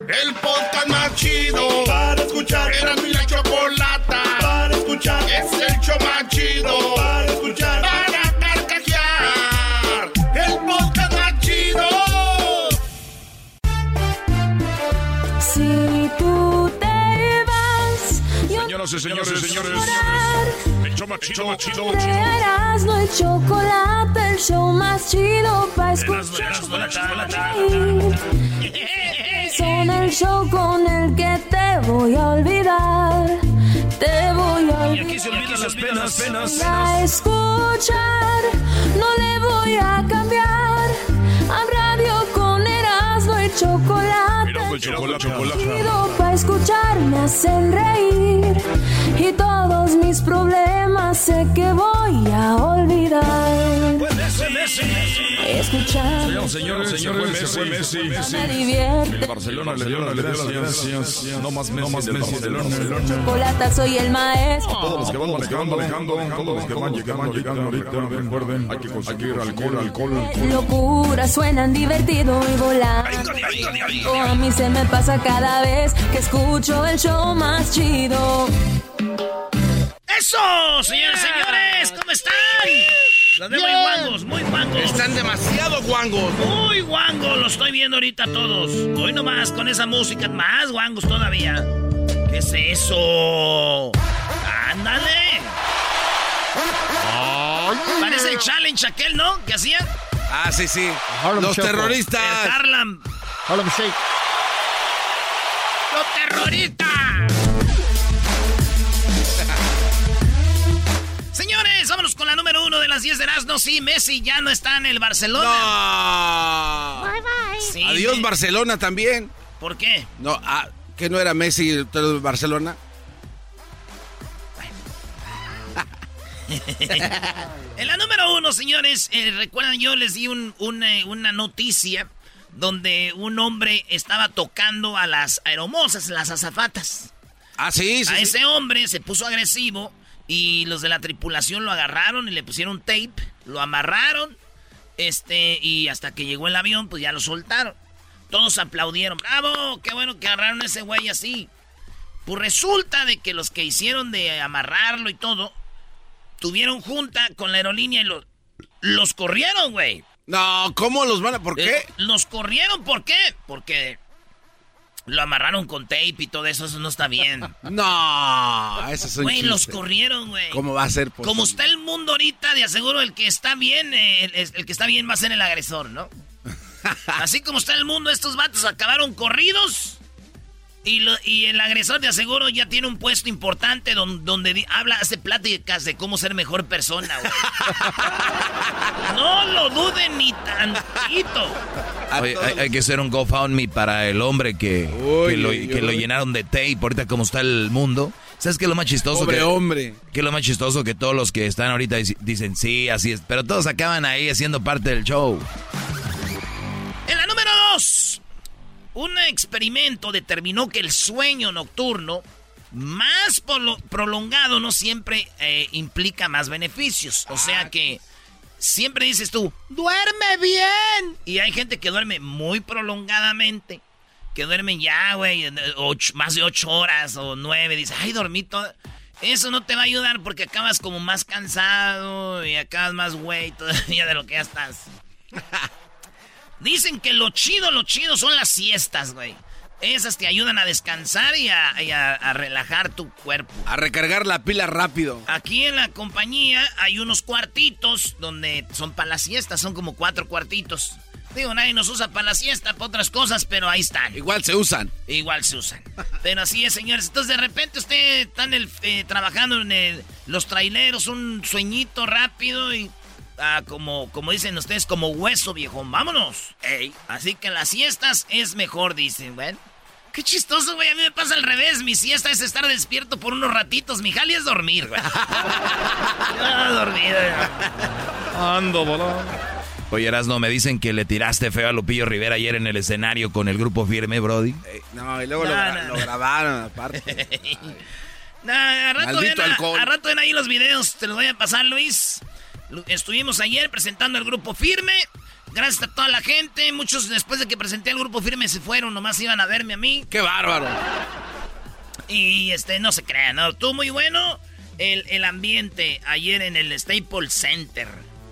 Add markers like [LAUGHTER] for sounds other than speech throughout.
El podcast más chido para escuchar. Era mi la chocolata para escuchar. Es el show más chido para escuchar. Para carcajear. El podcast más chido. Si tú te vas, yo Señoras y señores, señores. El show más chido, más chido. creerás no hay chocolate, el show más chido para escuchar. [LAUGHS] Son el show con el que te voy a olvidar. Te voy a Y aquí se olvidan las penas, penas. a escuchar. No le voy a cambiar. A radio con Erasmo y chocolate. Mira, el chocolate, chocolate. Chido pa' escuchar, me hacen reír. Y todos mis problemas sé que voy a olvidar. Escuchar. Señoras, señores, señores, se fue Messi. Me divierte. El Barcelona le dio la gracias. No más Messi, no más Messi del Barcelona. Chocolata, soy el maestro. Todos los que van manejando, manejando, todos los que van llegando, llegando ahorita, recuerden, hay que conseguir alcohol, alcohol. Locura, suenan divertido y volando. A mí se me pasa cada vez que escucho el show más chido. ¡Eso! Señoras y señores, ¿cómo están? Los veo muy guangos, muy guangos. Están demasiado guangos. Muy guangos, los estoy viendo ahorita todos. Hoy nomás con esa música, más guangos todavía. ¿Qué es eso? ¡Ándale! Parece el challenge aquel, ¿no? ¿Qué hacían? Ah, sí, sí. Harlem Los Shuffle. El terroristas. Harlem. Harlem Shake. ¡Los terroristas! 10 de Erasmo. Sí, Messi ya no está en el Barcelona. No. Sí, Adiós Me- Barcelona también. ¿Por qué? No, ah, que no era Messi todo el Barcelona. [LAUGHS] En la número uno, señores, eh, recuerdan, yo les di un- una, una noticia donde un hombre estaba tocando a las aeromosas, las azafatas. Ah, sí, sí. a sí. ese hombre se puso agresivo y los de la tripulación lo agarraron y le pusieron tape, lo amarraron, este, y hasta que llegó el avión, pues ya lo soltaron. Todos aplaudieron, bravo, qué bueno que agarraron a ese güey así. Pues resulta de que los que hicieron de amarrarlo y todo, tuvieron junta con la aerolínea y los, los corrieron, güey. No, ¿cómo los van a...? ¿Por qué? Eh, los corrieron, ¿por qué? Porque lo amarraron con tape y todo eso, eso no está bien. [LAUGHS] No, eso es un Güey, los corrieron, güey. ¿Cómo va a ser posible? Como está el mundo ahorita, de aseguro el que está bien, eh, el, el que está bien va a ser el agresor, ¿no? [LAUGHS] Así como está el mundo, estos vatos acabaron corridos. Y, lo- y el agresor de aseguro ya tiene un puesto importante don- donde, di- habla, hace pláticas de cómo ser mejor persona, güey. [LAUGHS] No lo duden ni tantito. Oye, hay, hay que hacer un GoFundMe para el hombre que, Uy, que lo, uy, que lo uy. llenaron de tape. Ahorita como está el mundo. ¿Sabes qué es lo más chistoso? Pobre que, hombre. que es lo más chistoso? Que todos los que están ahorita dic- dicen, sí, así es. Pero todos acaban ahí haciendo parte del show. En la número dos, un experimento determinó que el sueño nocturno más prolongado no siempre eh, implica más beneficios. O sea que siempre dices tú, duerme bien. Y hay gente que duerme muy prolongadamente. Que duermen ya, güey, eh, más de ocho horas o nueve. Dices, ay, dormí todo. Eso no te va a ayudar porque acabas como más cansado y acabas más güey todavía de lo que ya estás. [LAUGHS] Dicen que lo chido, lo chido son las siestas, güey. Esas te ayudan a descansar y a, relajar tu cuerpo. A recargar la pila rápido. Aquí en la compañía hay unos cuartitos donde son para las siestas, son como cuatro cuartitos. Digo, nadie nos usa para la siesta, para otras cosas, pero ahí están. Igual se usan. Igual se usan. pero así es, señores. Entonces, de repente usted está eh, trabajando en los traileros, un sueñito rápido y Ah, como, como dicen ustedes, como hueso, viejo. Vámonos. Ey. Así que las siestas es mejor, dicen, güey. Qué chistoso, güey. A mí me pasa al revés. Mi siesta es estar despierto por unos ratitos. Mi jali es dormir, güey. [LAUGHS] no, dormir. Ando volando. Oye, no me dicen que le tiraste feo a Lupillo Rivera ayer en el escenario con el grupo firme, Brody. Eh, no, y luego lo, grabaron aparte. [LAUGHS] no, a rato, ven, a, a rato ven ahí los videos. Te los voy a pasar, Luis. Estuvimos ayer presentando el grupo firme. Gracias a toda la gente. Muchos después de que presenté el grupo firme se fueron, nomás iban a verme a mí. ¡Qué bárbaro! Y este, no se crean, ¿no? Estuvo muy bueno el, el ambiente ayer en el Staples Center.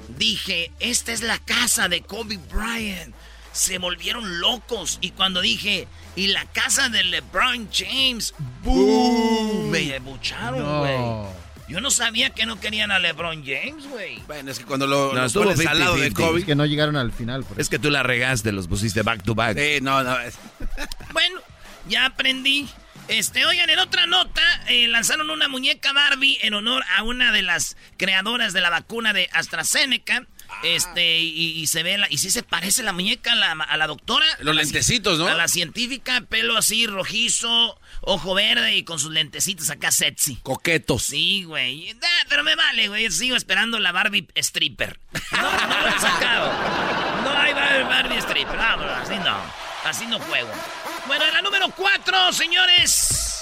Dije, esta es la casa de Kobe Bryant. Se volvieron locos. Y cuando dije, y la casa de LeBron James, ¡boom! Me bucharon, güey. Yo no sabía que no querían a LeBron James, güey. Bueno, es que cuando lo, no, estuvo al lado de Kobe... Es que no llegaron al final. Es que tú la regaste, los pusiste back to back. Sí, no, no. [LAUGHS] bueno, ya aprendí. Este, oigan, en otra nota, eh, lanzaron una muñeca Barbie en honor a una de las creadoras de la vacuna de AstraZeneca. Este, y, se ve la, y sí se parece la muñeca a la, a la doctora. Los lentecitos, ¿no? A la científica, pelo así rojizo, ojo verde y con sus lentecitos acá sexy. Coquetos. Sí, güey. pero me vale, güey. Sigo esperando la Barbie stripper. No, no lo he sacado. No hay Barbie stripper. No, así no. Así no juego. Bueno, en la número 4, señores.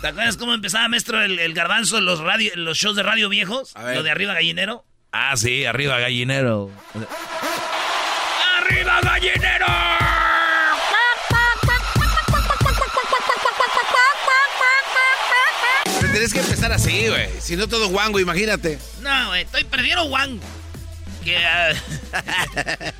¿Te acuerdas cómo empezaba, maestro, el, garbanzo en los, radio, los shows de radio viejos? Lo de arriba gallinero. Ah, sí, arriba gallinero. ¡Arriba gallinero! Tenés que empezar así, güey. Si no todo guango, imagínate. No, güey, estoy perdiendo guango. Que, ah, [LAUGHS]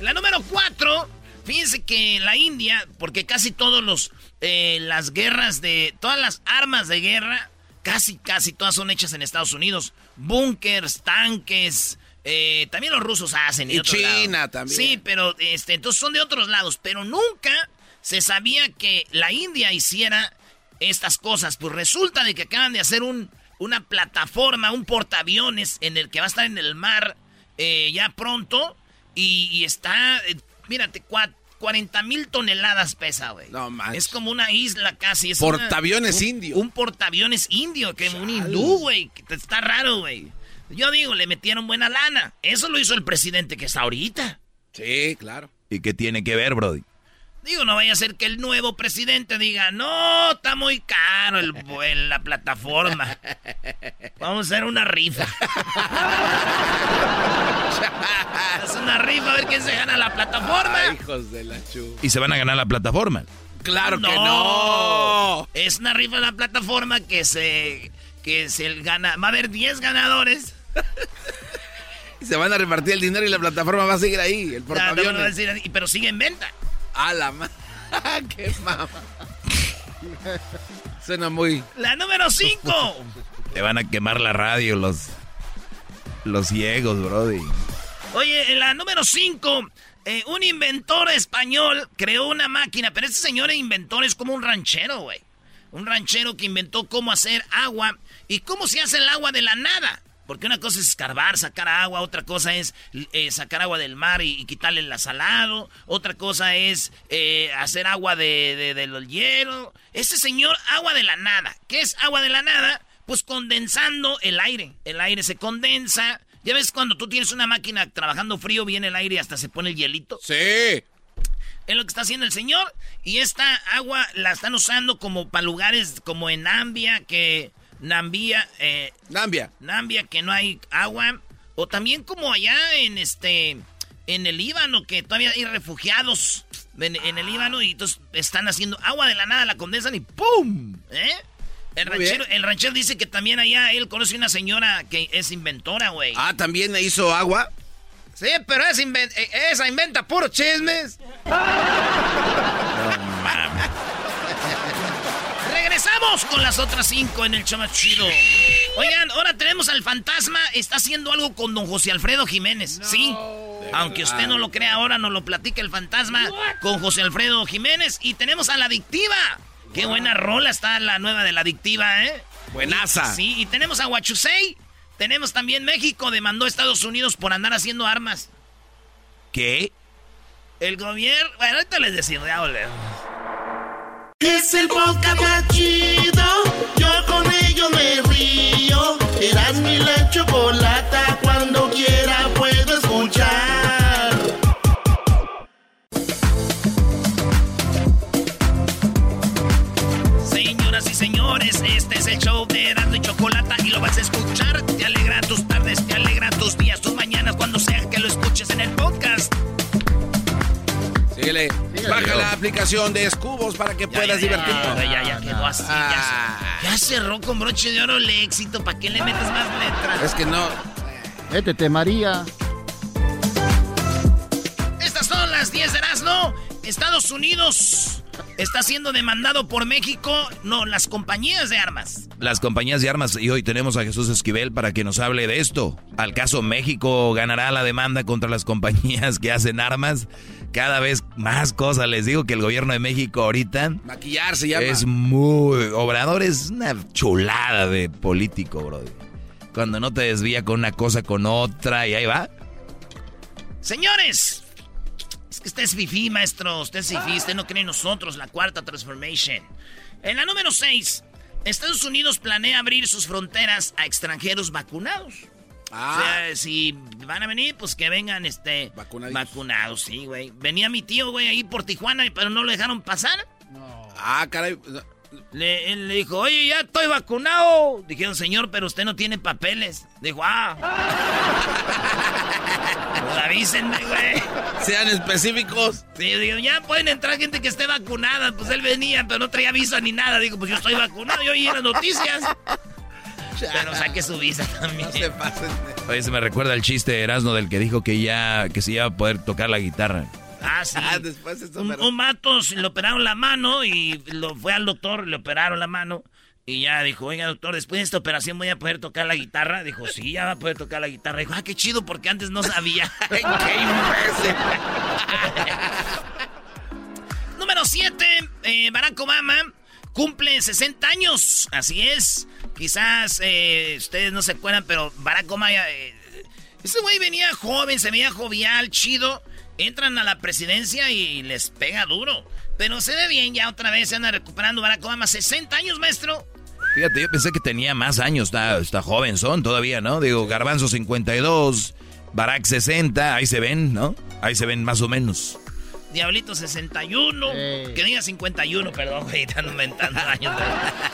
la número 4 Fíjense que la India, porque casi todos los eh, las guerras de todas las armas de guerra, casi casi todas son hechas en Estados Unidos, búnkers, tanques, eh, también los rusos hacen y, China también. Sí, pero este, entonces son de otros lados, pero nunca se sabía que la India hiciera estas cosas. Pues resulta de que acaban de hacer un, una plataforma, un portaaviones en el que va a estar en el mar eh, ya pronto y, y está, mírate, cuatro 40 mil toneladas pesa, güey. No manches. Es como una isla casi. Es portaaviones indio. Un portaaviones indio, que un hindú, güey. Está raro, güey. Yo digo, le metieron buena lana. Eso lo hizo el presidente que está ahorita. Sí, claro. ¿Y qué tiene que ver, Brody? Digo, no vaya a ser que el nuevo presidente diga, no, está muy caro el, la plataforma. Vamos a hacer una rifa. es una rifa a ver quién se gana la plataforma. hijos de la chu. ¿Y se van a ganar la plataforma? Claro que no. Es una rifa la plataforma que se que se gana, va a haber 10 ganadores. [LAUGHS] y se van a repartir el dinero y la plataforma va a seguir ahí, el portaaviones. pero sigue en venta. A la [LAUGHS] ¡Qué mama! [LAUGHS] Suena muy. La número 5. [LAUGHS] Te van a quemar la radio los. Los ciegos, Brody. Oye, en la número 5. Eh, un inventor español creó una máquina, pero este señor inventor es como un ranchero, güey. Un ranchero que inventó cómo hacer agua y cómo se hace el agua de la nada. Porque una cosa es escarbar, sacar agua, otra cosa es eh, sacar agua del mar y, quitarle el salado, otra cosa es eh, hacer agua de, de, los hielos. Ese señor, agua de la nada. ¿Qué es agua de la nada? Pues condensando el aire. El aire se condensa. ¿Ya ves cuando tú tienes una máquina trabajando frío, viene el aire y hasta se pone el hielito? Sí. Es lo que está haciendo el señor. Y esta agua la están usando como para lugares como en Ambia, que Nambia, eh, Nambia. Nambia, que no hay agua. O también como allá en este, en el Líbano, que todavía hay refugiados en, el Líbano y entonces están haciendo agua de la nada, la condensan y ¡pum! ¿Eh? El ranchero, el ranchero, dice que también allá él conoce una señora que es inventora, güey. Ah, también hizo agua. Sí, pero esa, eh, esa inventa puros chismes. [LAUGHS] Regresamos con las otras cinco en el show chido. Oigan, ahora tenemos al fantasma. Está haciendo algo con don José Alfredo Jiménez. Sí. Aunque usted no lo crea ahora, nos lo platica el fantasma con José Alfredo Jiménez. Y tenemos a la adictiva. Qué buena rola está la nueva de la adictiva, ¿eh? Buenaza. sí, y tenemos a Huachusei. Tenemos también México, demandó a Estados Unidos por andar haciendo armas. ¿Qué? El gobierno. Bueno, ahorita les decimos, ya volvemos. Es el podcast más chido. Yo con ello me río. Eras mi la chocolata. Cuando quiera puedo escuchar. Señoras y señores, este es el show de Erasmo y Chocolata y lo vas a escuchar. Te alegra tus tardes, te alegra tus días, tus mañanas, cuando sea que lo escuches en el podcast. Síguele. Baja la aplicación de Escubos para que puedas divertirte. Ya, ya, quedó así. Ya, ya, cerró con broche de oro el éxito. ¿Para qué le metes más letras? Es que no. Métete, María. Estas son las 10 de Erasmo. Estados Unidos está siendo demandado por México, no, las compañías de armas. Las compañías de armas, y hoy tenemos a Jesús Esquivel para que nos hable de esto. ¿Al caso México ganará la demanda contra las compañías que hacen armas? Cada vez más cosas. Les digo que el gobierno de México ahorita... Maquillarse llama. Es muy... Obrador es una chulada de político, bro. Cuando no te desvía con una cosa con otra y ahí va. Señores, es que usted es fifí, maestro. Usted es fifí. Usted no cree en nosotros. La cuarta transformation. En la número 6, Estados Unidos planea abrir sus fronteras a extranjeros vacunados. Ah. O sea, si van a venir, pues que vengan este vacunados, sí, güey. Venía mi tío, güey, ahí por Tijuana, pero no lo dejaron pasar. No. Ah, caray. Le, él le dijo, oye, ya estoy vacunado. Dijeron, señor, pero usted no tiene papeles. Dijo, ah. [LAUGHS] pues avísenme, güey. Sean específicos. Sí, digo, ya pueden entrar gente que esté vacunada. Pues él venía, pero no traía visa ni nada. Digo, pues yo estoy vacunado. Yo oí las noticias. Pero saque su visa también. No se pasen. Oye, se me recuerda el chiste de Erasmo del que dijo que ya que se iba a poder tocar la guitarra. Ah, [LAUGHS] sí. Ah, después un, un mato le operaron la mano y lo fue al doctor, le operaron la mano. Y ya dijo, oiga, doctor, después de esta operación voy a poder tocar la guitarra. Dijo, sí, ya va a poder tocar la guitarra. Dijo, ah, qué chido, porque antes no sabía. [LAUGHS] ¡Qué [LAUGHS] Número 7, eh, Barack Obama cumple 60 años. Así es. Quizás eh, ustedes no se acuerdan, pero Barack Obama... Eh, ese güey venía joven, se veía jovial, chido entran a la presidencia y les pega duro. Pero se ve bien, ya otra vez se anda recuperando Barack Obama. 60 años, maestro. Fíjate, yo pensé que tenía más años, está, está joven, son todavía, ¿no? Digo, Garbanzo 52, Barack 60, ahí se ven, ¿no? Ahí se ven más o menos. Diablito 61, que diga 51, perdón, güey, están aumentando años.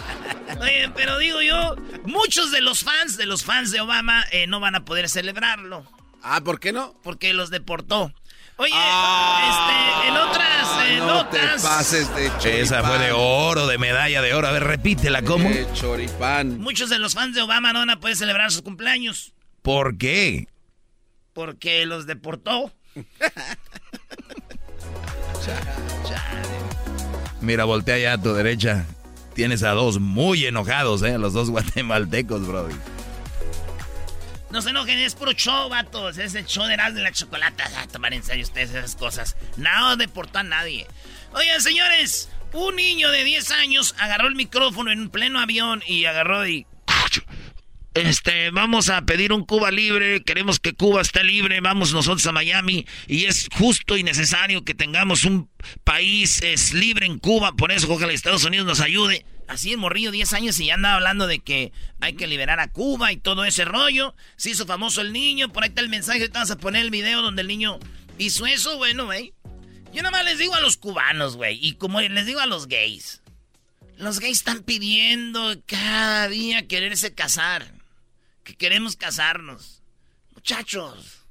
[LAUGHS] Oye, pero digo yo, muchos de los fans, de los fans de Obama, eh, no van a poder celebrarlo. Ah, ¿por qué no? Porque los deportó. Oye, este, en otras no notas. Te pases de choripán. Esa fue de oro, de medalla de oro. A ver, repítela, ¿cómo? De choripán. Muchos de los fans de Obama no van a poder celebrar sus cumpleaños. ¿Por qué? Porque los deportó. [LAUGHS] Mira, voltea ya a tu derecha. Tienes a dos muy enojados, ¿eh? Los dos guatemaltecos, brody. No se enojen, es puro show, vatos. Es el show de la chocolata. A tomar en serio ustedes esas cosas. No deportó a nadie. Oigan, señores, un niño de 10 años agarró el micrófono en pleno avión y agarró y. Este, vamos a pedir un Cuba libre, queremos que Cuba esté libre, vamos nosotros a Miami y es justo y necesario que tengamos un país es libre en Cuba, por eso ojalá Estados Unidos nos ayude. Así el morrillo, 10 años, y ya andaba hablando de que hay que liberar a Cuba y todo ese rollo. Se hizo famoso el niño, por ahí está el mensaje, te vas a poner el video donde el niño hizo eso, bueno, güey. Yo nada más les digo a los cubanos, güey, y como les digo a los gays. Los gays están pidiendo cada día quererse casar. Que queremos casarnos. Muchachos.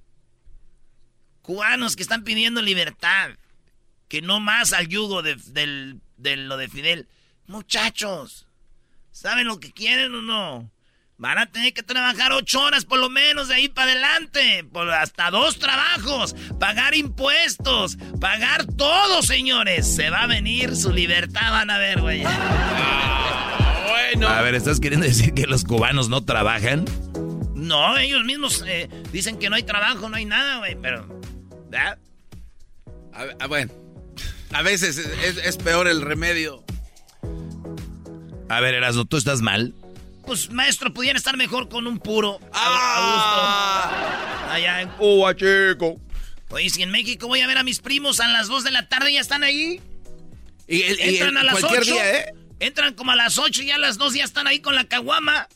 Cubanos que están pidiendo libertad. Que no más al yugo de, de lo de Fidel. Muchachos, ¿saben lo que quieren o no? Van a tener que trabajar ocho horas por lo menos de ahí para adelante. Por hasta dos trabajos. Pagar impuestos. Pagar todo, señores. Se va a venir su libertad, van a ver, güey. Ah, bueno. A ver, ¿estás queriendo decir que los cubanos no trabajan? No, ellos mismos eh, dicen que no hay trabajo, no hay nada, güey, pero... ¿verdad? A, bueno, a veces es, peor el remedio. A ver, Erasmo, ¿tú estás mal? Pues, maestro, pudiera estar mejor con un puro. ¡Ah! Allá en Cuba, chico. Oye, si en México voy a ver a mis primos a las 2 de la tarde, ¿ya están ahí? Y, Entran a las 8. Día, ¿eh? Entran como a las 8 y a las 2 ya están ahí con la caguama.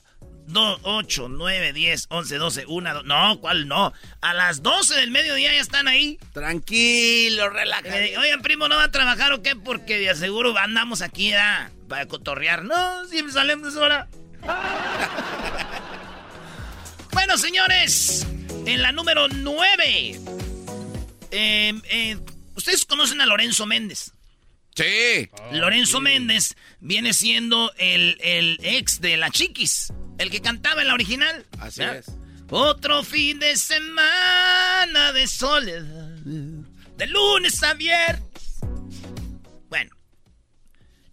2, 8, 9, 10, 11, 12, 1, 2. No, ¿cuál no? A las 12 del mediodía ya están ahí. Tranquilo, relajado. Oigan, primo, ¿no va a trabajar o qué? Porque de aseguro andamos aquí ¿ya? para cotorrear. No, siempre salimos ahora. [LAUGHS] bueno, señores, en la número 9. Em, eh, ¿Ustedes conocen a Lorenzo Méndez? Sí. Lorenzo Méndez viene siendo el, el ex de la Chiquis. El que cantaba en la original. Así es. Otro fin de semana de soledad. De lunes a viernes. Bueno.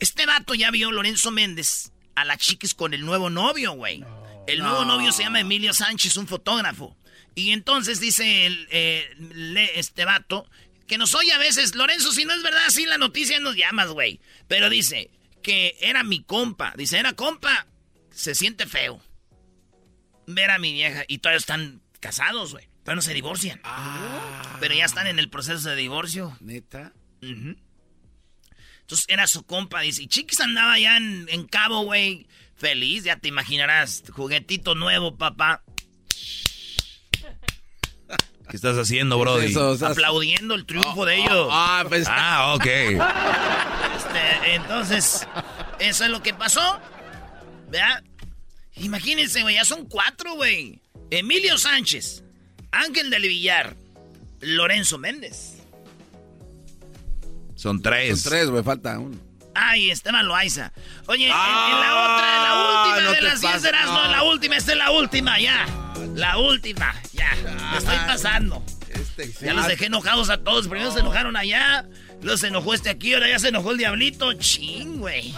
Este vato ya vio Lorenzo Méndez a la chiquis con el nuevo novio, güey. El nuevo novio se llama Emilio Sánchez, un fotógrafo. Y entonces dice el, eh, este vato que nos oye a veces, Lorenzo, si no es verdad, sí la noticia nos llamas, güey. Pero dice que era mi compa. Dice, era compa se siente feo ver a mi vieja y todavía están casados, güey. Todavía no se divorcian. Ah. Pero ya están en el proceso de divorcio. ¿Neta? Entonces era su compa, dice. Y Chiquis andaba ya en, Cabo, güey. Feliz, ya te imaginarás. Juguetito nuevo, papá. [LAUGHS] ¿Qué estás haciendo, Brody? Aplaudiendo el triunfo de ellos. ah, pues... ah ok. Este, entonces, eso es lo que pasó. ¿Verdad? Imagínense, güey, ya son cuatro, güey. Emilio Sánchez, Ángel del Villar, Lorenzo Méndez. Son tres. Son tres, güey, falta uno. Ay, Esteban Loaiza. Oye, en, la otra, en la ah, última de las 10 de no. la última, esta es la última, ya. La última, ya. Me estoy pasando. Este, ya los dejé enojados a todos. Primero se enojaron allá, luego se enojó este aquí, ahora ya se enojó el diablito. Ching, güey.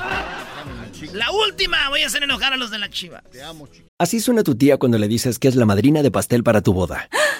La última, voy a hacer enojar a los de la chiva. Te amo, chico. Así suena tu tía cuando le dices que es la madrina de pastel para tu boda. [LAUGHS]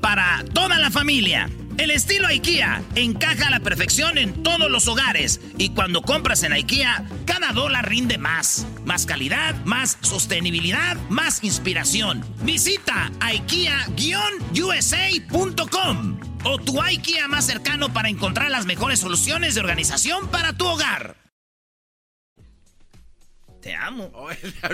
para toda la familia. El estilo IKEA encaja a la perfección en todos los hogares y cuando compras en IKEA, cada dólar rinde más. Más calidad, más sostenibilidad, más inspiración. Visita IKEA-USA.com o tu IKEA más cercano para encontrar las mejores soluciones de organización para tu hogar. Te amo.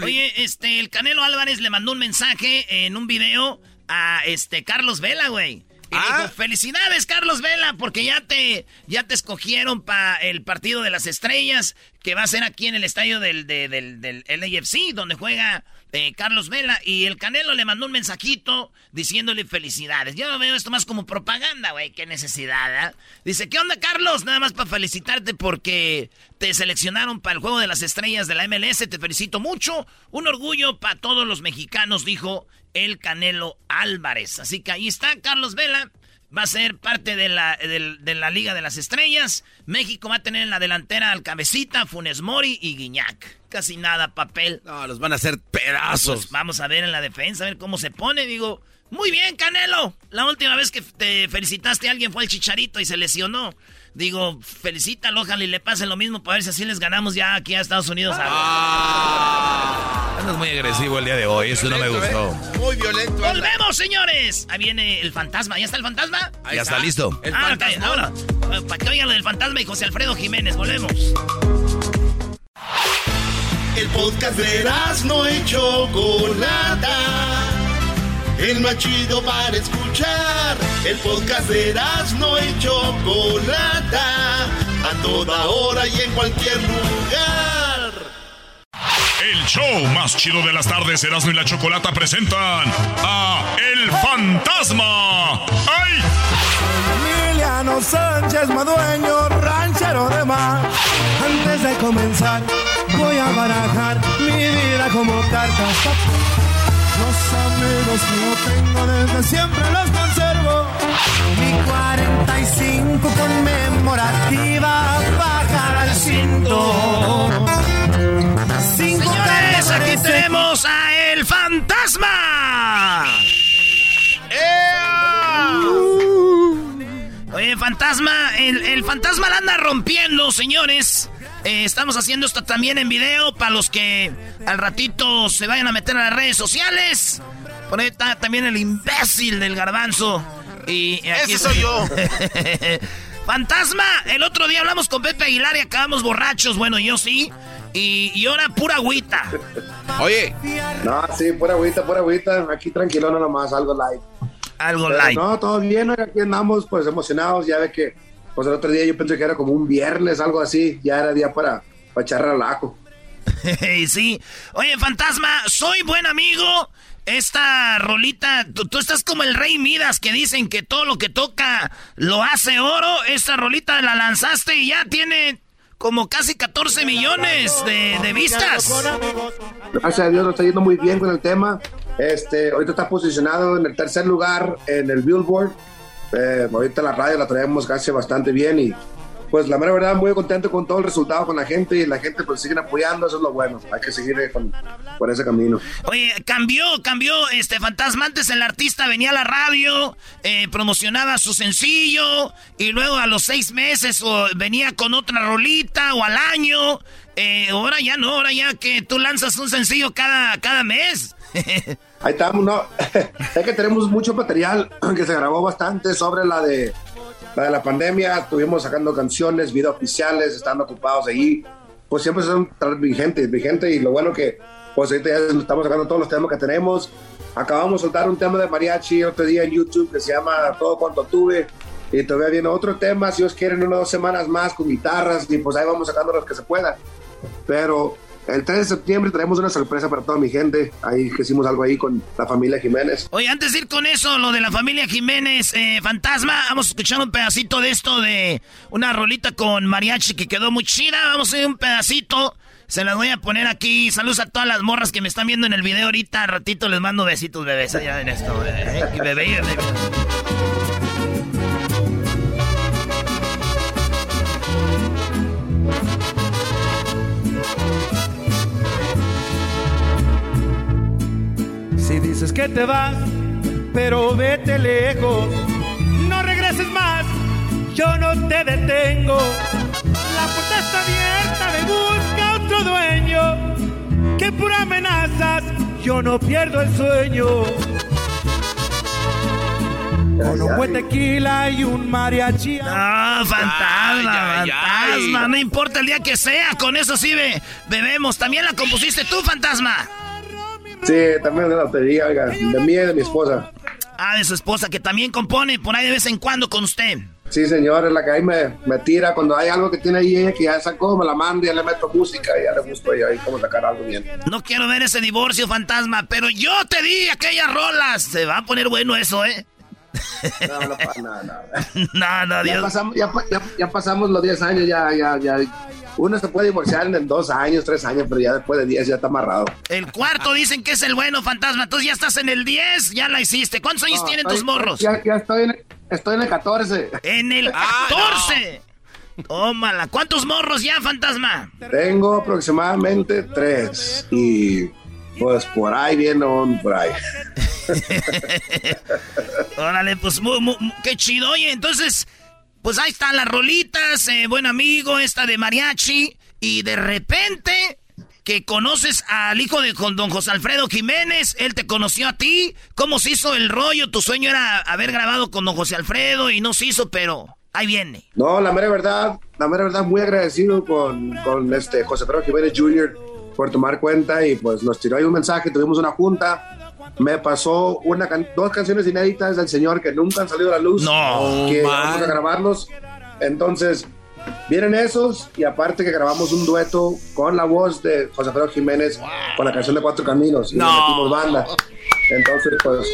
Oye, este, el Canelo Álvarez le mandó un mensaje en un video a este Carlos Vela, güey. Y ah. dijo, felicidades, Carlos Vela, porque ya te, ya te escogieron para el partido de las estrellas, que va a ser aquí en el estadio del, del, del, LAFC, donde juega eh, Carlos Vela. Y el Canelo le mandó un mensajito diciéndole felicidades. Yo veo esto más como propaganda, güey, qué necesidad, ¿eh? Dice, ¿qué onda, Carlos? Nada más para felicitarte porque te seleccionaron para el juego de las estrellas de la MLS. Te felicito mucho. Un orgullo para todos los mexicanos, dijo el Canelo Álvarez. Así que ahí está Carlos Vela. va a ser parte de la, de, la Liga de las Estrellas. México va a tener en la delantera al Cabecita, Funes Mori y Guiñac. Casi nada papel. No, los van a hacer pedazos. Pues vamos a ver en la defensa, a ver cómo se pone. Digo, muy bien, Canelo. La última vez que te felicitaste a alguien fue el Chicharito y se lesionó. Digo, felicítalo, ojalá y le pase lo mismo para ver si así les ganamos ya aquí a Estados Unidos. Ah, andas muy agresivo el día de hoy, eso no me gustó. ¿eh? Muy violento. ¡Volvemos, señores! Ahí viene el fantasma. ¿Ya está el fantasma? ya está, listo. El ah, ahora, para que oigan lo del fantasma y José Alfredo Jiménez, volvemos. El podcast de no hecho Chocolata el más chido para escuchar. El podcast de no y Chocolata, a toda hora y en cualquier lugar. El show más chido de las tardes, Erasmo y la Chocolata presentan a El Fantasma. ¡Ay! Emiliano Sánchez Madueño, ranchero de mar. Antes de comenzar, voy a barajar mi vida como cartas los amigos que yo tengo desde siempre los conservo. Mi 45 conmemorativa baja al cinto. Señores, aquí tenemos a El Fantasma. Oye, fantasma, el, el fantasma la anda rompiendo, señores. Eh, estamos haciendo esto también en video para los que al ratito se vayan a meter a las redes sociales. Por ahí está también el imbécil del garbanzo. Y Ese soy yo. [LAUGHS] Fantasma, el otro día hablamos con Pepe Aguilar y acabamos borrachos. Bueno, yo sí. Y, ahora pura agüita. Oye. No, sí, pura agüita, pura agüita. Aquí tranquilo nomás, algo light. Algo light. No, todo bien, aquí andamos pues emocionados. Ya ve que pues el otro día yo pensé que era como un viernes, algo así. Ya era día para, para echar relajo. [LAUGHS] sí. Oye, fantasma, soy buen amigo. Esta rolita, tú, estás como el rey Midas que dicen que todo lo que toca lo hace oro. Esta rolita la lanzaste y ya tiene como casi 14 millones de, de vistas. Gracias a Dios nos está yendo muy bien con el tema. Este, ahorita está posicionado en el tercer lugar en el Billboard eh, ahorita la radio la traemos casi bastante bien y pues la mera verdad muy contento con todo el resultado con la gente y la gente pues sigue apoyando, eso es lo bueno, hay que seguir con, por ese camino. Oye, cambió, cambió este fantasma, antes el artista venía a la radio, eh, promocionaba su sencillo y luego a los seis meses o venía con otra rolita o al año, eh, ahora ya no, ahora ya que tú lanzas un sencillo cada, cada mes. [LAUGHS] Ahí estamos, ¿no? [LAUGHS] es que tenemos mucho material que se grabó bastante sobre la de de la pandemia. Estuvimos sacando canciones, videos oficiales, estando ocupados ahí. Pues siempre son vigentes, vigentes. Y lo bueno que, pues ahorita ya estamos sacando todos los temas que tenemos. Acabamos de soltar un tema de mariachi otro día en YouTube que se llama Todo Cuanto Tuve. Y todavía viene otro tema, si os quieren, unas dos semanas más con guitarras. Y pues ahí vamos sacando los que se pueda. Pero el 3 de septiembre traemos una sorpresa para toda mi gente. Ahí hicimos algo ahí con la familia Jiménez. Oye, antes de ir con eso, lo de la familia Jiménez, eh, Fantasma, vamos a escuchar un pedacito de esto de una rolita con mariachi que quedó muy chida. Vamos a ir un pedacito. Se las voy a poner aquí. Saludos a todas las morras que me están viendo en el video ahorita. ratito les mando besitos, bebés. Allá en esto. Eh, bebé, bebé. Si dices que te vas, pero vete lejos, no regreses más, yo no te detengo. La puerta está abierta, de busca otro dueño, que por amenazas yo no pierdo el sueño. Con un buen tequila y un mariachi. No, fantasma, fantasma. No importa el día que sea, con eso sí bebemos. También la compusiste tú, fantasma. Sí, también de la lotería, oiga, de mí y de mi esposa. Ah, de su esposa, que también compone por ahí de vez en cuando con usted. Sí, señor, es la que ahí me, me tira. Cuando hay algo que tiene ahí ella que ya sacó, me la manda y ya le meto música y ya le busco ahí, ahí cómo sacar algo bien. No quiero ver ese divorcio fantasma, pero yo te di aquellas rolas. Se va a poner bueno eso, ¿eh? No, no, no, no. no, no, Dios. Ya pasamos, ya, ya, ya pasamos los 10 años, ya, ya, ya uno se puede divorciar en dos años, tres años, pero ya después de diez ya está amarrado. El cuarto dicen que es el bueno, fantasma. Entonces ya estás en el diez, ya la hiciste. ¿Cuántos años tienen tus morros? Ya, ya, estoy en, estoy en el 14. En el [LAUGHS] 14. Tómala. ¿Cuántos morros ya, fantasma? Tengo aproximadamente tres. Y pues por ahí viene un por ahí. [LAUGHS] Órale, pues qué chido. Oye, entonces, pues ahí están las rolitas, eh, buen amigo, esta de mariachi. Y de repente que conoces al hijo de don José Alfredo Jiménez, él te conoció a ti, ¿cómo se hizo el rollo? Tu sueño era haber grabado con don José Alfredo y no se hizo, pero ahí viene. No, la mera verdad, la mera verdad, muy agradecido con, con este José Alfredo Jiménez Jr. por tomar cuenta y pues nos tiró ahí un mensaje, tuvimos una junta, me pasó una dos canciones inéditas del señor que nunca han salido a la luz, no, que vamos a grabarlos, entonces Vienen esos y aparte que grabamos un dueto con la voz de José Alfredo Jiménez con la canción de Cuatro Caminos y no. metimos banda. Entonces, pues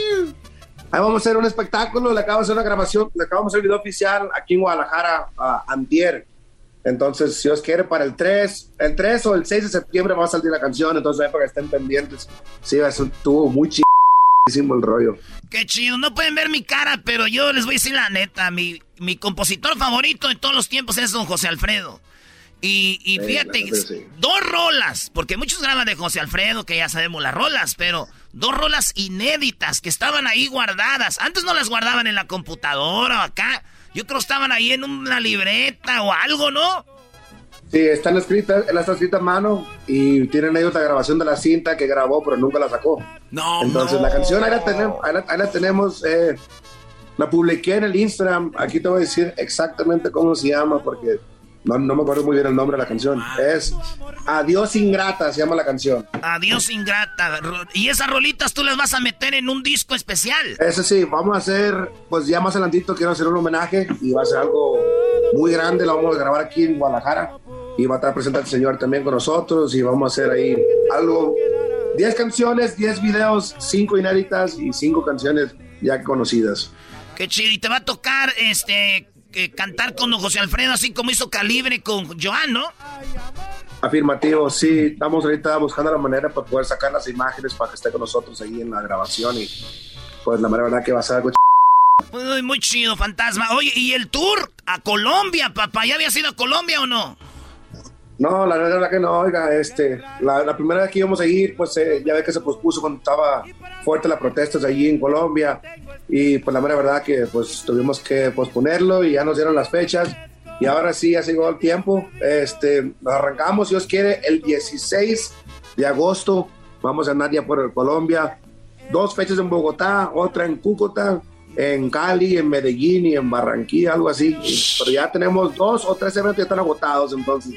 ahí vamos a hacer un espectáculo, le acabamos de hacer una grabación, le acabamos de hacer el video oficial aquí en Guadalajara a Antier. Entonces, si os quiere para el 3, el 3 o el 6 de septiembre va a salir la canción, entonces para que estén pendientes. Sí, eso estuvo muy chido el rollo. Qué chido, no pueden ver mi cara, pero yo les voy a decir la neta, mi, mi compositor favorito de todos los tiempos es don José Alfredo. Y, fíjate, dos rolas, porque muchos graban de José Alfredo, que ya sabemos las rolas, pero dos rolas inéditas que estaban ahí guardadas. Antes no las guardaban en la computadora o acá. Yo creo que estaban ahí en una libreta o algo, ¿no? Sí, están escritas, él está escrita a mano y tienen ahí otra grabación de la cinta que grabó, pero nunca la sacó. No, Entonces la canción ahí la tenemos, ahí la, tenemos eh, la publiqué en el Instagram. Aquí te voy a decir exactamente cómo se llama porque no, no, me acuerdo muy bien el nombre de la canción. Es Adiós Ingrata, se llama la canción. Adiós Ingrata. ¿Y esas rolitas tú las vas a meter en un disco especial? Ese sí, vamos a hacer, pues ya más adelantito quiero hacer un homenaje y va a ser algo muy grande. Lo vamos a grabar aquí en Guadalajara y va a estar presente el señor también con nosotros y vamos a hacer ahí algo. 10 canciones, 10 videos, 5 inéditas y 5 canciones ya conocidas. Qué chido. Y te va a tocar este cantar con José Alfredo, así como hizo Calibre con Joan, ¿no? Afirmativo, sí. Estamos ahorita buscando la manera para poder sacar las imágenes para que esté con nosotros ahí en la grabación y pues la verdad que va a ser algo muy, muy chido, fantasma. Oye, ¿y el tour a Colombia, papá? ¿Ya había ido a Colombia o no? No, la verdad que no, oiga, este, la, primera vez que íbamos a ir, pues eh, ya ve que se pospuso cuando estaba fuerte las protestas allí en Colombia y pues la mera verdad que pues tuvimos que posponerlo y ya nos dieron las fechas y ahora sí, ya llegó el tiempo, este, nos arrancamos, si Dios quiere, el 16 de agosto, vamos a andar ya por Colombia, dos fechas en Bogotá, otra en Cúcuta, en Cali, en Medellín y en Barranquilla, algo así. Pero ya tenemos dos o tres eventos que están agotados, entonces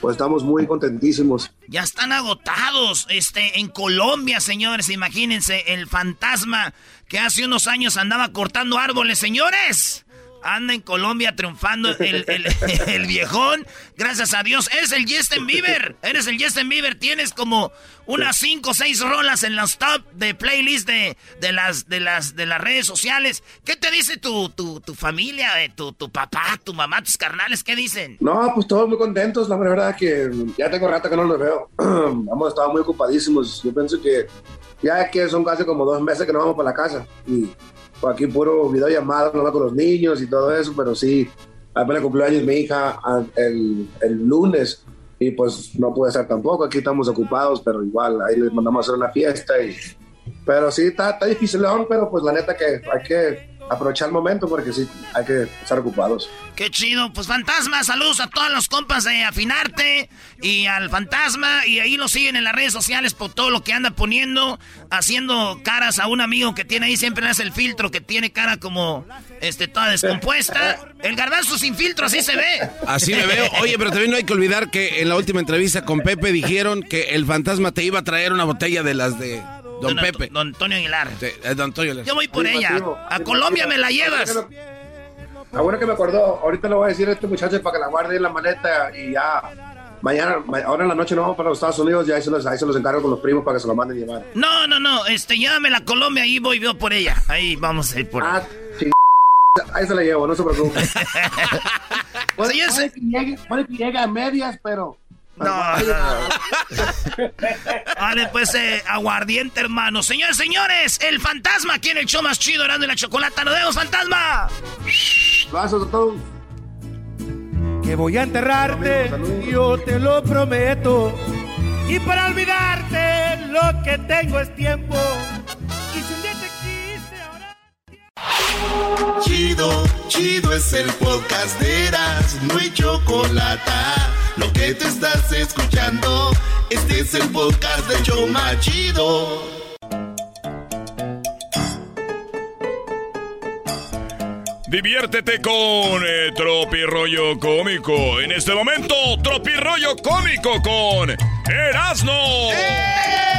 pues estamos muy contentísimos. Ya están agotados, este, en Colombia, señores, imagínense, el fantasma que hace unos años andaba cortando árboles, señores. Anda en Colombia triunfando [LAUGHS] el, el, viejón. Gracias a Dios. Eres el Justin Bieber. Eres el Justin Bieber. Tienes como unas 5 o 6 rolas en los top de playlist de, de, las, de, las, de las redes sociales. ¿Qué te dice tu, tu, tu familia, eh, tu, tu papá, tu mamá, tus carnales? ¿Qué dicen? No, pues todos muy contentos. La verdad que ya tengo rato que no los veo. [CLEARS THROAT] Hemos estado muy ocupadísimos. Yo pienso que ya que son casi como dos meses que no vamos para la casa. Y aquí puro videollamada no con los niños y todo eso, pero sí, apenas cumpleaños mi hija el, el, lunes y pues no pude estar tampoco, aquí estamos ocupados, pero igual ahí les mandamos a hacer una fiesta y... Pero sí, está, está difícil, pero pues la neta que hay que aprovechar el momento porque sí, hay que estar ocupados. Qué chido. Pues Fantasma, saludos a todos los compas de Afinarte y al Fantasma. Y ahí lo siguen en las redes sociales por todo lo que anda poniendo, haciendo caras a un amigo que tiene ahí, siempre le hace el filtro, que tiene cara como este toda descompuesta. El garbanzo sin filtro, así se ve. Así me veo. Oye, pero también no hay que olvidar que en la última entrevista con Pepe dijeron que el fantasma te iba a traer una botella de las de Don, Pepe. Don Antonio Aguilar. Sí, es Don Antonio Aguilar. Yo voy por ella. A Colombia me la llevas. Ahora que me acordó, ahorita le voy a decir a este muchacho para que la guarde en la maleta y ya. Mañana, ahora en la noche nos vamos para los Estados Unidos y ahí se los, ahí se los encargo con los primos para que se lo manden llevar. No, no, no, este, llévame a Colombia y voy yo por ella. Ahí vamos a ir por ah, Ahí se la llevo, no se preocupe. [LAUGHS] puede, puede, que llegue, puede que llegue a medias, pero No, no, [LAUGHS] Vale, pues eh, aguardiente, hermano. Señores, señores, el fantasma aquí en el show más chido, Erasmo y la Chocolata. ¡Nos vemos, fantasma! Vasos a todos. Que voy a enterrarte, yo te lo prometo. Y para olvidarte, lo que tengo es tiempo. Y si un día te quise, ahora. Chido, chido es el podcast de Eras, no hay chocolate. Lo que te estás escuchando, este es el podcast de Choma Chido. Diviértete con eh, Tropirollo Cómico. En este momento, Tropirollo Cómico con Erasno. ¿Cómo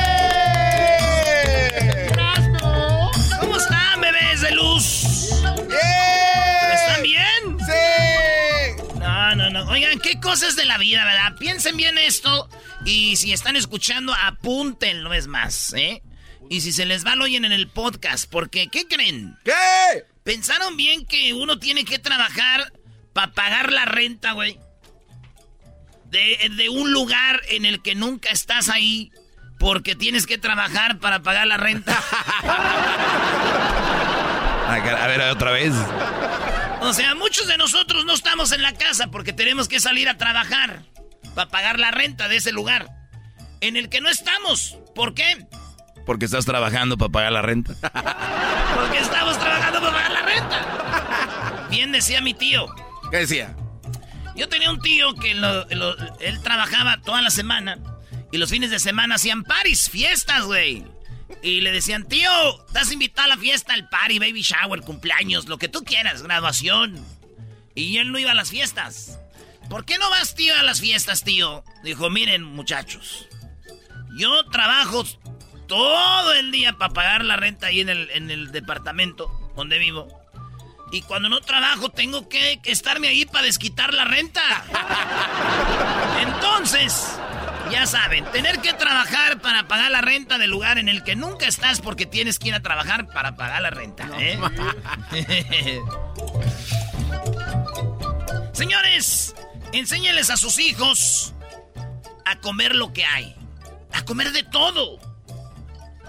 Oigan, qué cosas de la vida, ¿verdad? Piensen bien esto. Y si están escuchando, apúntenlo, es más, ¿eh? Y si se les va, lo oyen en el podcast. Porque, ¿qué creen? ¿Qué? ¿Pensaron bien que uno tiene que trabajar para pagar la renta, güey? De, de un lugar en el que nunca estás ahí porque tienes que trabajar para pagar la renta. [LAUGHS] A ver, otra vez. O sea, muchos de nosotros no estamos en la casa porque tenemos que salir a trabajar para pagar la renta de ese lugar en el que no estamos. ¿Por qué? Porque estás trabajando para pagar la renta. [LAUGHS] Porque estamos trabajando para pagar la renta. Bien decía mi tío. ¿Qué decía? Yo tenía un tío que lo- lo- él trabajaba toda la semana y los fines de semana hacían paris, fiestas, güey. Y le decían, tío, estás invitado a la fiesta, al party, baby shower, cumpleaños, lo que tú quieras, graduación. Y él no iba a las fiestas. ¿Por qué no vas, tío, a las fiestas, tío? Dijo, miren, muchachos, yo trabajo todo el día para pagar la renta ahí en el, en el departamento donde vivo. Y cuando no trabajo tengo que, que estarme ahí para desquitar la renta. [LAUGHS] Entonces, ya saben, tener que trabajar para pagar la renta del lugar en el que nunca estás porque tienes que ir a trabajar para pagar la renta. ¿eh? [LAUGHS] Señores, enséñenles a sus hijos a comer lo que hay. A comer de todo.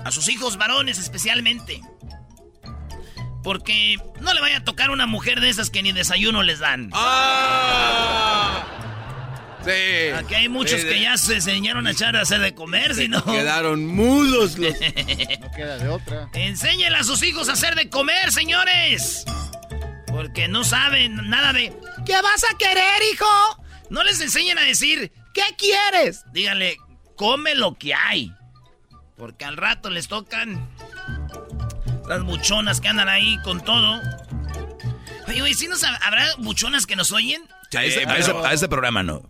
A sus hijos varones especialmente. Porque no le vaya a tocar una mujer de esas que ni desayuno les dan. ¡Ah! Sí. Aquí hay muchos Sí, que de- ya se enseñaron a echar a hacer de comer, si no. Quedaron mudos los. [LAUGHS] No queda de otra. Enséñenle a sus hijos a hacer de comer, señores. Porque no saben nada de. ¿Qué vas a querer, hijo? No les enseñen a decir, ¿qué quieres? Díganle, come lo que hay. Porque al rato les tocan las buchonas que andan ahí con todo. Oye, güey, ¿sí nos hab- habrá buchonas que nos oyen? A ese, a ese- a ese programa no.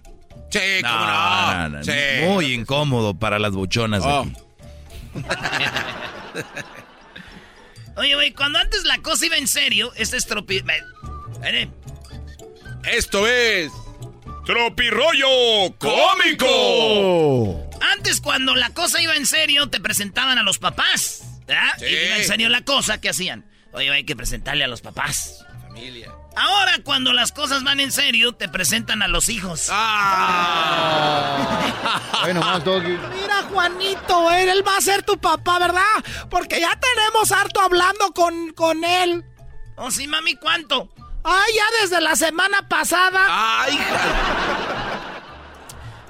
Sí, cómo No, no. no, no, Sí. Muy incómodo para las buchonas Oh. aquí. [LAUGHS] Oye, güey, cuando antes la cosa iba en serio, este es tropi... Esto es. Tropirollo Cómico. Antes, cuando la cosa iba en serio, te presentaban a los papás. ¿verdad? Sí. Y iba en serio la cosa, ¿qué hacían? Oye, hay que presentarle a los papás. Familia. Ahora, cuando las cosas van en serio, te presentan a los hijos. ¡Ah! [LAUGHS] Bueno, más, Doggy. Mira, Juanito, él, él va a ser tu papá, ¿verdad? Porque ya tenemos harto hablando con, con él. Oh, sí, mami, ¿cuánto? Ay, ya desde la semana pasada. ¡Ay,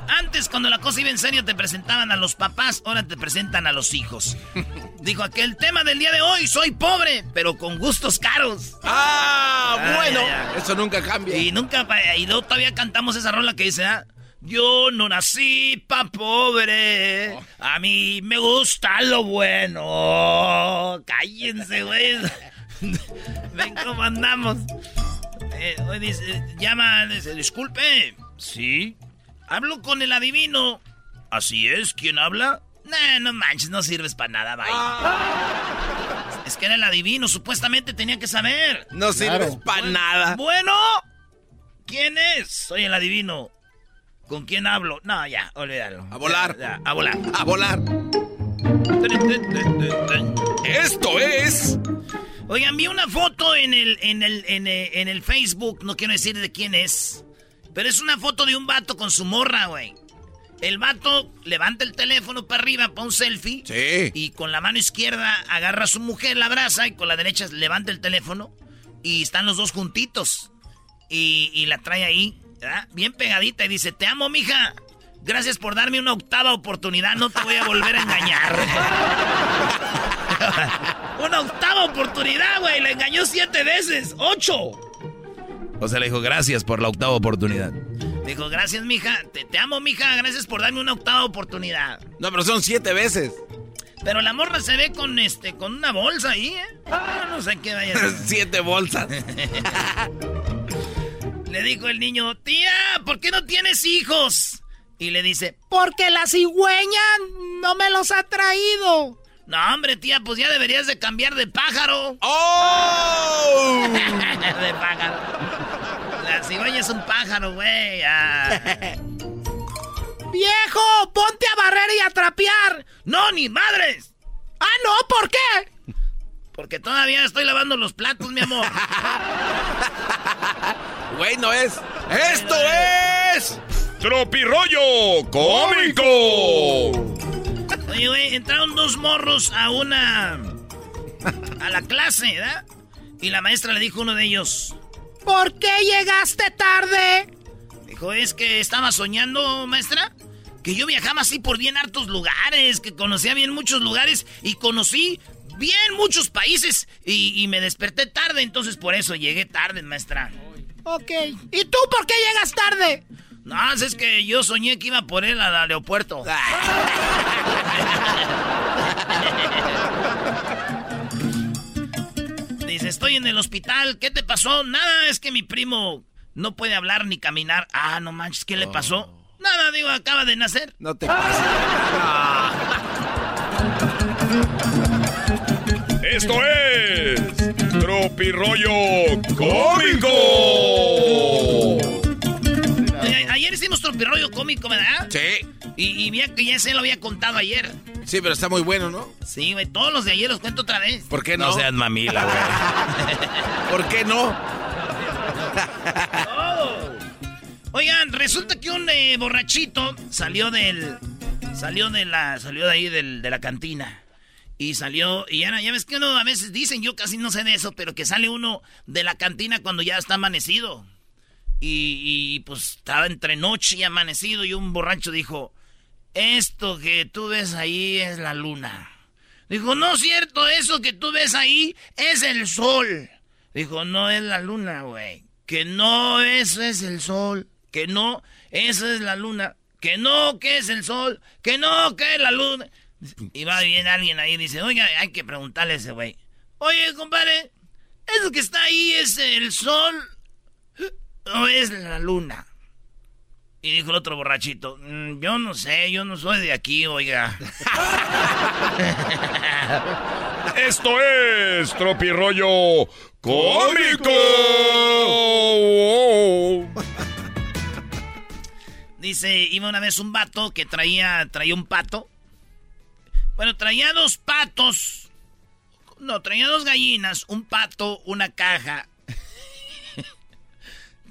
Antes, cuando la cosa iba en serio, te presentaban a los papás, ahora te presentan a los hijos. [LAUGHS] Dijo aquel tema del día de hoy, soy pobre, pero con gustos caros. ¡Ah! Bueno, eso nunca cambia. Y nunca, y luego todavía cantamos esa rola que dice, ah, yo no nací pa' pobre, a mí me gusta lo bueno. Cállense, güey. [LAUGHS] Ven cómo andamos. Eh, hoy dice, llama, dice, disculpe. Sí. Hablo con el adivino. Así es, ¿quién habla? Nah, no manches, no sirves para nada, bye. Es que era el adivino, supuestamente tenía que saber. No sirves Claro. para nada. Bueno, ¿quién es? Soy el adivino. ¿Con quién hablo? No, ya, olvídalo. A volar. Ya, ya, a volar. A volar. Esto es. Oigan, vi una foto en el, en el, en el, en el Facebook, no quiero decir de quién es, pero es una foto de un vato con su morra, güey. El vato levanta el teléfono para arriba para un selfie. Sí. Y con la mano izquierda agarra a su mujer, la abraza, y con la derecha levanta el teléfono. Y están los dos juntitos. Y, y la trae ahí, ¿verdad? bien pegadita, y dice: Te amo, mija. Gracias por darme una octava oportunidad. No te voy a volver a engañar. [LAUGHS] una octava oportunidad, güey. La engañó siete veces. ¡Ocho! O sea, le dijo gracias por la octava oportunidad. Dijo, gracias, mija. Te, te amo, mija. Gracias por darme una octava oportunidad. No, pero son siete veces. Pero la morra se ve con este, con una bolsa ahí, ¿eh? Ah, no sé qué vaya a ser. [LAUGHS] siete bolsas. [LAUGHS] Le dijo el niño, tía, ¿por qué no tienes hijos? Y le dice, Porque la cigüeña no me los ha traído. no, hombre, tía, pues ya deberías de cambiar de pájaro. ¡Oh! [LAUGHS] de pájaro. La cigüeña es un pájaro, güey. Ah. [LAUGHS] Viejo, ponte a barrer y a trapear. No, ni madres. Ah, no, ¿por qué? Porque todavía estoy lavando los platos, mi amor. [LAUGHS] Güey, no es. ¡Esto es! ¡Tropirollo cómico! Oye, güey, entraron dos morros a una. a la clase, ¿verdad? Y la maestra le dijo a uno de ellos: ¿Por qué llegaste tarde? Dijo, es que estaba soñando, maestra, que yo viajaba así por bien hartos lugares, que conocía bien muchos lugares y conocí bien muchos países y, y me desperté tarde, entonces por eso llegué tarde, maestra. Ok. ¿Y tú por qué llegas tarde? No, es que yo soñé que iba por él al aeropuerto. [LAUGHS] Estoy en el hospital, ¿qué te pasó? Nada, es que mi primo no puede hablar ni caminar. Ah, no manches, ¿qué le pasó? Nada, digo, acaba de nacer. No te pases. [LAUGHS] Esto es Tropirollo Cómico. Tropirollo cómico, ¿verdad? Sí. Y, y vi que ya se lo había contado ayer. Sí, pero está muy bueno, ¿no? Sí, güey, todos los de ayer los cuento otra vez. ¿Por qué no? No seas mamila, güey. [LAUGHS] ¿Por qué no? Oigan, resulta que un eh, borrachito salió del. Salió de la. Salió de ahí del- de la cantina. Y salió. Y ya, ya ves que uno a veces dicen, yo casi no sé de eso, pero que sale uno de la cantina cuando ya está amanecido. Y, pues estaba entre noche y amanecido. Y un borracho dijo: Esto que tú ves ahí es la luna. Dijo: No es cierto, eso que tú ves ahí es el sol. Dijo: No es la luna, güey. Que no, eso es el sol. Que no, eso es la luna. Que no, que es el sol. Que no, que es la luna. Y va bien alguien ahí y dice, oiga, hay que preguntarle a ese güey. Oye, compadre, ¿eso que está ahí es el sol o es la luna? Y dijo el otro borrachito, "Mm, yo no sé, yo no soy de aquí, oiga. [LAUGHS] Esto es Tropirollo Cómico. Dice, iba una vez un vato que traía, traía un pato. Bueno, traía dos patos. No, traía dos gallinas, un pato, una caja.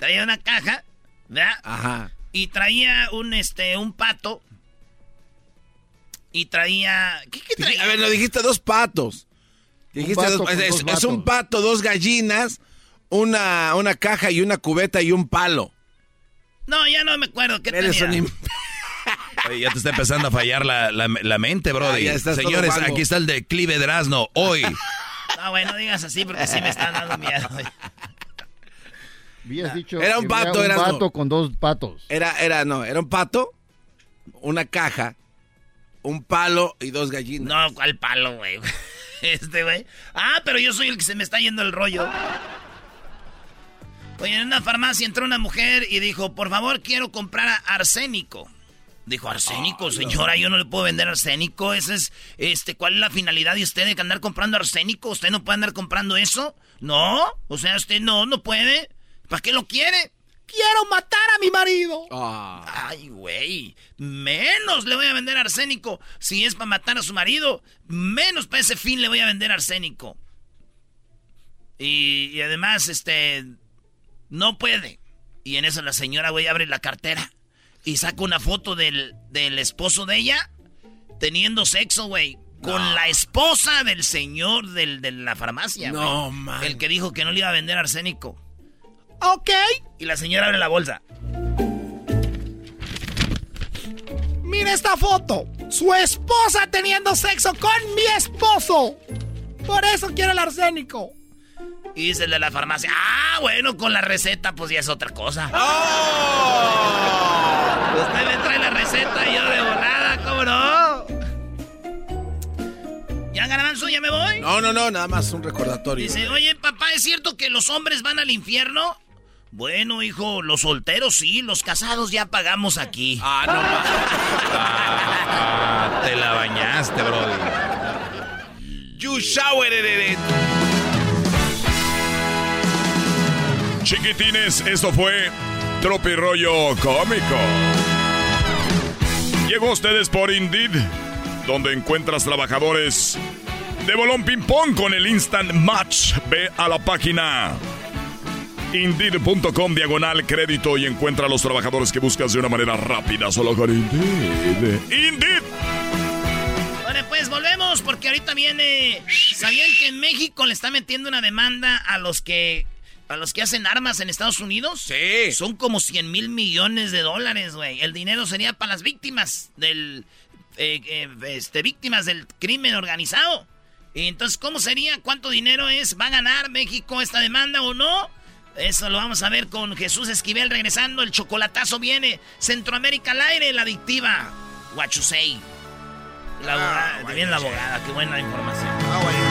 Traía una caja, ¿verdad? Ajá. Y traía un, este, un pato. Y traía... ¿Qué, qué traía? A ver, lo dijiste dos patos. Dijiste pato dos- es, dos es un pato, dos gallinas, una, una caja y una cubeta y un palo. No, ya no me acuerdo. ¿Qué Eres tenía? un im- [LAUGHS] Oye, ya te está empezando a fallar la, la- la mente, Brody. Ah, todo Señores, aquí está el declive de Erasmo. Hoy. [LAUGHS] No, güey, no digas así porque sí me están dando miedo. Güey. Habías dicho Era un pato, un era pato con dos patos. Era, era, no, era un pato, una caja, un palo y dos gallinas. No, ¿cuál palo, güey? [LAUGHS] Este, güey. Ah, pero yo soy el que se me está yendo el rollo. Oye, en una farmacia entró una mujer y dijo, por favor, quiero comprar arsénico. Dijo, arsénico, señora, yo no le puedo vender arsénico. Ese es, este, ¿cuál es la finalidad de usted de andar comprando arsénico? ¿Usted no puede andar comprando eso? No, o sea, usted no, no puede. ¿Para qué lo quiere? Quiero matar a mi marido. Ah. Ay, güey. Menos le voy a vender arsénico. Si es para matar a su marido, menos para ese fin le voy a vender arsénico. Y, y además, este. No puede. Y en eso la señora, güey, abre la cartera. y saca una foto del, del esposo de ella teniendo sexo, güey. Con la esposa del señor del, de la farmacia. No, man. El que dijo que no le iba a vender arsénico. Ok. Y la señora abre la bolsa. Mira esta foto. Su esposa teniendo sexo con mi esposo. Por eso quiere el arsénico. Y dice el de la farmacia, ah, bueno, con la receta pues ya es otra cosa. Usted me trae la receta y yo de volada, ¿cómo no? ¿Ya Garbanzo, ya me voy? No, no, no, nada más un recordatorio. Dice, oye, papá, ¿es cierto que los hombres van al infierno? Bueno, hijo, los solteros sí, los casados ya pagamos aquí. Ah, no Ah, te la bañaste, brody. You showered it. Chiquitines, esto fue Tropi Rollo Cómico. Llegó a ustedes por Indeed, donde encuentras trabajadores de bolón ping-pong con el Instant Match. Ve a la página Indeed.com diagonal crédito y encuentra a los trabajadores que buscas de una manera rápida, solo con Indeed. Indeed. Bueno, pues volvemos porque ahorita viene. ¿Sabían que en México le está metiendo una demanda a los que a los que hacen armas en Estados Unidos? Sí. Son como 100 mil millones de dólares, güey. El dinero sería para las víctimas del eh, eh, este, víctimas del crimen organizado. Entonces, ¿cómo sería? ¿Cuánto dinero es? ¿Va a ganar México esta demanda o no? Eso lo vamos a ver con Jesús Esquivel regresando. El chocolatazo viene. Centroamérica al aire, la adictiva. Say. La abogada, te viene la abogada, qué buena información.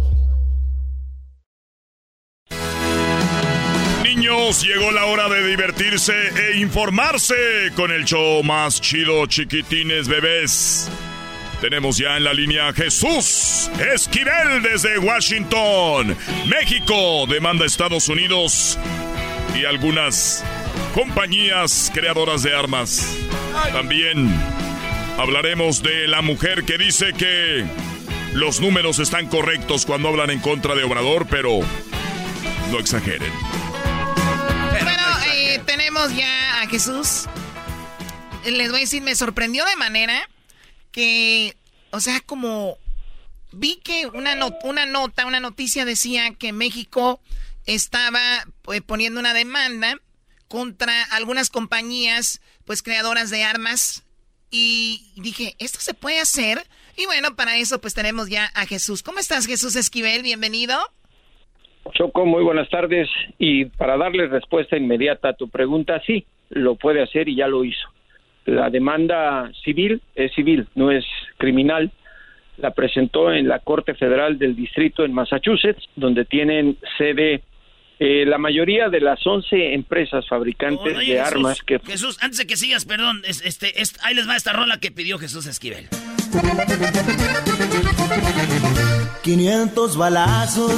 Llegó la hora de divertirse e informarse con el show más chido, chiquitines bebés. Tenemos ya en la línea Jesús Esquivel desde Washington. México demanda a Estados Unidos y algunas compañías creadoras de armas. También hablaremos de la mujer que dice que los números están correctos cuando hablan en contra de Obrador, pero no exageren. Eh, ya a Jesús. Les voy a decir, me sorprendió de manera que, o sea, como vi que una, una nota, una noticia decía que México estaba pues, poniendo una demanda contra algunas compañías, pues creadoras de armas. Y dije, ¿esto se puede hacer? Y bueno, para eso pues tenemos ya a Jesús. ¿Cómo estás, Jesús Esquivel? Bienvenido. Choco, muy buenas tardes. Y para darle respuesta inmediata a tu pregunta, sí, lo puede hacer y ya lo hizo. La demanda civil es civil, no es criminal. La presentó en la Corte Federal del Distrito en Massachusetts, donde tienen sede eh, la mayoría de las 11 empresas fabricantes Oye, de Jesús, armas que Jesús, antes de que sigas, perdón, es- este, es- ahí les va esta rola que pidió Jesús Esquivel. 500 balazos,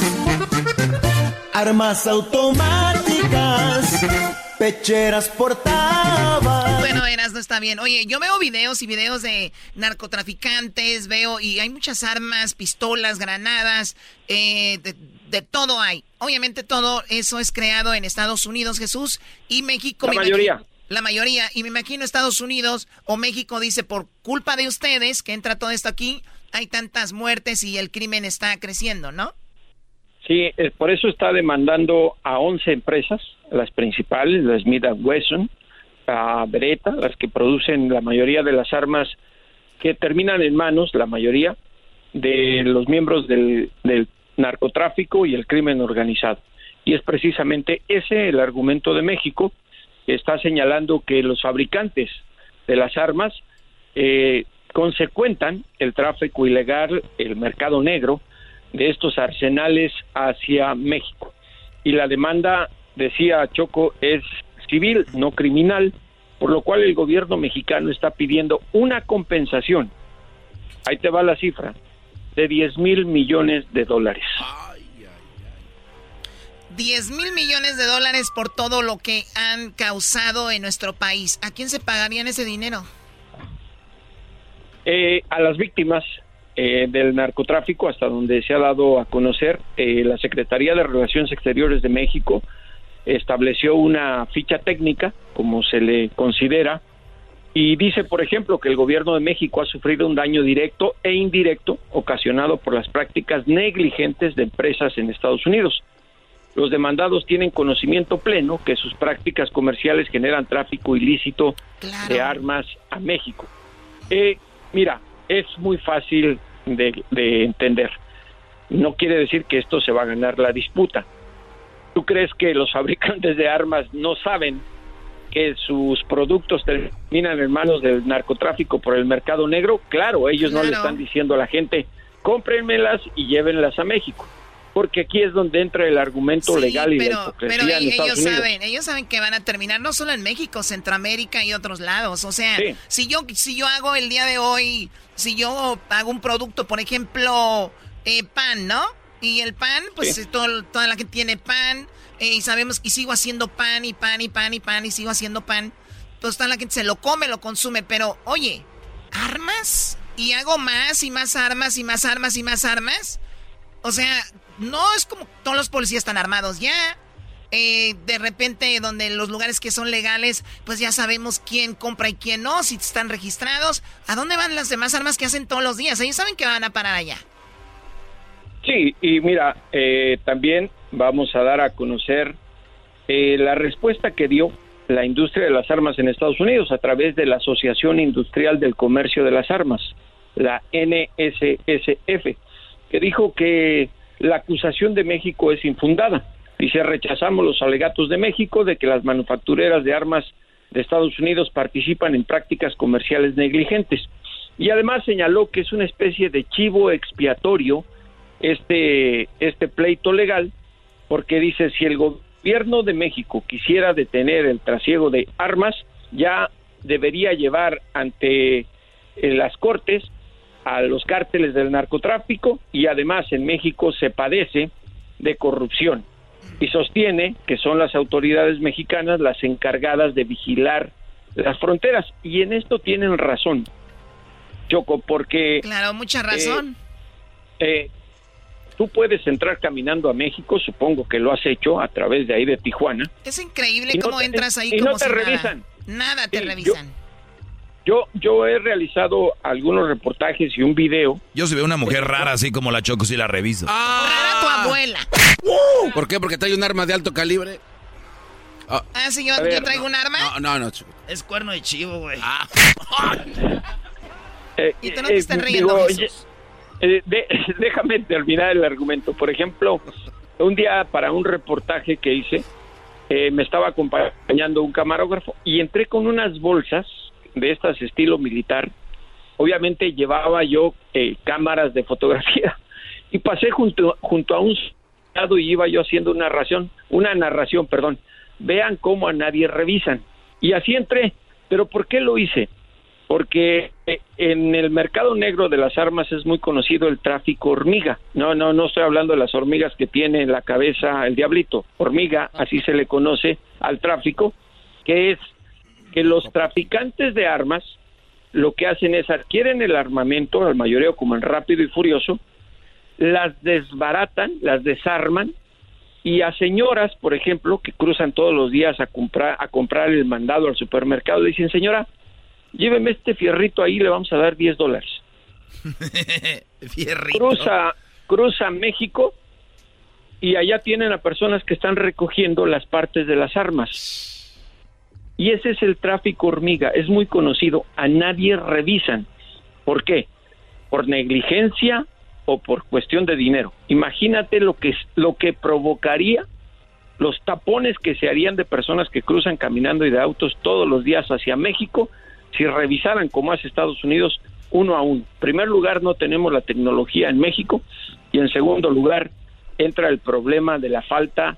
armas automáticas, pecheras portaban. Bueno, Eras, no está bien. Oye, yo veo videos y videos de narcotraficantes, veo, y hay muchas armas, pistolas, granadas, eh, de, de todo hay. Obviamente todo eso es creado en Estados Unidos, Jesús, y México. La me mayoría. imagino- la mayoría, y me imagino Estados Unidos o México dice, por culpa de ustedes, que entra todo esto aquí, hay tantas muertes y el crimen está creciendo, ¿no? Sí, por eso está demandando a 11 empresas, las principales, la Smith Wesson, a Beretta, las que producen la mayoría de las armas que terminan en manos, la mayoría, de los miembros del, del narcotráfico y el crimen organizado. Y es precisamente ese el argumento de México, está señalando que los fabricantes de las armas eh, consecuentan el tráfico ilegal, el mercado negro de estos arsenales hacia México. Y la demanda, decía Choco, es civil, no criminal, por lo cual el gobierno mexicano está pidiendo una compensación, ahí te va la cifra, de 10 mil millones de dólares. 10 mil millones de dólares por todo lo que han causado en nuestro país. ¿A quién se pagarían ese dinero? Eh, a las víctimas eh, del narcotráfico, hasta donde se ha dado a conocer, eh, la Secretaría de Relaciones Exteriores de México estableció una ficha técnica, como se le considera, y dice, por ejemplo, que el gobierno de México ha sufrido un daño directo e indirecto ocasionado por las prácticas negligentes de empresas en Estados Unidos. Los demandados tienen conocimiento pleno que sus prácticas comerciales generan tráfico ilícito de armas a México. Eh, mira, es muy fácil de, de entender. No quiere decir que esto se va a ganar la disputa. ¿Tú crees que los [LAUGHS] fabricantes de armas no saben que sus productos terminan en manos del narcotráfico por el mercado negro? Claro, ellos no le están diciendo a la gente, cómprenmelas y llévenlas a México. Porque aquí es donde entra el argumento Sí, legal y pero, la hipocresía pero en ellos Estados Unidos. saben, ellos saben que van a terminar no solo en México, Centroamérica y otros lados. O sea, Sí. si yo si yo hago el día de hoy, si yo hago un producto, por ejemplo, eh, pan, ¿no? Y el pan, pues eh, todo- toda la gente tiene pan eh, y sabemos y sigo haciendo pan y pan y pan y pan y sigo haciendo pan. Pues toda la gente se lo come, lo consume, pero oye, armas y hago más y más armas y más armas y más armas. O sea, no es como todos los policías están armados ya. Eh, de repente, donde los lugares que son legales, pues ya sabemos quién compra y quién no, si están registrados. ¿A dónde van las demás armas que hacen todos los días? Ellos saben que van a parar allá. Sí, y mira, eh, también vamos a dar a conocer eh, la respuesta que dio la industria de las armas en Estados Unidos a través de la Asociación Industrial del Comercio de las Armas, la NSSF, que dijo que la acusación de México es infundada. Dice, rechazamos los alegatos de México de que las manufactureras de armas de Estados Unidos participan en prácticas comerciales negligentes. Y además señaló que es una especie de chivo expiatorio este, este pleito legal, porque dice, si el gobierno de México quisiera detener el trasiego de armas, ya debería llevar ante eh, las cortes a los cárteles del narcotráfico y además en México se padece de corrupción y sostiene que son las autoridades mexicanas las encargadas de vigilar las fronteras y en esto tienen razón Choco porque Claro, mucha razón. eh, tú puedes entrar caminando a México, supongo que lo has hecho a través de ahí de Tijuana. es increíble no cómo te- entras ahí y no te si revisan. Nada te Sí, revisan. Yo, yo he realizado algunos reportajes y un video. Yo si veo una mujer rara así como la Choco, sí la reviso. Rara tu abuela. ¿Por qué? Porque trae un arma de alto calibre. Ah, si yo, A ver, yo traigo un arma. No, no, no. chico. Es cuerno de chivo, güey. Eh, Y tú no te estás digo, riendo, Jesús. eh, de- [LAUGHS] déjame terminar el argumento. Por ejemplo, un día para un reportaje que hice, eh, me estaba acompañando un camarógrafo y entré con unas bolsas de estas estilo militar. Obviamente llevaba yo eh, cámaras de fotografía [LAUGHS] y pasé junto, junto a un soldado y iba yo haciendo una narración, una narración, perdón. Vean cómo a nadie revisan. Y así entré. ¿Pero por qué lo hice? porque eh, en el mercado negro de las armas es muy conocido el tráfico hormiga. No, no, no estoy hablando de las hormigas que tiene en la cabeza el diablito. Hormiga, así se le conoce al tráfico, que es que los traficantes de armas lo que hacen es adquieren el armamento, al mayoreo como en rápido y furioso, las desbaratan, las desarman y a señoras, por ejemplo, que cruzan todos los días a comprar a comprar el mandado al supermercado, le dicen, señora, lléveme este fierrito ahí, le vamos a dar 10 dólares. [LAUGHS] Fierrito. Cruza, cruza México y allá tienen a personas que están recogiendo las partes de las armas. Y ese es el tráfico hormiga, es muy conocido, a nadie revisan. ¿Por qué? Por negligencia o por cuestión de dinero. Imagínate lo que lo que provocaría los tapones que se harían de personas que cruzan caminando y de autos todos los días hacia México si revisaran como hace Estados Unidos uno a uno. En primer lugar, no tenemos la tecnología en México y en segundo lugar, entra el problema de la falta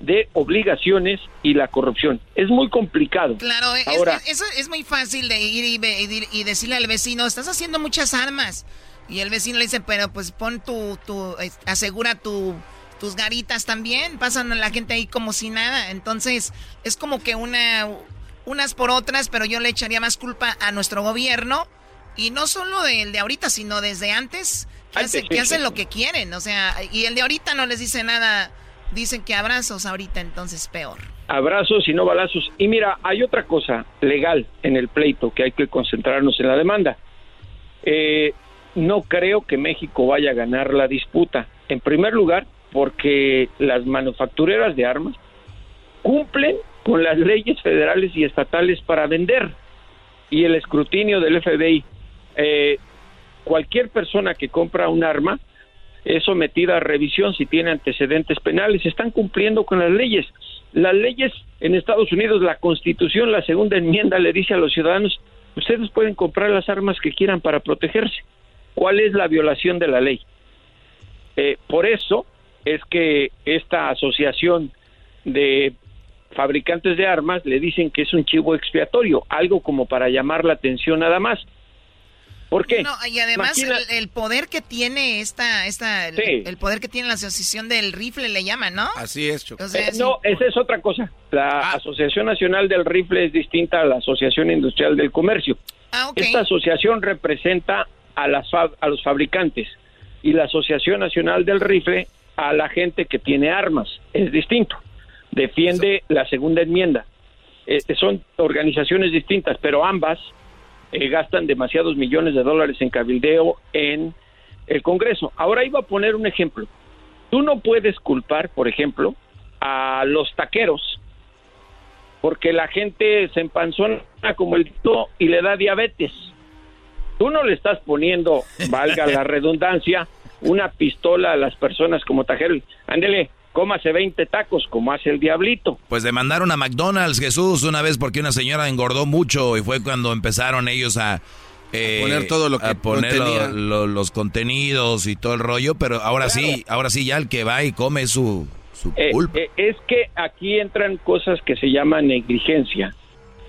de obligaciones y la corrupción. Es muy complicado. Claro, es, Ahora, es, es muy fácil de ir y, y decirle al vecino, estás haciendo muchas armas. Y el vecino le dice, pero pues pon tu, tu asegura tu, tus garitas también. Pasan a la gente ahí como si nada. Entonces, es como que una, unas por otras, pero yo le echaría más culpa a nuestro gobierno. Y no solo del de ahorita, sino desde antes, que, Antes, hace- sí, que sí, hacen lo que quieren. O sea, y el de ahorita no les dice nada. Dicen que abrazos ahorita, entonces peor. abrazos y no balazos. Y mira, hay otra cosa legal en el pleito que hay que concentrarnos en la demanda. Eh, no creo que México vaya a ganar la disputa. En primer lugar, porque las manufactureras de armas cumplen con las leyes federales y estatales para vender y el escrutinio del FBI. Eh, cualquier persona que compra un arma es sometida a revisión si tiene antecedentes penales. Están cumpliendo con las leyes. Las leyes en Estados Unidos, la Constitución, la segunda enmienda le dice a los ciudadanos, ustedes pueden comprar las armas que quieran para protegerse. ¿Cuál es la violación de la ley? Eh, por eso es que esta asociación de fabricantes de armas le dicen que es un chivo expiatorio, algo como para llamar la atención nada más. ¿Por qué? No, y además Imagina- el, el poder que tiene esta, esta, el, Sí. el poder que tiene la asociación del rifle le llaman, ¿no? Así es, Choco. O sea, Eh, no, esa es otra cosa. La Asociación Nacional del Rifle es distinta a la Asociación Industrial del Comercio. Ah, ok. Esta asociación representa a, las fab- a los fabricantes y la Asociación Nacional del Rifle a la gente que tiene armas. Es distinto. Defiende la segunda enmienda. Eh, son organizaciones distintas, pero ambas eh, gastan demasiados millones de dólares en cabildeo en el Congreso. Ahora iba a poner un ejemplo. Tú no puedes culpar, por ejemplo, a los taqueros porque la gente se empanzona como el tito y le da diabetes. Tú no le estás poniendo, valga la [LAUGHS] redundancia, una pistola a las personas como taquero. Ándele, cómase 20 tacos como hace el diablito. Pues demandaron a McDonald's, Jesús, una vez porque una señora engordó mucho y fue cuando empezaron ellos a... eh, Poner todo lo que a poner lo- contenía. lo- los contenidos y todo el rollo, pero ahora sí, ahora sí ya el que va y come es su, su Eh, culpa. eh, es que aquí entran cosas que se llaman negligencia.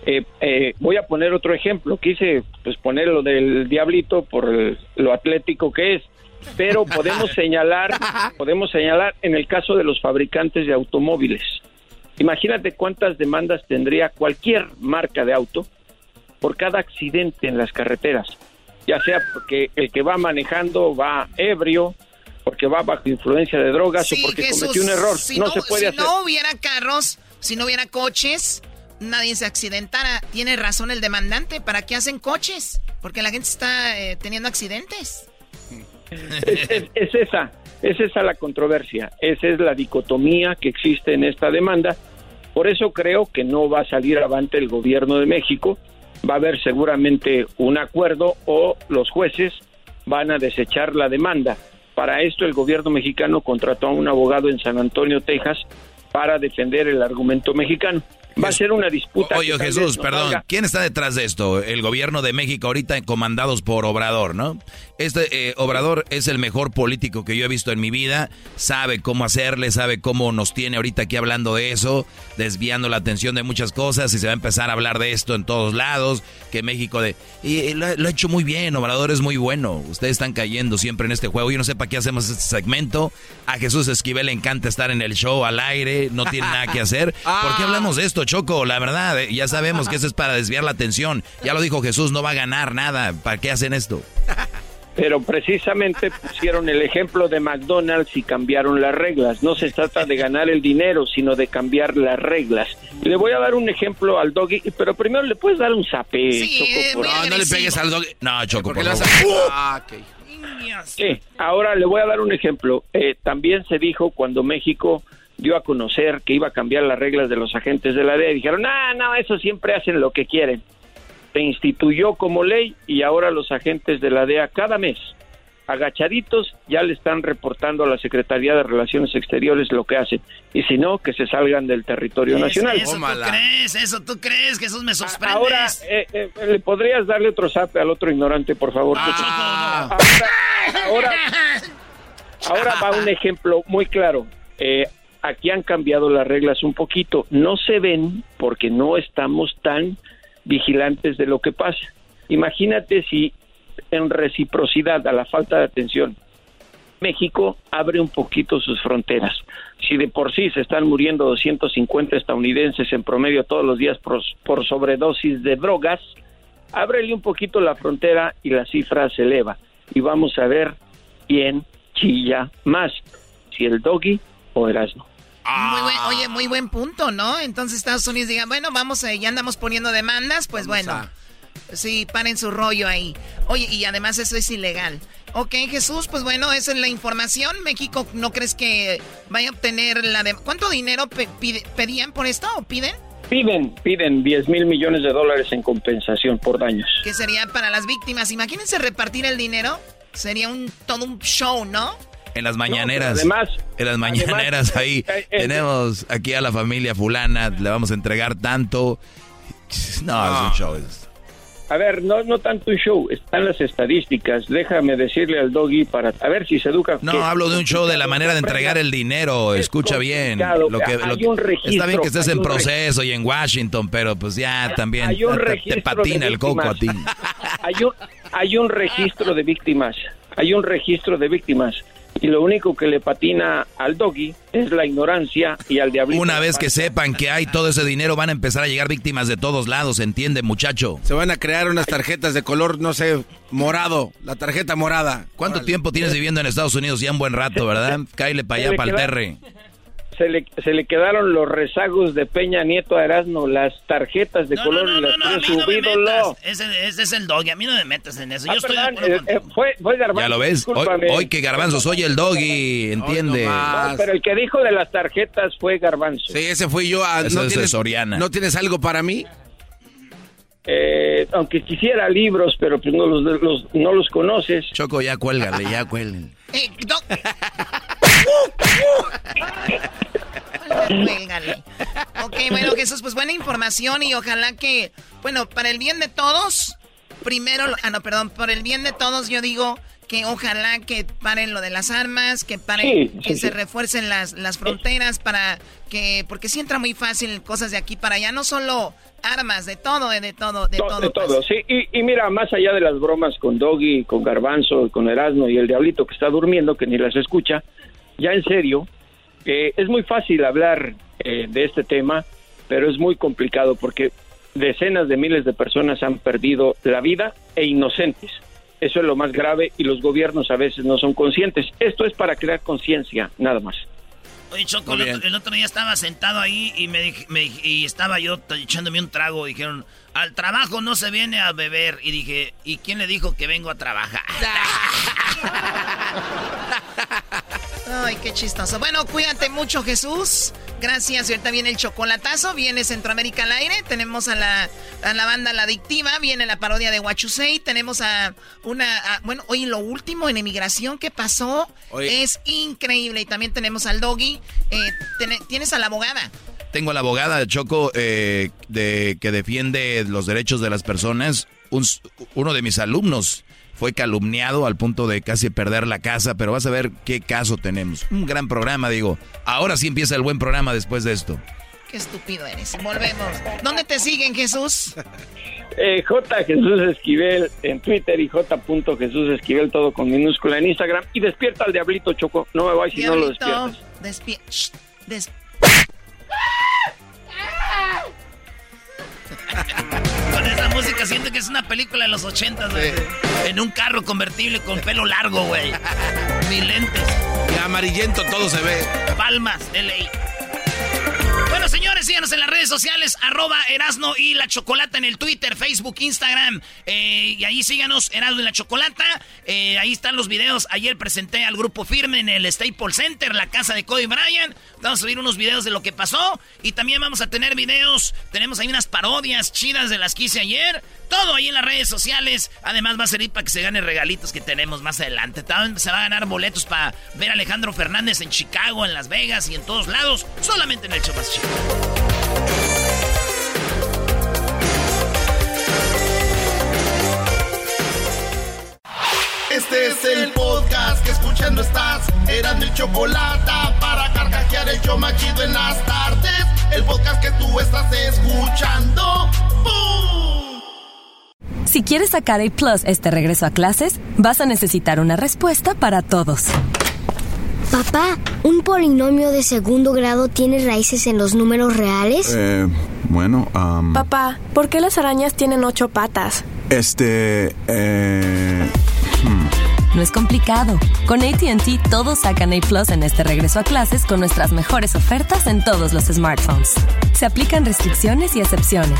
Eh, eh, voy a poner otro ejemplo. Quise pues poner lo del diablito por el- lo atlético que es, pero podemos señalar, [LAUGHS] podemos señalar en el caso de los fabricantes de automóviles. Imagínate cuántas demandas tendría cualquier marca de auto por cada accidente en las carreteras, ya sea porque el que va manejando va ebrio, porque va bajo influencia de drogas Sí, o porque Jesús, cometió un error. Si no, no, se puede si hacer. no hubiera carros, si no hubiera coches, nadie se accidentara. Tiene razón el demandante. ¿Para qué hacen coches? Porque la gente está eh, teniendo accidentes. Es, es- es esa, es esa la controversia, esa es la dicotomía que existe en esta demanda. Por eso creo que no va a salir avante el gobierno de México, va a haber seguramente un acuerdo o los jueces van a desechar la demanda. Para esto el gobierno mexicano contrató a un abogado en San Antonio, Texas, para defender el argumento mexicano. Va a ser una disputa. Oye, Jesús, no perdón, salga. ¿quién está detrás de esto? El gobierno de México ahorita comandados por Obrador, ¿no? Este eh, Obrador es el mejor político que yo he visto en mi vida, sabe cómo hacerle, sabe cómo nos tiene ahorita aquí hablando de eso, desviando la atención de muchas cosas y se va a empezar a hablar de esto en todos lados, que México de... Y lo, lo ha hecho muy bien, Obrador es muy bueno, ustedes están cayendo siempre en este juego, yo no sé para qué hacemos este segmento, a Jesús Esquivel le encanta estar en el show al aire, no tiene nada que hacer, ¿por qué hablamos de esto, Choco? La verdad, eh, ya sabemos que eso es para desviar la atención. Ya lo dijo Jesús, no va a ganar nada. ¿Para qué hacen esto? Pero precisamente pusieron el ejemplo de McDonald's y cambiaron las reglas. No se trata de ganar el dinero, sino de cambiar las reglas. Le voy a dar un ejemplo al doggy, pero primero le puedes dar un zape, Choco, por- No, no le pegues al dog. No, Choco, por favor. a- Ah. Sí, ahora le voy a dar un ejemplo. Eh, también se dijo cuando México dio a conocer que iba a cambiar las reglas de los agentes de la DEA. Dijeron, no, no, eso siempre hacen lo que quieren. Se instituyó como ley y ahora los agentes de la DEA cada mes agachaditos, ya le están reportando a la Secretaría de Relaciones Exteriores lo que hacen. Y si no, que se salgan del territorio Es- nacional. Eso tú crees, eso tú crees, Jesús, me sorprendes. Ahora, eh, eh, ¿le podrías darle otro zape al otro ignorante, por favor? Ah. Ahora, ahora va un [LAUGHS] ejemplo muy claro. Eh, aquí han cambiado las reglas un poquito. No se ven porque no estamos tan vigilantes de lo que pasa. Imagínate si en reciprocidad a la falta de atención México abre un poquito sus fronteras. Si de por sí se están muriendo 250 estadounidenses en promedio todos los días por, por sobredosis de drogas, ábrele un poquito la frontera y la cifra se eleva. Y vamos a ver quién chilla más, si el doggy o Erasmo. Muy buen- oye, muy buen punto, ¿no? Entonces Estados Unidos digan, bueno, vamos, eh, ya andamos poniendo demandas, pues bueno. Sí, paren su rollo ahí. Oye, y además eso es ilegal. Ok, Jesús, pues bueno, esa es la información. México, ¿no crees que vaya a obtener la de... ¿Cuánto dinero pe- pide- pedían por esto o piden? Piden, piden 10 mil millones de dólares en compensación por daños. Que sería para las víctimas. Imagínense repartir el dinero. Sería un todo un show, ¿no? En las mañaneras. además- en las mañaneras ahí eh, eh, tenemos aquí a la familia fulana, le vamos a entregar tanto. No, es un show. es- A ver, no, no tanto un show, están las estadísticas. Déjame decirle al doggy para a ver si se educa. No, hablo de un show de la manera de entregar el dinero. Escucha bien. Lo que, lo Hay que- un registro, está bien que estés en proceso y en Washington, pero pues ya también hay un te- te, patina el coco a ti. Hay un, hay un registro de víctimas. Hay un registro de víctimas. Y lo único que le patina al doggy es la ignorancia y al diablito. Una vez que sepan que hay todo ese dinero, van a empezar a llegar víctimas de todos lados, ¿entiende, muchacho? Se van a crear unas tarjetas de color, no sé, morado. La tarjeta morada. ¿Cuánto tiempo tienes viviendo en Estados Unidos? Ya un buen rato, ¿verdad? [LAUGHS] Cáile para allá, le para el terre. Se le, se le quedaron los rezagos de Peña Nieto a Erasmo, las tarjetas de color y las No, a no su me ídolo. metas. Ese, ese es el doggy, a mí no me metas en eso. Yo Ah, estoy de perdón, eh, eh, fue, fue Garbanzo, Ya lo ves. Hoy, que Garbanzo soy el doggy, ¿entiende? No, pero el que dijo de las tarjetas fue Garbanzo. Sí, ese fui yo. ah, Eso ¿no, es tienes, Soriana. ¿No tienes algo para mí? Eh, aunque quisiera libros, pero pues no los, los- no los conoces. Choco, ya cuélgale, ya cuélgale. [LAUGHS] Cuélgale. Ok, bueno, Jesús, pues buena información y ojalá que, bueno, para el bien de todos, primero, ah, no, perdón, por el bien de todos yo digo que ojalá que paren lo de las armas, que paren, Sí, que sí, se sí. refuercen las, las fronteras para que, porque sí entra muy fácil cosas de aquí para allá, no solo armas, de todo, eh, de todo, de To- todo. de todo, sí. Y, y mira, más allá de las bromas con Doggy, con Garbanzo, con Erasmo y el Diablito que está durmiendo, que ni las escucha, ya en serio, eh, es muy fácil hablar eh, de este tema, pero es muy complicado porque decenas de miles de personas han perdido la vida e inocentes. Eso es lo más grave y los gobiernos a veces no son conscientes. Esto es para crear conciencia, nada más. Oye, Choco, el otro, el otro día estaba sentado ahí y me, me y estaba yo echándome un trago. Dijeron, al trabajo no se viene a beber. Y dije, ¿y quién le dijo que vengo a trabajar? [LAUGHS] [LAUGHS] Ay, qué chistoso. Bueno, cuídate mucho, Jesús. Gracias. Y ahorita viene el chocolatazo, viene Centroamérica al aire. Tenemos a la, a la banda La Adictiva, viene la parodia de Huachusei. Tenemos a una. a- bueno, oye, lo último en emigración que pasó Oye. es increíble. Y también tenemos al Doggy. Eh, tienes a la abogada. Tengo a la abogada de Choco eh, de, que defiende los derechos de las personas. Un uno de mis alumnos fue calumniado al punto de casi perder la casa, pero vas a ver qué caso tenemos. Un gran programa, digo. Ahora sí empieza el buen programa después de esto. Qué estúpido eres. Volvemos. ¿Dónde te siguen, Jesús? Eh, J. Jesús Esquivel en Twitter y J. Jesús Esquivel todo con minúscula en Instagram. Y despierta al Diablito Choco. No me vayas si no lo despiertas. Despie- Shh, des- [LAUGHS] música siento que es una película de los ochentas, güey. En un carro convertible con pelo largo, güey. Mis lentes. Y amarillento todo se ve. Palmas, LA. Señores, síganos en las redes sociales, arroba Erasno y la Chocolata en el Twitter, Facebook, Instagram. Eh, y ahí síganos, Erasno y la Chocolata. Eh, ahí están los videos. Ayer presenté al grupo Firme en el Staples Center, la casa de Cody Bryant. Vamos a subir unos videos de lo que pasó. Y también vamos a tener videos. Tenemos ahí unas parodias chidas de las que hice ayer. Todo ahí en las redes sociales. Además va a servir para que se gane regalitos que tenemos más adelante. También se va a ganar boletos para ver a Alejandro Fernández en Chicago, en Las Vegas y en todos lados. Solamente en el show más. Este es el podcast que escuchando estás. Eran mi chocolate para carcajear el yo machido en las tardes. El podcast que tú estás escuchando. Si quieres sacar A Plus este regreso a clases, vas a necesitar una respuesta para todos. Papá, ¿un polinomio de segundo grado tiene raíces en los números reales? Eh, bueno, am, Papá, ¿por qué las arañas tienen ocho patas? este, eh, hmm. No es complicado. Con ATT todos sacan A Plus en este regreso a clases con nuestras mejores ofertas en todos los smartphones. Se aplican restricciones y excepciones.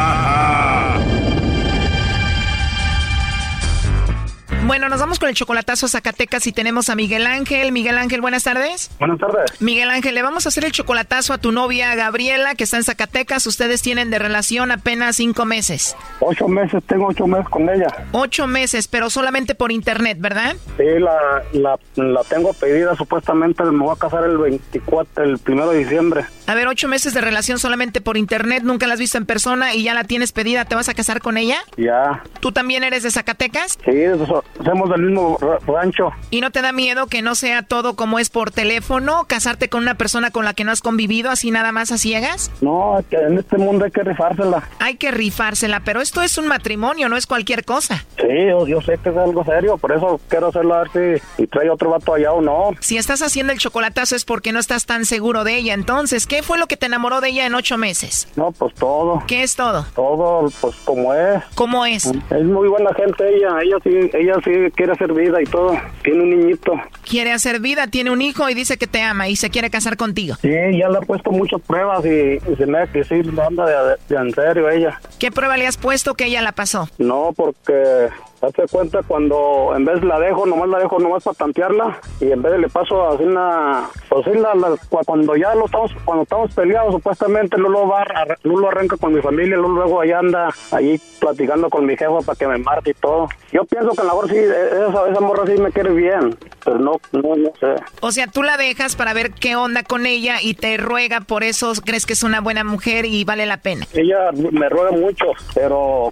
Bueno, nos vamos con el chocolatazo a Zacatecas y tenemos a Miguel Ángel. Miguel Ángel, buenas tardes. Buenas tardes. Miguel Ángel, le vamos a hacer el chocolatazo a tu novia Gabriela, que está en Zacatecas. Ustedes tienen de relación apenas cinco meses. Ocho meses, tengo ocho meses con ella. Ocho meses, pero solamente por internet, ¿verdad? Sí, la, la, la tengo pedida supuestamente, me voy a casar el 24, el primero de diciembre. A ver, ocho meses de relación solamente por internet, nunca la has visto en persona y ya la tienes pedida. ¿Te vas a casar con ella? Ya. ¿Tú también eres de Zacatecas? Sí, so- somos del mismo ra- rancho. ¿Y no te da miedo que no sea todo como es por teléfono? ¿Casarte con una persona con la que no has convivido así nada más a ciegas? No, que en este mundo hay que rifársela. Hay que rifársela, pero esto es un matrimonio, no es cualquier cosa. Sí, yo, yo sé que es algo serio, por eso quiero hacerlo a ver si, si trae otro vato allá o no. Si estás haciendo el chocolatazo es porque no estás tan seguro de ella. Entonces, ¿qué fue lo que te enamoró de ella en ocho meses? No, pues todo. ¿Qué es todo? Todo, pues como es. ¿Cómo es? Es muy buena gente ella, ella sí, ella sí quiere hacer vida y todo. Tiene un niñito. Quiere hacer vida, tiene un hijo y dice que te ama y se quiere casar contigo. Sí, ya le ha puesto muchas pruebas y, y se me da que sí anda de, de en serio ella. ¿Qué prueba le has puesto que ella la pasó? No, porque hazte cuenta cuando en vez la dejo, nomás la dejo nomás para tantearla y en vez de le paso así una, pues sí, la, la- cu- cuando ya lo estamos, cuando estamos peleados supuestamente Lulo va, Lulo arranca con mi familia, Lulo luego allá anda ahí platicando con mi jefa para que me marque y todo. Yo pienso que a lo mejor sí, esa, esa morra sí me quiere bien, pero no, no, no sé. O sea, tú la dejas para ver qué onda con ella y te ruega, por eso crees que es una buena mujer y vale la pena. Ella me ruega mucho, pero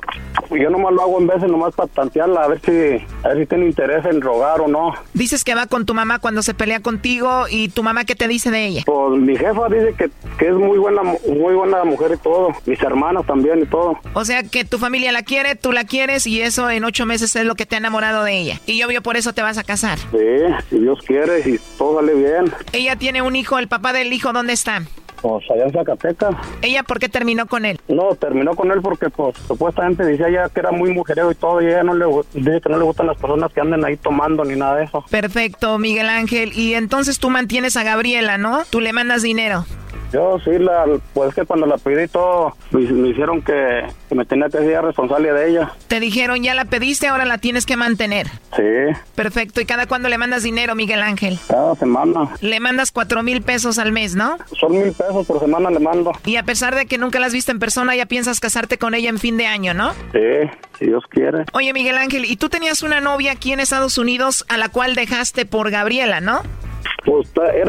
yo nomás lo hago en veces nomás para tantearla, a ver si, a ver si tiene interés en rogar o no. Dices que va con tu mamá cuando se pelea contigo y tu mamá qué te dice de ella. Pues mi jefa dice que, que es muy buena, muy buena mujer y todo, mis hermanas también y todo. O sea, que tu familia la quiere, tú la quieres y eso en ocho meses es lo que te ha enamorado de ella. Y obvio por eso te vas a casar. Sí, si Dios quiere, si todo sale bien. Ella tiene un hijo, el papá del hijo, ¿dónde está? Pues allá en Zacatecas. ¿Ella por qué terminó con él? No, terminó con él porque pues supuestamente decía ella que era muy mujerero y todo y ella no le dice que no le gustan las personas que anden ahí tomando ni nada de eso. Perfecto, Miguel Ángel. Y entonces tú mantienes a Gabriela, ¿no? Tú le mandas dinero. Yo sí, la, pues que cuando la pedí todo, me, me hicieron que, que me tenía que ser responsable de ella. Te dijeron, ya la pediste, ahora la tienes que mantener. Sí, Perfecto. ¿Y cada cuándo le mandas dinero, Miguel Ángel? cada semana. Le mandas cuatro mil pesos al mes, ¿no? Son mil pesos por semana le mando. Y a pesar de que nunca la has visto en persona, ya piensas casarte con ella en fin de año, ¿no? Sí, si Dios quiere. Oye, Miguel Ángel, y tú tenías una novia aquí en Estados Unidos a la cual dejaste por Gabriela, ¿no? Pues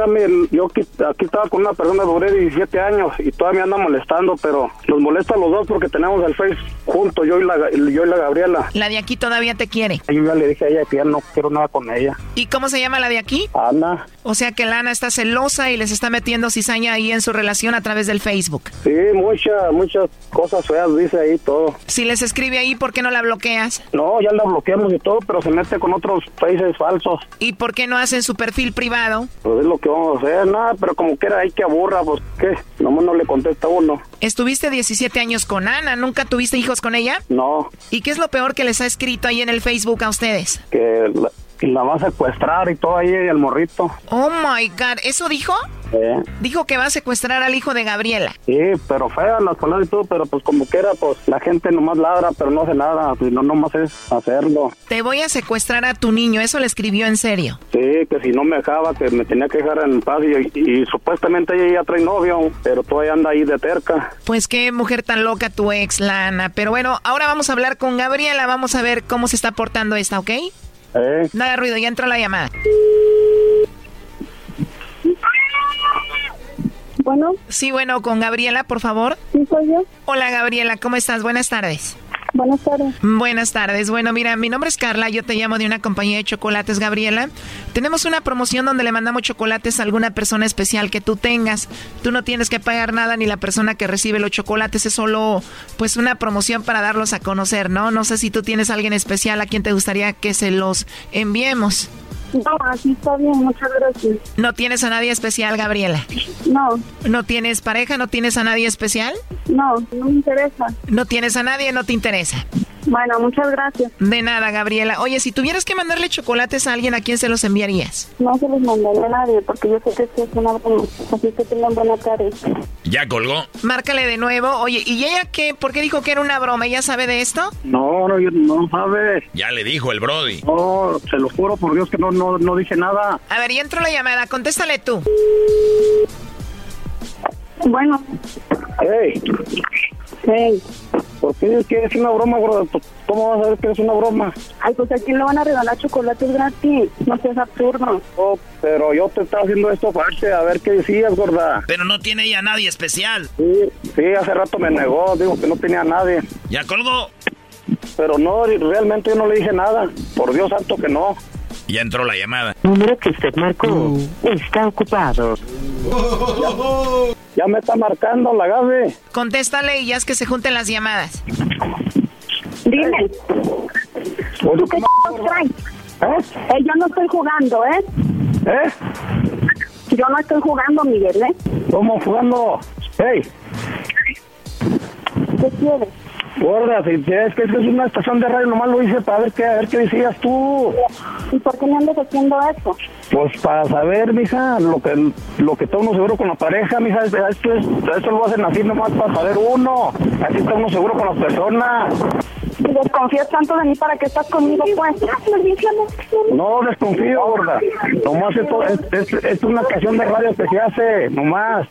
mi, yo aquí, aquí estaba con una persona, duré 17 años y todavía me anda molestando, pero nos molesta a los dos porque tenemos el Face juntos, yo y la, yo y la Gabriela. La de aquí todavía te quiere. Yo ya le dije a ella que ya no quiero nada con ella. ¿Y cómo se llama la de aquí? Ana, O sea que Lana está celosa y les está metiendo cizaña ahí en su relación a través del Facebook. Sí, muchas, muchas cosas feas dice ahí todo. Si les escribe ahí, ¿por qué no la bloqueas? No, ya la bloqueamos y todo, pero se mete con otros países falsos. ¿Y por qué no hacen su perfil privado? Pues es lo que vamos a hacer, nada, pero como quiera ahí que aburra, pues qué, nomás no le contesta uno. Estuviste 17 años con Ana, ¿nunca tuviste hijos con ella? No. ¿Y qué es lo peor que les ha escrito ahí en el Facebook a ustedes? Que la, la va a secuestrar y todo ahí el morrito. Oh my god, ¿eso dijo? Eh, Dijo que va a secuestrar al hijo de Gabriela. sí, pero feas las palabras y todo, pero pues como quiera, pues la gente nomás ladra, pero no hace nada, y no nomás es hacerlo. Te voy a secuestrar a tu niño, eso le escribió en serio. Sí, que si no me dejaba, que me tenía que dejar en paz y, y supuestamente ella ya trae novio, pero todavía anda ahí de terca. Pues qué mujer tan loca tu ex, Lana. Pero bueno, ahora vamos a hablar con Gabriela, vamos a ver cómo se está portando esta, ¿ok? Eh. No haga ruido, ya entró la llamada. Bueno. Sí, bueno, con Gabriela, por favor. Sí, soy yo. Hola, Gabriela, ¿cómo estás? Buenas tardes. Buenas tardes. Buenas tardes. Bueno, mira, mi nombre es Carla, yo te llamo de una compañía de chocolates, Gabriela. Tenemos una promoción donde le mandamos chocolates a alguna persona especial que tú tengas. Tú no tienes que pagar nada ni la persona que recibe los chocolates, es solo pues una promoción para darlos a conocer, ¿no? No sé si tú tienes a alguien especial a quien te gustaría que se los enviemos. No, así está bien, muchas gracias. ¿No tienes a nadie especial, Gabriela? No. ¿No tienes pareja? ¿No tienes a nadie especial? No, no me interesa. ¿No tienes a nadie? ¿No te interesa? Bueno, muchas gracias. De nada, Gabriela. Oye, si tuvieras que mandarle chocolates a alguien, ¿a quién se los enviarías? No se los mandaré a nadie porque yo sé que esto es una broma. Así que tengan buena tarde. Ya colgó. Márcale de nuevo. Oye, ¿y ella qué? ¿Por qué dijo que era una broma? ¿Ella sabe de esto? No, no, yo no sabe. Ya le dijo el Brody. No, se lo juro por Dios que no, no, no dije nada. A ver, ya entró la llamada. Contéstale tú. Bueno. Hey, Hey. ¿por qué dices que es una broma, gordo? Pues, ¿Cómo vas a saber que es una broma? Ay, pues a quién le van a regalar chocolates gratis. No seas absurdo. Oh, pero yo te estaba haciendo esto aparte, a ver qué decías, gorda. Pero no tiene ella a nadie especial. Sí, sí, hace rato me negó, dijo que no tenía a nadie. Ya colgó. Pero no, realmente yo no le dije nada. Por Dios santo que no. Ya entró la llamada. Número que usted marcó está ocupado. Ya me está marcando la Gaby. Contéstale y ya es que se junten las llamadas. Dime. ¿Tú qué traes? Eh, yo no estoy jugando, ¿eh? ¿Eh? Yo no estoy jugando, Miguel, ¿eh? ¿Cómo jugando? Hey, ¿Qué quieres? Gorda, si es que es una estación de radio, nomás lo hice para ver qué, a ver qué decías tú. ¿Y por qué me andas haciendo eso? Pues para saber, mija, lo que lo que está uno seguro con la pareja, mija, esto, es, esto lo hacen así nomás para saber uno. Así está uno seguro con las personas. Si desconfías tanto de mí, ¿para qué estás conmigo, pues? No desconfío, gorda. Nomás esto es, es, es una estación de radio que se hace, nomás.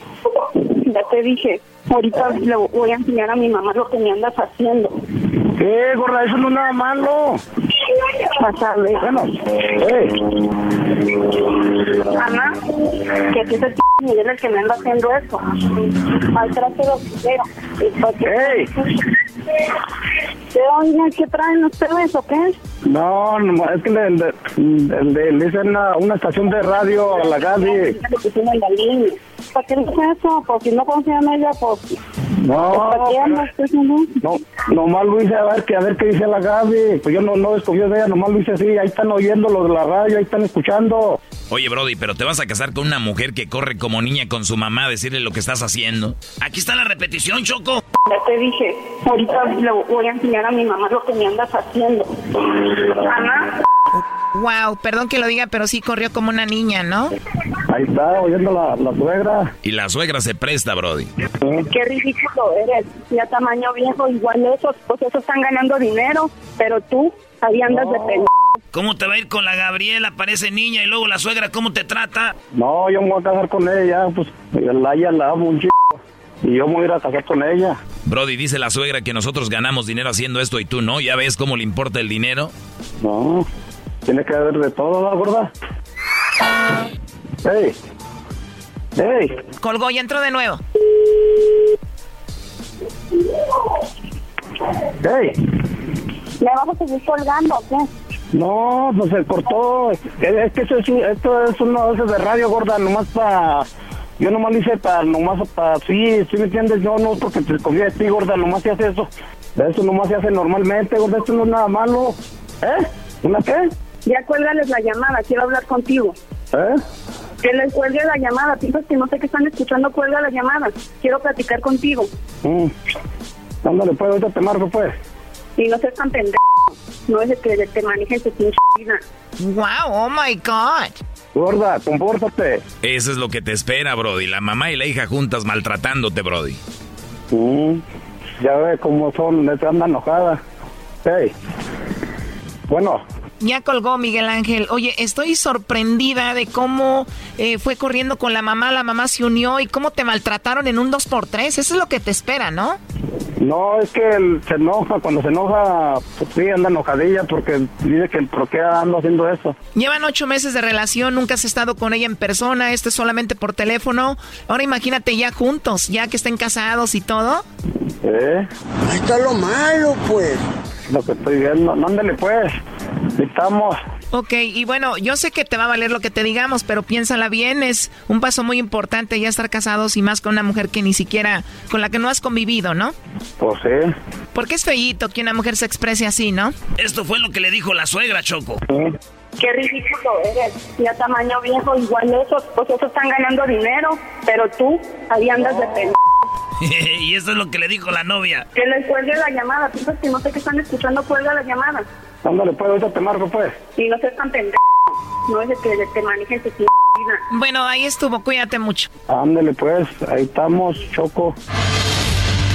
Ya te dije, ahorita le voy a enseñar a mi mamá lo que me andas haciendo. ¿Qué, gorda? Eso no es nada malo. Ver. Bueno, hey. Ana, que aquí es el p Miguel el que me anda haciendo eso. Maltrato de quiero. ¡Ey! ¿Qué oigan? ¿Qué traen ustedes o qué? No, no, es que le, le, le- le- dicen una, una estación de radio a la línea. ¿Para qué dice eso? Pues si no confía en ella, pues... No, ¿Para qué andas haciendo eso? no, nomás lo hice a ver, que, a ver qué dice la Gaby. Pues yo no, no desconfío de ella, nomás lo hice así. Ahí están oyendo lo de la radio, ahí están escuchando. Oye, Brody, pero te vas a casar con una mujer que corre como niña con su mamá a decirle lo que estás haciendo. Aquí está la repetición, Choco. Ya te dije, ahorita le voy a enseñar a mi mamá lo que me andas haciendo. Ana, Wow, perdón que lo diga, pero sí corrió como una niña, ¿no? Ahí está oyendo la, la suegra. Y la suegra se presta, Brody. qué ridículo eres. Ya tamaño viejo, igual esos, pues esos están ganando dinero, pero tú ahí andas de pena. ¿Cómo te va a ir con la Gabriela? Parece niña y luego la suegra, ¿cómo te trata? No, yo me voy a casar con ella, pues la, ella la amo un chico. Y yo me voy a ir a casar con ella. Brody, dice la suegra que nosotros ganamos dinero haciendo esto y tú no. ¿Ya ves cómo le importa el dinero? No, tiene que haber de todo, ¿no, gorda? ¡Ey! ¡Ey! Colgó y entró de nuevo. ¡Ey! ¿Me vas a seguir colgando o qué? No, pues se cortó. Es, que eso es, un- esto es uno de esos de radio, gorda, nomás para... Yo nomás lo hice para, nomás para... Sí, sí me entiendes, yo no porque te confío de ti, gorda, nomás se hace eso. Eso nomás se hace normalmente, gorda, esto no es nada malo. ¿Eh? ¿Una qué? Ya cuélgales la llamada, quiero hablar contigo. ¿Eh? Que les cuelgue la llamada, piensas que no sé qué están escuchando, cuelga la llamada. Quiero platicar contigo. Mm. Ándale, pues, ahorita te marco, pues. Y no seas tan pendejo. No es el que te manejen su pinche vida. Wow, oh my God. Gorda, compórtate. Eso es lo que te espera, Brody. La mamá y la hija juntas maltratándote, Brody. Mm, ya ve cómo son, se anda enojada. Hey. Bueno, Ya colgó Miguel Ángel. Oye, estoy sorprendida de cómo eh, fue corriendo con la mamá, la mamá se unió y cómo te maltrataron en un 2x3. Eso es lo que te espera, ¿no? no, es que él se enoja, cuando se enoja, pues sí, anda enojadilla porque dice que por qué ando haciendo eso. Llevan ocho meses de relación, nunca has estado con ella en persona, esto es solamente por teléfono. Ahora imagínate ya juntos, ya que estén casados y todo. ¿Eh? Ahí está lo malo, pues. Lo que estoy viendo, no, ándale pues, estamos. Ok, y bueno, yo sé que te va a valer lo que te digamos, pero piénsala bien, es un paso muy importante ya estar casados y más con una mujer que ni siquiera, con la que no has convivido, ¿no? Pues sí. Porque es feíto que una mujer se exprese así, ¿no? Esto fue lo que le dijo la suegra, Choco. Qué ridículo eres. Ya tamaño viejo, igual esos, pues esos están ganando dinero. Pero tú, ahí andas de pendejo. [LAUGHS] y eso es lo que le dijo la novia. Que les cuelgue la llamada. Piensas que no sé qué están escuchando, cuelga la llamada. Ándale pues, ahorita te marco pues. Y no seas tan pendejo. No es el que te manejen su pinche vida. Bueno, ahí estuvo, cuídate mucho. Ándale pues, ahí estamos, Choco.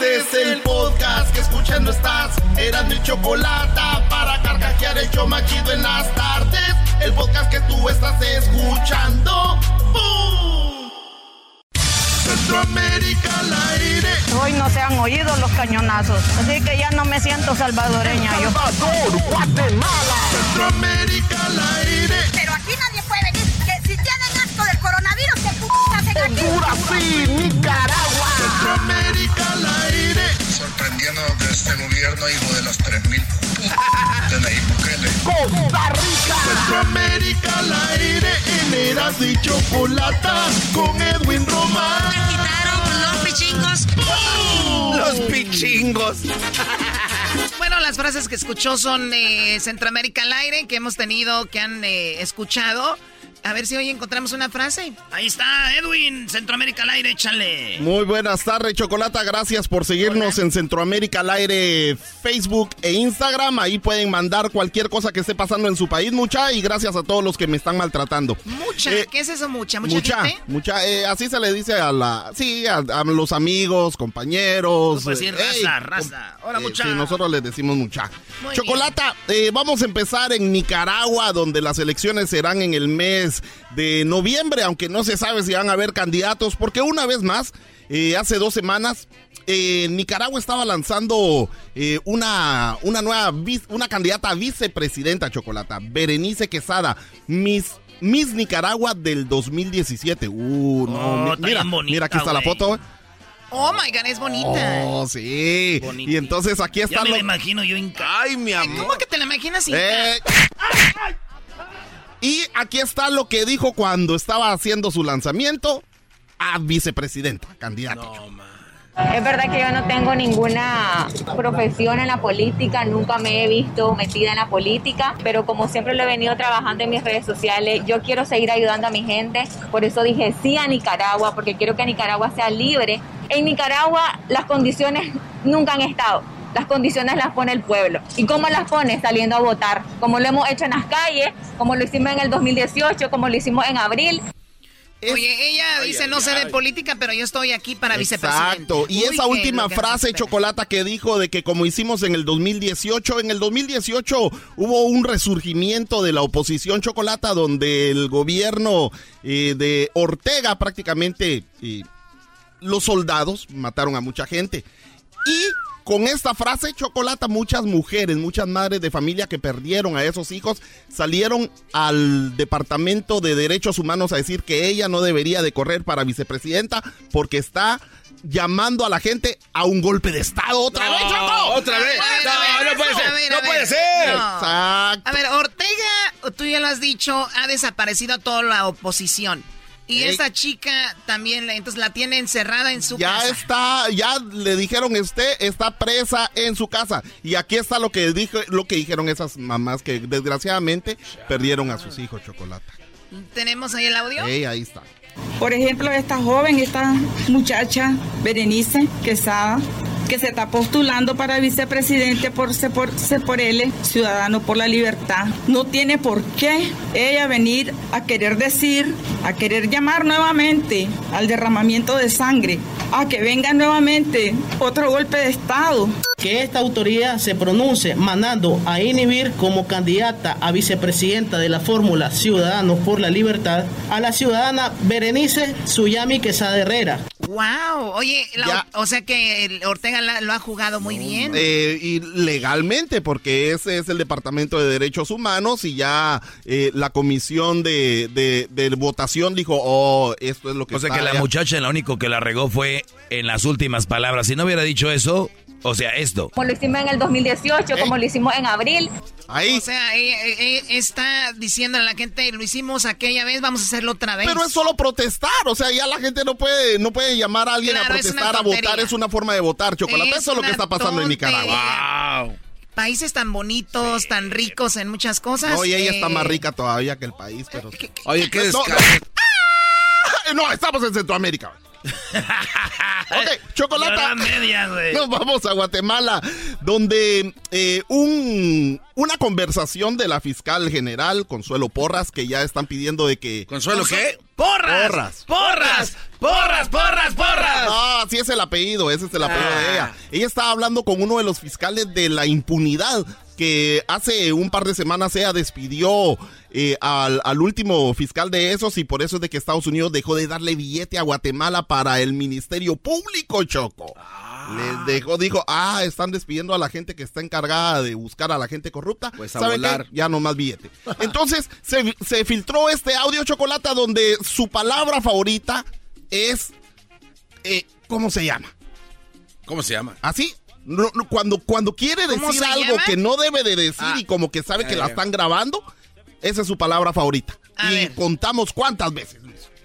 Este es el podcast que escuchando estás. Eran mi chocolate para carcajear el yo machido en las tardes. El podcast que tú estás escuchando. ¡Bum! Centroamérica al aire. Hoy no se han oído los cañonazos, así que ya no me siento salvadoreña yo. Salvador, Guatemala. Centroamérica al aire. Pero aquí nadie puede venir. Que si tienen asco del coronavirus, ¿qué p hacen aquí? Honduras y Nicaragua. Sorprendiendo que este gobierno, hijo de los 3000 de Nayib Bukele. Costa Rica. Centroamérica al aire. En Eras y Chocolata con Edwin Román. Me quitaron los pichingos. Los pichingos. [LAUGHS] Bueno, las frases que escuchó son de Centroamérica al aire, que hemos tenido, que han eh, escuchado. A ver si hoy encontramos una frase. Ahí está, Edwin, Centroamérica al aire, échale. Muy buenas tardes, Chocolata. Gracias por seguirnos en Centroamérica al aire, Facebook e Instagram. Ahí pueden mandar cualquier cosa que esté pasando en su país, mucha. Y gracias a todos los que me están maltratando. Mucha, Eh, ¿qué es eso mucha? ¿Mucha, Mucha, gente? mucha, eh, así se le dice a la, sí, a, a los amigos, compañeros. Pues sí, eh, raza, raza. Hola, eh, mucha. Sí, nosotros les decimos mucha. Muy Chocolata, vamos a empezar en Nicaragua, donde las elecciones serán en el mes de noviembre, aunque no se sabe si van a haber candidatos, porque una vez más, eh, hace dos semanas, eh, Nicaragua estaba lanzando eh, una, una nueva, una candidata a vicepresidenta, Chocolata, Berenice Quesada, Miss... Miss Nicaragua del 2017. Uh, no. Oh, mira, bonita, mira, aquí está la foto. Oh my god, es bonita. Oh, sí. Y entonces aquí Ya está me lo- la imagino yo en Ay, mi amor. ¿Cómo que te la imaginas sin Eh, Y aquí está lo que dijo cuando estaba haciendo su lanzamiento a vicepresidenta, candidato. Es verdad que yo no tengo ninguna profesión en la política, nunca me he visto metida en la política, pero como siempre lo he venido trabajando en mis redes sociales, yo quiero seguir ayudando a mi gente, por eso dije sí a Nicaragua, porque quiero que Nicaragua sea libre. En Nicaragua las condiciones nunca han estado. Las condiciones las pone el pueblo. ¿Y cómo las pone? Saliendo a votar. Como lo hemos hecho en las calles, como lo hicimos en el 2018, como lo hicimos en abril. Oye, ella dice no sé de política, pero yo estoy aquí para vicepresidente. Exacto. Y esa última frase, Chocolata, que dijo de que como hicimos en el 2018, en el 2018 hubo un resurgimiento de la oposición Chocolata donde el gobierno eh, de Ortega prácticamente eh, los soldados mataron a mucha gente. Y con esta frase, Chocolata, muchas mujeres, muchas madres de familia que perdieron a esos hijos salieron al Departamento de Derechos Humanos a decir que ella no debería de correr para vicepresidenta porque está llamando a la gente a un golpe de Estado. ¿Otra vez, Choco? ¡Otra vez! No, no puede ser, no puede ser. A ver, Ortega, tú ya lo has dicho, ha desaparecido a toda la oposición. Y esa chica también, entonces la tiene encerrada en su ya casa. Ya está, ya le dijeron usted está presa en su casa. Y aquí está lo que dijo, lo que dijeron esas mamás que desgraciadamente perdieron a sus hijos, Chocolata. ¿Tenemos ahí el audio? Sí, ahí está. Por ejemplo, esta joven, esta muchacha, Berenice Quesada, que se está postulando para vicepresidente por L, Ciudadano por la Libertad. No tiene por qué ella venir a querer decir, a querer llamar nuevamente al derramamiento de sangre, a que venga nuevamente otro golpe de Estado. Que esta autoridad se pronuncie mandando a inhibir como candidata a vicepresidenta de la fórmula Ciudadanos por la Libertad a la ciudadana Berenice Suyami Quesada Herrera. Wow, oye, o sea que Ortega lo ha jugado muy bien. Eh, y legalmente, porque ese es el Departamento de Derechos Humanos y ya eh, la comisión de, de, votación dijo, oh, esto es lo que... O sea que la muchacha lo único que la regó fue en las últimas palabras. Si no hubiera dicho eso, o sea, esto. Como lo hicimos en el 2018, como lo hicimos en abril. Ahí. O sea, está diciendo a la gente, lo hicimos aquella vez, vamos a hacerlo otra vez. Pero es solo protestar, o sea, ya la gente no puede, no puede llamar a alguien a protestar, a votar, es una forma de votar, chocolate. eso es lo que está pasando en Nicaragua. Wow. Países tan bonitos, tan ricos en muchas cosas. Oye, ella está más rica todavía que el país, pero. Oye, qué no, no, [LAUGHS] estamos en Centroamérica. [LAUGHS] ok, chocolate. Nos vamos a Guatemala, donde eh, un, una conversación de la fiscal general, Consuelo Porras, que ya están pidiendo de que... ¿Consuelo qué? ¡Porras! ¡Porras! ¡Porras, porras, porras! Ah, sí es el apellido, ese es el apellido de ella. Ella estaba hablando con uno de los fiscales de la impunidad que hace un par de semanas ella despidió eh, al, al, último fiscal de esos y por eso es de que Estados Unidos dejó de darle billete a Guatemala para el Ministerio Público, Choco. Les dejó, dijo, ah, están despidiendo a la gente que está encargada de buscar a la gente corrupta. Pues a volar. Ya no más billete. [LAUGHS] Entonces, se, se filtró este audio chocolate donde su palabra favorita es, eh, ¿cómo se llama? ¿Cómo se llama? ¿Así? No, no, cuando, cuando quiere decir algo que no debe de decir Ah. y como que sabe que la están grabando, esa es su palabra favorita. y contamos cuántas veces.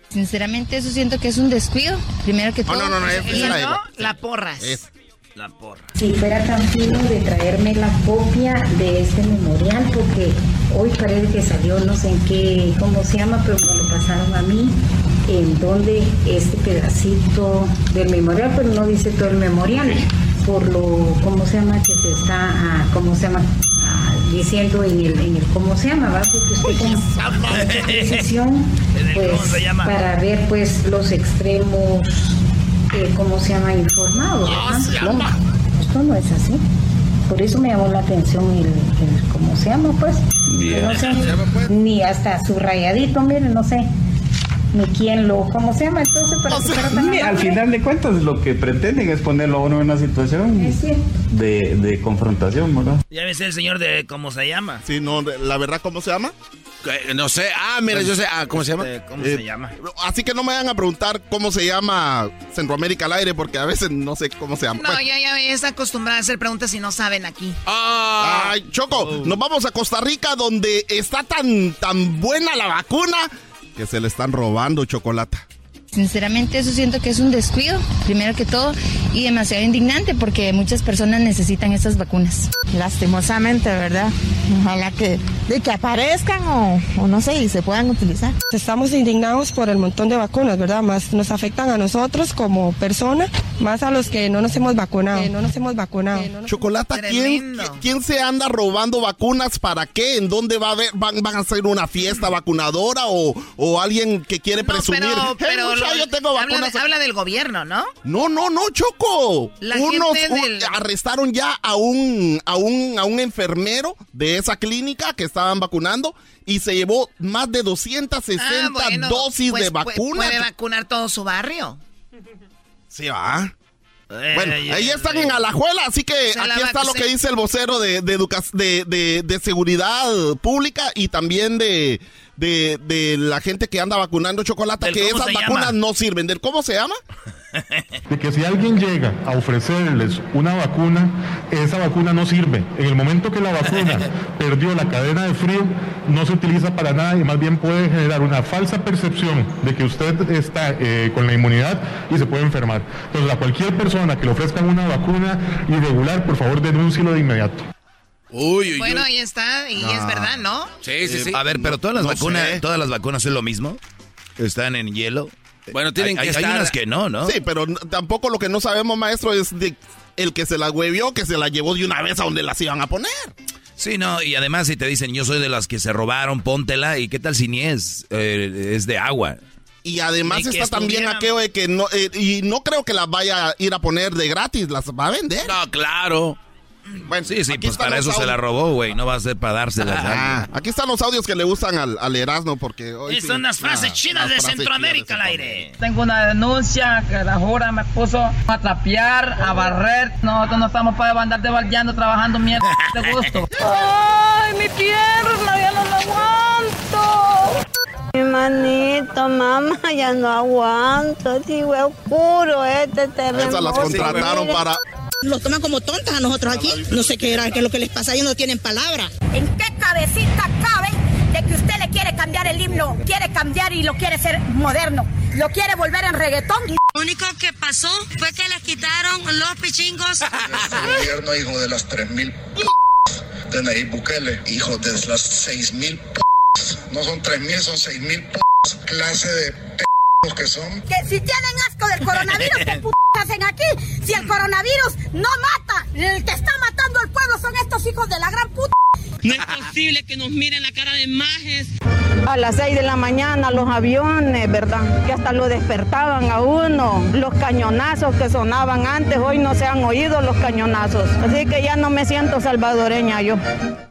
Sinceramente, eso siento que es un descuido. Primero que Oh, todo. no, no, no, es- Esa esa no, es la porras. Es. La porra. Si fuera tan fino de traerme la copia de este memorial, porque hoy parece que salió no sé en qué, cómo se llama, pero me lo pasaron a mí, en donde este pedacito del memorial, pero no dice todo el memorial, por lo, ¿cómo se llama? Que se está, ah, ¿cómo se llama? Ah, diciendo en el, en el, ¿cómo se llama? ¿va? Porque usted como [LAUGHS] decisión, pues, ¿cómo se llama? para ver pues los extremos, eh, ¿cómo se llama? Informados. ¿verdad? No, esto no es así. Por eso me llamó la atención el, el ¿cómo se llama? Pues, Bien. no sé, ni hasta subrayadito, miren, no sé, ni quién lo, ¿cómo se llama? Entonces, para que fuera tan Sí, al final de cuentas lo que pretenden es ponerlo a uno en una situación Es de, de confrontación, ¿verdad? Ya ves el señor de cómo se llama. Sí, no, la verdad, ¿cómo se llama? Eh, No sé. Ah, mira, yo sé. Ah, ¿Cómo se llama? Este, ¿Cómo Eh, se llama? Así que no me vayan a preguntar cómo se llama Centroamérica al aire, porque a veces no sé cómo se llama. No, ya, ya está acostumbrada a hacer preguntas y no saben aquí. Ay, Choco, nos vamos a Costa Rica donde está tan, tan buena la vacuna que se le están robando chocolate. Sinceramente eso siento que es un descuido, primero que todo, y demasiado indignante porque muchas personas necesitan estas vacunas. Lastimosamente, ¿verdad? Ojalá que, de que aparezcan o, o no sé, y se puedan utilizar. Estamos indignados por el montón de vacunas, ¿verdad? Más nos afectan a nosotros como personas, más a los que no nos hemos vacunado. Que no nos hemos vacunado. Chocolata, ¿quién, ¿quién se anda robando vacunas? ¿Para qué? ¿En dónde va a haber, van, van a hacer una fiesta vacunadora o, o alguien que quiere presumir? Pero, "Hey, pero yo tengo habla, vacunas. de- habla del gobierno, ¿no? No, no, no, Choco. La Unos gente un- del- arrestaron ya a un, a un a un enfermero de esa clínica que estaban vacunando y se llevó más de 260 Ah, bueno, dosis pues, de vacuna. Puede vacunar todo su barrio. Sí, va. Bueno, ahí están en Alajuela, así que aquí está lo que dice el vocero de, de, de- de seguridad pública y también de, de, de la gente que anda vacunando chocolate, ¿Del que esas vacunas llama? no sirven. ¿Del cómo se llama? [LAUGHS] de que si alguien llega a ofrecerles una vacuna, esa vacuna no sirve. En el momento que la vacuna [LAUGHS] perdió la cadena de frío, no se utiliza para nada y más bien puede generar una falsa percepción de que usted está eh, con la inmunidad y se puede enfermar. Entonces, a cualquier persona que le ofrezcan una vacuna irregular, por favor, denúncielo de inmediato. Uy, uy, Bueno, ahí está, y No. es verdad, ¿no? Sí, sí, sí. A ver, pero todas las no vacunas, sé. todas las vacunas es lo mismo. Están en hielo. Bueno, tienen Hay- que hay estar- unas que no, ¿no? Sí, pero tampoco lo que no sabemos, maestro, es de el que se la huevió, que se la llevó de una vez a donde las iban a poner. Sí, no, y además si te dicen yo soy de las que se robaron, póntela, ¿y qué tal si ni es? Eh, es de agua. Y además está también aquello de que no, eh, y no creo que las vaya a ir a poner de gratis, las va a vender. No, claro. [CLEARS THROAT] Bueno, Sí, sí, pues para eso se la robó, güey, no va a ser para dárselas. Ah, aquí están los audios que le gustan al, al Erasmo porque hoy Estas sí- son las frases Ah, chinas de Centroamérica al aire. Tengo una denuncia que la jura me puso a trapear, a barrer. Nosotros no estamos para andar debaldeando, trabajando mierda de gusto. ¡Ay, mi pierna! ¡Ya no la aguanto! Mi manito, mamá, ya no aguanto. Sí, oscuro este terremoto. Esas las contrataron para... Los toman como tontas a nosotros aquí. No sé qué era, qué es lo que les pasa, ellos no tienen palabra. ¿En qué cabecita cabe de que usted le quiere cambiar el himno? Quiere cambiar y lo quiere ser moderno. Lo quiere volver en reggaetón. Lo único que pasó fue que les quitaron los pichingos. [LAUGHS] El gobierno, hijo de las 3.000 de Nayib Bukele, hijo de las 6.000 no son 3.000, son 6.000 clase de que son. Que si tienen asco del coronavirus, ¿qué [LAUGHS] p hacen aquí? Si el coronavirus no mata, el que está matando al pueblo son estos hijos de la gran puta. No es posible que nos miren la cara de majes. A las 6 de la mañana los aviones, ¿verdad? Que hasta lo despertaban a uno. Los cañonazos que sonaban antes, hoy no se han oído los cañonazos. Así que ya no me siento salvadoreña yo.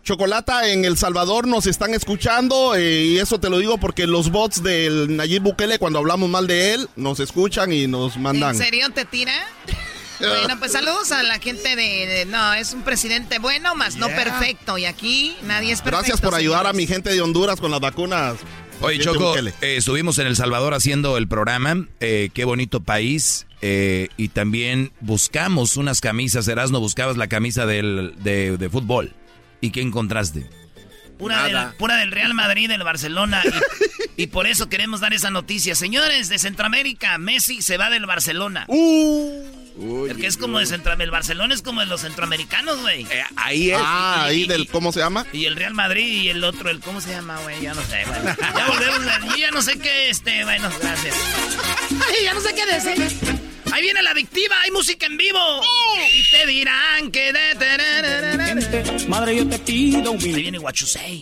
Chocolata en El Salvador nos están escuchando eh, y eso te lo digo porque los bots del Nayib Bukele cuando hablamos mal de él nos escuchan y nos mandan. ¿En serio te tira? [LAUGHS] Bueno, pues saludos a la gente de, de- No, es un presidente bueno, más no perfecto. Y aquí nadie es perfecto. Gracias por ayudar a mi gente de Honduras con las vacunas. Oye, Choco, eh, estuvimos en El Salvador haciendo el programa. eh, qué bonito país. eh, y también buscamos unas camisas. Erasno, buscabas la camisa del, de, de fútbol. ¿Y qué encontraste? Pura del, Nada. pura del Real Madrid, del Barcelona. Y, y por eso queremos dar esa noticia. Señores de Centroamérica, Messi se va del Barcelona. Porque es como de Centroamérica. El Barcelona es como de los centroamericanos, güey. ahí es. Ah, ahí del, ¿cómo se llama? Y el Real Madrid y el otro, el ¿cómo se llama, güey? Ya no sé, bueno. Ya volvemos. a- Yo ya no sé qué, este, bueno, gracias. Ay, ya no sé qué decir. Ahí viene la adictiva, hay música en vivo. Y te dirán que... de- Madre, yo te pido Ahí viene Guachusei.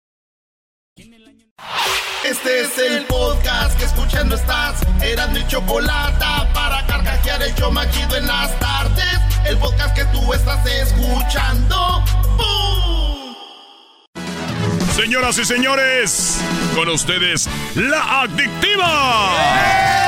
Este es el podcast que escuchando estás. Eran mi chocolate para carcajear el yo machido en las tardes. El podcast que tú estás escuchando. ¡Bum! Señoras y señores, con ustedes, la adictiva. Siento,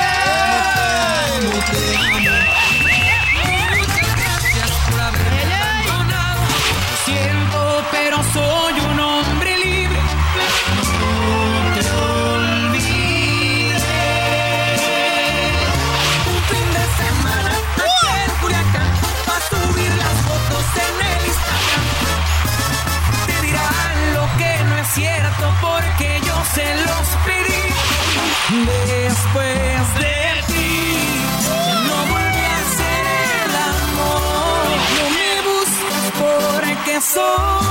me busques porque soy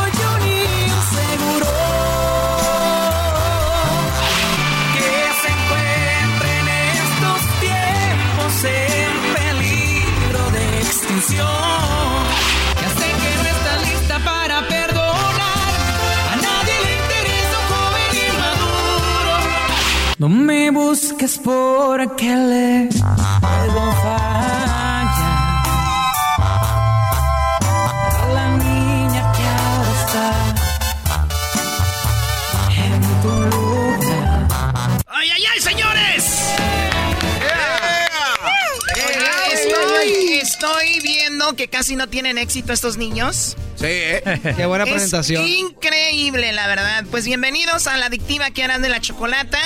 No me busques porque le puedo estoy, viendo que casi no tienen éxito estos niños. Sí, ¿eh? [LAUGHS] Qué buena Es presentación. increíble, la verdad. Pues bienvenidos a la adictiva que harán de la chocolata.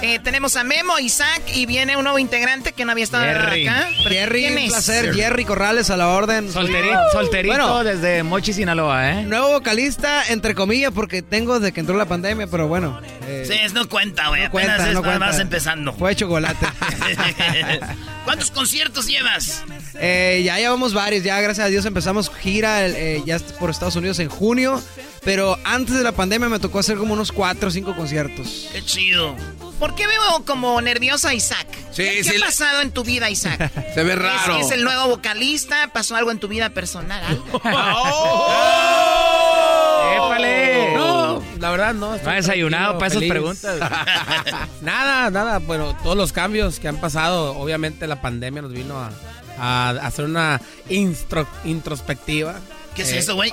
Eh, tenemos a Memo, Isaac y viene un nuevo integrante que no había estado Jerry. acá. Jerry, ¿quién un placer. Jerry Corrales a la orden. Solterito, solterito Bueno, desde Mochi, Sinaloa, ¿eh? nuevo vocalista, entre comillas, porque tengo desde que entró la pandemia, pero bueno. eh, Sí, no cuenta, güey. no Apenas cuenta, no cuenta. más empezando. Fue chocolate. [LAUGHS] [LAUGHS] ¿Cuántos conciertos llevas? Eh, ya llevamos varios, ya gracias a Dios empezamos gira eh, ya por Estados Unidos en junio, pero antes de la pandemia me tocó hacer como unos cuatro o cinco conciertos. Qué chido. ¿Por qué veo como nervioso a Isaac? Sí, ¿Qué, qué sí, ha la- pasado en tu vida, Isaac? [LAUGHS] Se ve raro. ¿Es, es el nuevo vocalista? ¿Pasó algo en tu vida personal? ¿Algo? [LAUGHS] [LAUGHS] ¡Épale! No, la verdad no. No ha desayunado para esas preguntas. nada, nada. Bueno, todos los cambios que han pasado, obviamente la pandemia nos vino a, a hacer una instro- introspectiva. ¿Qué es Eh, eso, güey?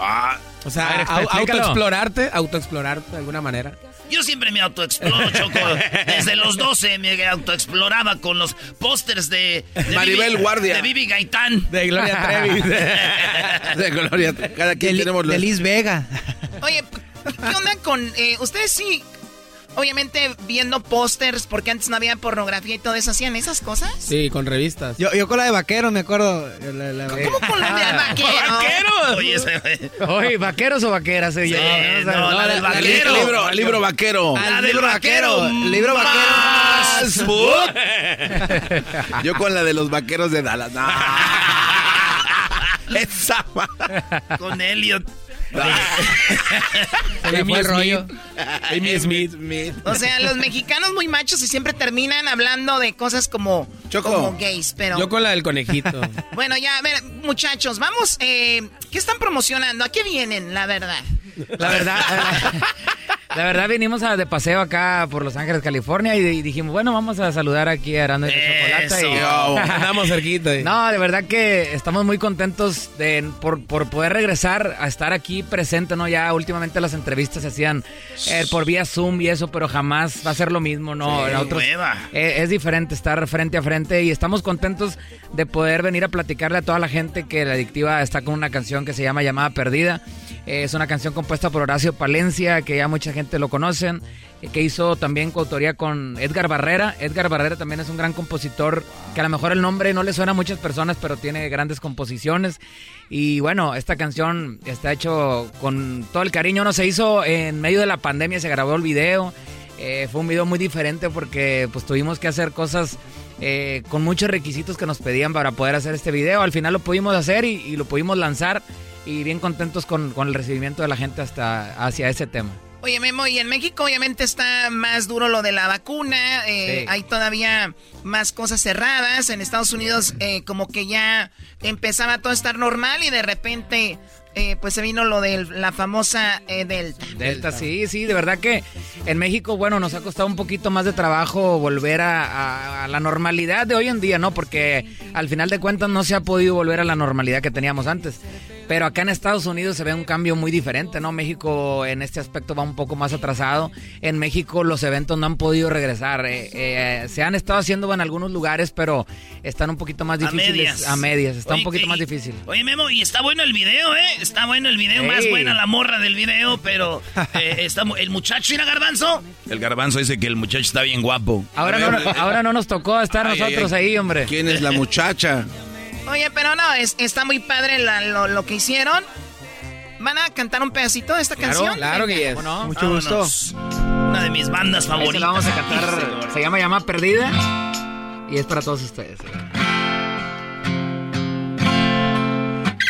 O sea, ver, autoexplorarte, autoexplorarte de alguna manera. Yo siempre me autoexploro, Choco. [LAUGHS] Desde los 12 me autoexploraba con los pósters de, de Maribel Vivi- Guardia. De Vivi Gaitán. De Gloria Trevi. [LAUGHS] De Gloria, cada quien tenemos los... de Liz Vega. Oye, ¿qué onda con... eh, ustedes sí, obviamente viendo pósters, porque antes no había pornografía y todo eso, ¿hacían esas cosas? Sí, con revistas. Yo, yo con la de vaquero, me acuerdo. La- la- ¿Cómo con la de vaquero? ¡Vaqueros! Oye, ese. Oye, ¿vaqueros o vaqueras? Sí, Yo, no, la del vaquero. El libro, el libro vaquero. Ah, La el del libro vaquero. vaquero, el libro Más [LAUGHS] Yo con la de los vaqueros de Dallas. No. [LAUGHS] Esa. Con Elliot. [LAUGHS] Se me fue el rollo. Amy Smith. Smith. O sea, los mexicanos muy machos y siempre terminan hablando de cosas como, Choco. como gays, pero... Yo con la del conejito. [LAUGHS] Bueno, ya, a ver, muchachos, vamos, eh, ¿qué están promocionando? ¿A qué vienen, la verdad? La verdad, [LAUGHS] la verdad vinimos a- de paseo acá por Los Ángeles, California y, y dijimos, bueno, vamos a saludar aquí a Arando y la Chocolata. y-. [LAUGHS] Andamos cerquita. eh. No, de verdad que estamos muy contentos de, por, por poder regresar a estar aquí presente, ¿no? Ya últimamente las entrevistas se hacían eh, por vía Zoom y eso, pero jamás va a ser lo mismo, ¿no? Sí, nueva. eh, es diferente estar frente a frente y estamos contentos de poder venir a platicarle a toda la gente que la adictiva está con una canción que se llama Llamada Perdida. Es una canción compuesta por Horacio Palencia, que ya mucha gente lo conocen, eh, que hizo también coautoría con Edgar Barrera. Edgar Barrera también es un gran compositor, que a lo mejor el nombre no le suena a muchas personas, pero tiene grandes composiciones. Y bueno, esta canción está hecho con todo el cariño. No se hizo en medio de la pandemia, se grabó el video. Eh, fue un video muy diferente porque pues tuvimos que hacer cosas eh, con muchos requisitos que nos pedían para poder hacer este video. Al final lo pudimos hacer y lo pudimos lanzar y bien contentos con, con el recibimiento de la gente hasta hacia ese tema. Oye, Memo, y en México obviamente está más duro lo de la vacuna. eh, Sí. Hay todavía más cosas cerradas. En Estados Unidos eh, como que ya empezaba todo a estar normal y de repente eh, pues se vino lo de la famosa eh, Delta. Delta, sí, sí, de verdad que en México, bueno, nos ha costado un poquito más de trabajo volver a, a- a la normalidad de hoy en día, ¿no? Porque al final de cuentas no se ha podido volver a la normalidad que teníamos antes. Pero acá en Estados Unidos se ve un cambio muy diferente, ¿no? México en este aspecto va un poco más atrasado. En México los eventos no han podido regresar. eh, eh, se han estado haciendo en algunos lugares, pero están un poquito más A difíciles. medias. A medias, está Oye, un poquito que- más difícil. Oye, Memo, y está bueno el video, ¿eh? Está bueno el video, más buena la morra del video, pero eh, [LAUGHS] está, el muchacho, ¿era Garbanzo? El garbanzo dice que el muchacho está bien guapo. Ahora no, ahora no nos tocó estar Ay, ay, nosotros ay. ahí, hombre. ¿Quién es la muchacha? Oye, pero no, es- está muy padre la- lo, lo que hicieron. ¿Van a cantar un pedacito de esta canción? claro que yes. ¿Cómo no? Mucho gusto. Vámonos. Una de mis bandas Ahí se favoritas. la vamos a cantar. Se llama Llama Perdida. Y es para todos ustedes.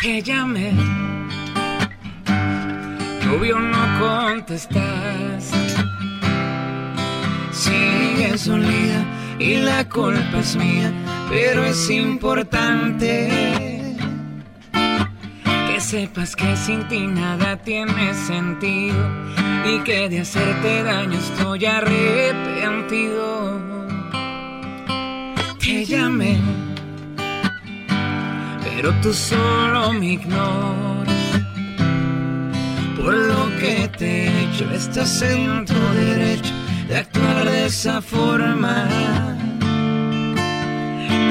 Que llame. Obvio no contestas. Sigues dolida y la culpa es mía. Pero es importante que sepas que sin ti nada tiene sentido y que de hacerte daño estoy arrepentido. Te llamé, pero tú solo me ignoras. Por lo que te he hecho, estás en tu derecho de actuar de esa forma.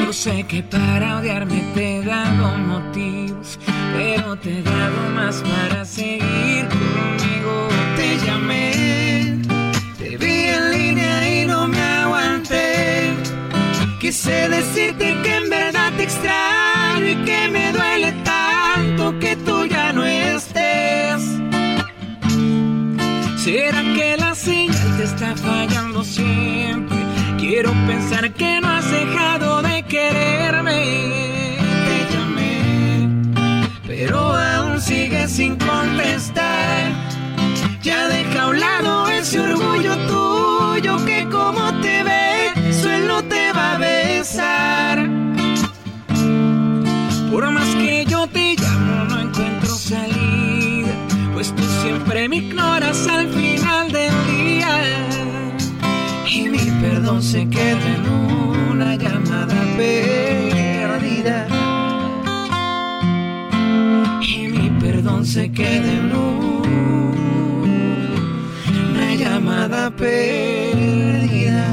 Yo sé que para odiarme te he dado motivos, pero te he dado más para seguir conmigo. Te llamé, te vi en línea y no me aguanté. Quise decirte que en verdad te extraño y que me duele tanto que tú ya ¿Será que la señal te está fallando siempre? Quiero pensar que no has dejado de quererme. Te llamé, pero aún sigues sin contestar. Ya deja a un lado ese orgullo tuyo que como te ve, suelo te va a besar. Me ignoras al final del día. Y mi perdón se queda en una llamada perdida. Y mi perdón se queda en una llamada perdida.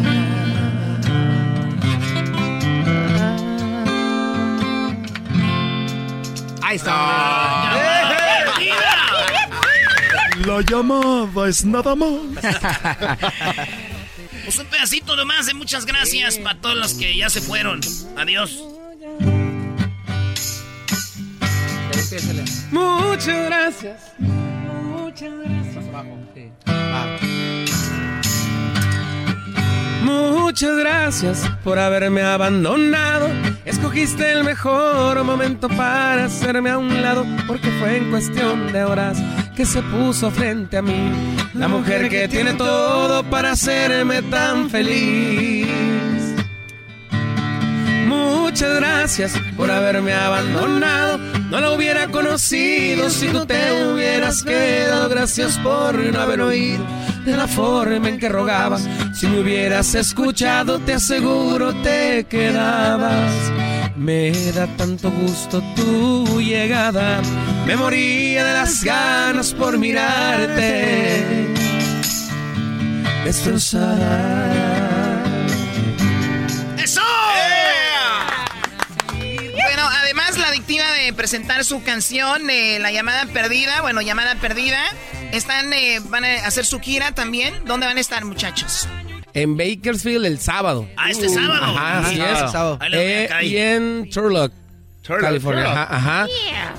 Ahí está. La llamada es nada más. [LAUGHS] Pues un pedacito nomás de muchas gracias para todos los que ya se fueron. Adiós. Muchas gracias. Muchas gracias. Muchas gracias por haberme abandonado. Escogiste el mejor momento para hacerme a un lado, porque fue en cuestión de horas que se puso frente a mí. La mujer que tiene todo para hacerme tan feliz. Muchas gracias por haberme abandonado. No la hubiera conocido si tú te hubieras quedado. Gracias por no haber oído de la forma en que rogabas. Si me hubieras escuchado, te aseguro te quedabas. Me da tanto gusto tu llegada. Me moría de las ganas por mirarte. Destrozada. ¡Eso! Bueno, además la adictiva de presentar su canción, eh, La llamada perdida, bueno, llamada perdida, están, eh, van a hacer su gira también. ¿Dónde van a estar, muchachos? En Bakersfield el sábado. Ah, este sábado. Ajá, así Ah, es. este sábado. Eh, y en Turlock, California. Ajá, ajá.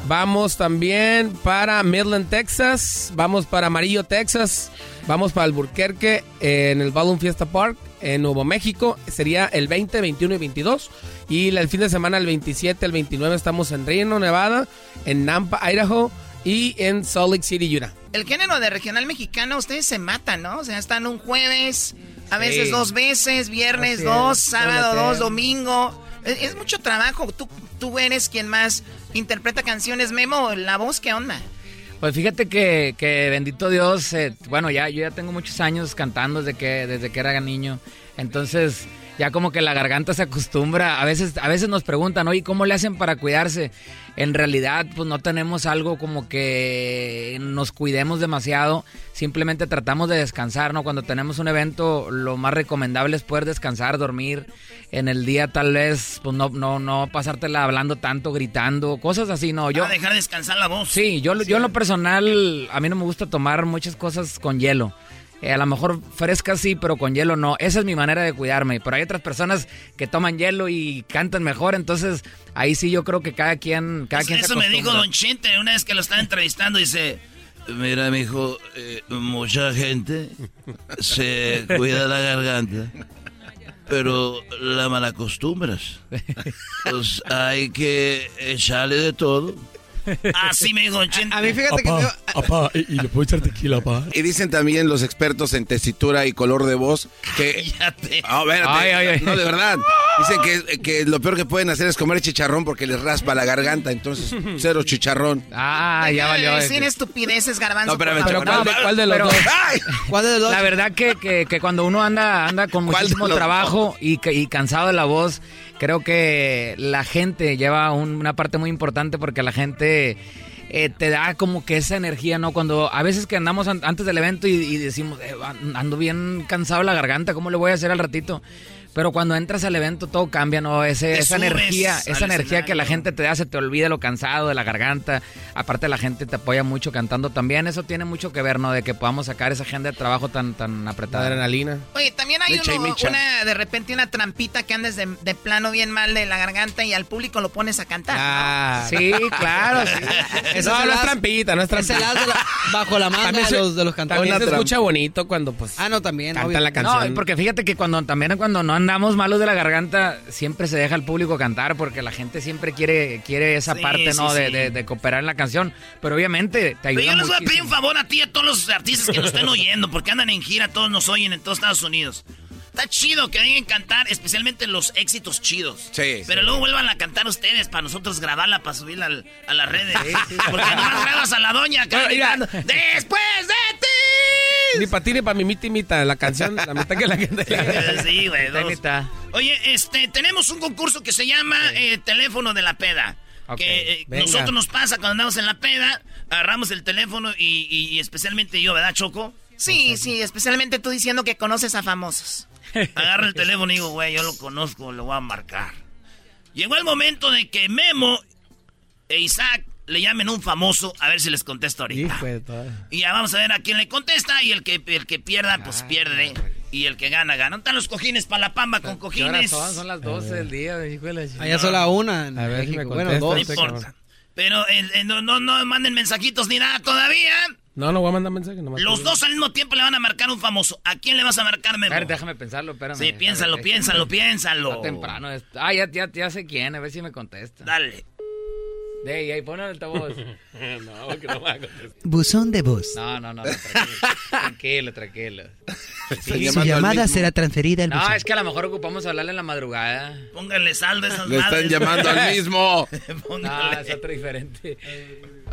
Vamos también para Midland, Texas. Vamos para Amarillo, Texas. Vamos para Alburquerque eh, en el Balloon Fiesta Park en Nuevo México. Sería el 20, 21 y 22. Y el fin de semana, el 27, el 29, estamos en Reno, Nevada, en Nampa, Idaho y en Salt Lake City, Utah. el género de regional mexicano, ustedes se matan, ¿no? O sea, están un jueves, a veces Sí. dos veces, viernes Así dos, es, sábado dos, domingo. Es, mucho trabajo. Tú, tú eres quien más interpreta canciones. Memo, ¿la voz qué onda? Pues fíjate que, que bendito Dios, eh, bueno, ya yo ya tengo muchos años cantando desde que, desde que era niño. Entonces, ya como que la garganta se acostumbra. A veces, a veces nos preguntan, oye, ¿cómo le hacen para cuidarse? En realidad, pues no tenemos algo como que nos cuidemos demasiado. Simplemente tratamos de descansar, ¿no? Cuando tenemos un evento, lo más recomendable es poder descansar, dormir. En el día tal vez, pues no, no, no pasártela hablando tanto, gritando, cosas así, no. Yo, Ah, dejar descansar la voz. Sí, yo, yo en lo personal, a mí no me gusta tomar muchas cosas con hielo. Eh, a lo mejor fresca sí, pero con hielo no. Esa es mi manera de cuidarme. Pero hay otras personas que toman hielo y cantan mejor, entonces ahí sí yo creo que cada quien, cada quien se Eso me dijo. Don Chente una vez que lo estaba entrevistando. Dice: Mira, mijo, eh, mucha gente se cuida la garganta, pero la malacostumbras. [LAUGHS] Pues hay que echarle de todo. Así me dijo. A mí fíjate que... Apá, apá, y, le puedo echar tequila, apá. Y dicen también los expertos en tesitura y color de voz que... Ah, espérate. Ay, ay, ay. No, de verdad. Dicen que, que lo peor que pueden hacer es comer chicharrón porque les raspa la garganta. Entonces, cero chicharrón. Ah, ya valió. Decir estupideces, garbanzo. No, pero favor. ¿cuál de- cuál de los dos? ¡Ay! ¿Cuál de los dos? La verdad que, que, que cuando uno anda, anda con ¿Cuál de muchísimo trabajo y, y cansado de la voz, creo que la gente lleva un- una parte muy importante porque la gente eh, te da como que esa energía, ¿no? Cuando a veces que andamos an- antes del evento y, decimos, "Eh, an- ando bien cansado la garganta, ¿cómo le voy a hacer al ratito? Pero cuando entras al evento todo cambia, ¿no? Ese, esa energía, esa energía que la gente te da, se te olvida lo cansado de la garganta. Aparte la gente te apoya mucho cantando también. Eso tiene mucho que ver, ¿no? De que podamos sacar esa agenda de trabajo tan, tan apretada. Adrenalina. Oye, también hay uno- una, de repente una trampita que andes de, de plano bien mal de la garganta y al público lo pones a cantar. Ah. Sí, claro. sí. [LAUGHS] Esa no, es no es trampita, no es es el trampita. la- bajo la También de se- los, de los cantores. También se escucha bonito cuando, pues, Ah, no, también. canta obvio. la canción. No, porque fíjate que cuando también cuando no andamos malos de la garganta, siempre se deja al público cantar porque la gente siempre quiere, quiere esa Sí, parte, ¿no? sí, de, sí. de- de cooperar en la canción. Pero obviamente te Pero ayuda yo les voy a pedir un favor a ti y a todos los artistas que nos estén oyendo, porque andan en gira, todos nos oyen en todos Estados Unidos. Está chido que vengan a cantar, especialmente los éxitos chidos. Sí. Pero luego vuelvan a cantar ustedes para nosotros grabarla, para subirla al- a las redes. Porque nomás grabas a la doña mira. gritando, ¡Después de ti! Ni para ti ni para mi mita y mita. La canción, la mitad que la gente. Sí, güey. Oye, este, tenemos un concurso que se llama eh, Teléfono de la Peda. Ok, Que eh, nosotros nos pasa cuando andamos en la peda, agarramos el teléfono y, y- y especialmente yo, ¿verdad, Choco? Sí, sí, especialmente tú diciendo que conoces a famosos. Agarro el teléfono y digo, güey, yo lo conozco, lo voy a marcar. Llegó el momento de que Memo e Isaac le llamen a un famoso a ver si les contesto ahorita. Y ya vamos a ver a quién le contesta y el que, el que pierda, pues pierde. Y el que gana, gana. ¿Dónde están los cojines para la pamba con ¿Qué horas cojines? son? Son las 12 del día, hijo de. Allá solo a una en A ver si me. Bueno, contesta dos. No importa. Pero eh, eh, no, no, no manden mensajitos ni nada todavía. No, no voy a mandar mensaje. nomás Los dos al mismo tiempo le van a marcar un famoso. ¿A quién le vas a marcar, Memo? A ver, déjame pensarlo, espérame. Sí, déjame, piénsalo, déjame. piénsalo, [LAUGHS] piénsalo. Está temprano. es- Ah, ya, ya, ya sé quién, a ver si me contesta. Dale. De ahí, ahí, pon el altavoz. [LAUGHS] no, que no me va a contestar. Buzón de voz. No, no, no, tranquilo, tranquilo, tranquilo. [LAUGHS] Están Su llamada será transferida al No, buzón. es que a lo mejor ocupamos hablarle en la madrugada. Pónganle saldo a esas Le están llamando al mismo. Ah, es otro diferente.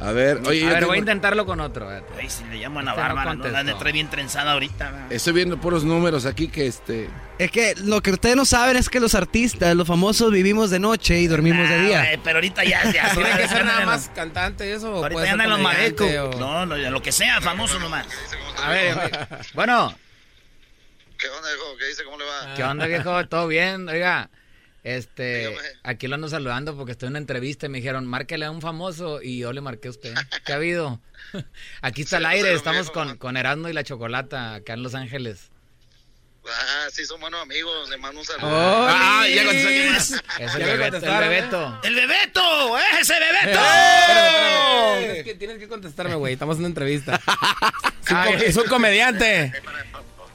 A ver, oye, a ver, tengo- voy a intentarlo con otro. Ay, si le llaman a Este no Bárbara, no, la contestó. de trae bien trenzada ahorita. ¿verdad? estoy viendo puros números aquí que este... Es que lo que ustedes no saben es que los artistas, los famosos, vivimos de noche y dormimos de Ah, día. güey, pero ahorita ya, ya. ¿Tiene que ser nada más cantante eso? Ahorita puede ya andan los marecos. o- No, no, ya lo que sea, famoso nomás. A ver, bueno, ¿Qué onda, hijo? ¿Qué dice? ¿Cómo le va? ¿qué onda, viejo? ¿Todo bien? Oiga, este, Dígame. aquí lo ando saludando porque estoy en una entrevista y me dijeron, márquele a un famoso y yo le marqué a usted. ¿Qué ha habido? [LAUGHS] Aquí está el aire, estamos con, con Erasmo y la Chocolata acá en Los Ángeles. Ah, sí, son buenos amigos. Le mando un saludo. Oh. Ah, ya contestó quién es. [LAUGHS] Es el Ya me Bebeto, el ¿eh? Bebeto. ¡El Bebeto! ¡Ese Bebeto! [LAUGHS] Tienes que, tienes que contestarme, güey. Estamos en una entrevista. Es es un comediante.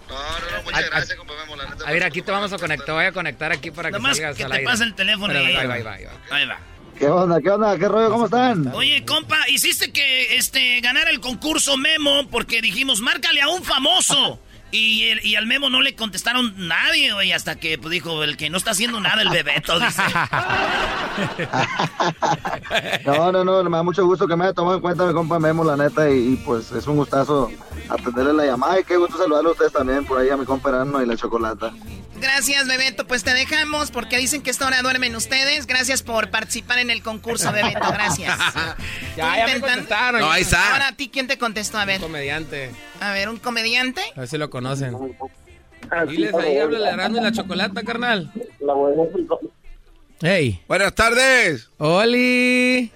No, no, no, A- muchas a- gracias, compa Memo. La neta, A ver, aquí te vamos a conectar, voy a conectar aquí para que salgas que al te aire. pase el teléfono ahí va, ahí va, ahí va. Ahí va. ¿Qué onda? ¿Qué onda? ¿Qué rollo? ¿Cómo están? Oye, compa, hiciste que este ganara el concurso Memo porque dijimos, márcale a un famoso. Y, el- y al Memo no le contestaron nadie, güey, hasta que pues, dijo, el que no está haciendo nada, el Bebeto, dice. [LAUGHS] No, no, no, me da mucho gusto que me haya tomado en cuenta mi compa Memo, la neta, y, y, pues es un gustazo atenderle la llamada y qué gusto saludarle a ustedes también por ahí a mi compa Erasmo y la chocolata. Gracias, Bebeto. Pues te dejamos porque dicen que esta hora duermen ustedes. Gracias por participar en el concurso, Bebeto. Gracias. [LAUGHS] Ya, ya me contestaron. No, ahí está. Ahora a ti, ¿quién te contestó? A ver. Comediante. A ver, ¿un comediante? A ver si lo conocen. Diles ahí, habla la grande y la chocolata, carnal. Hey. Buenas tardes. Oli.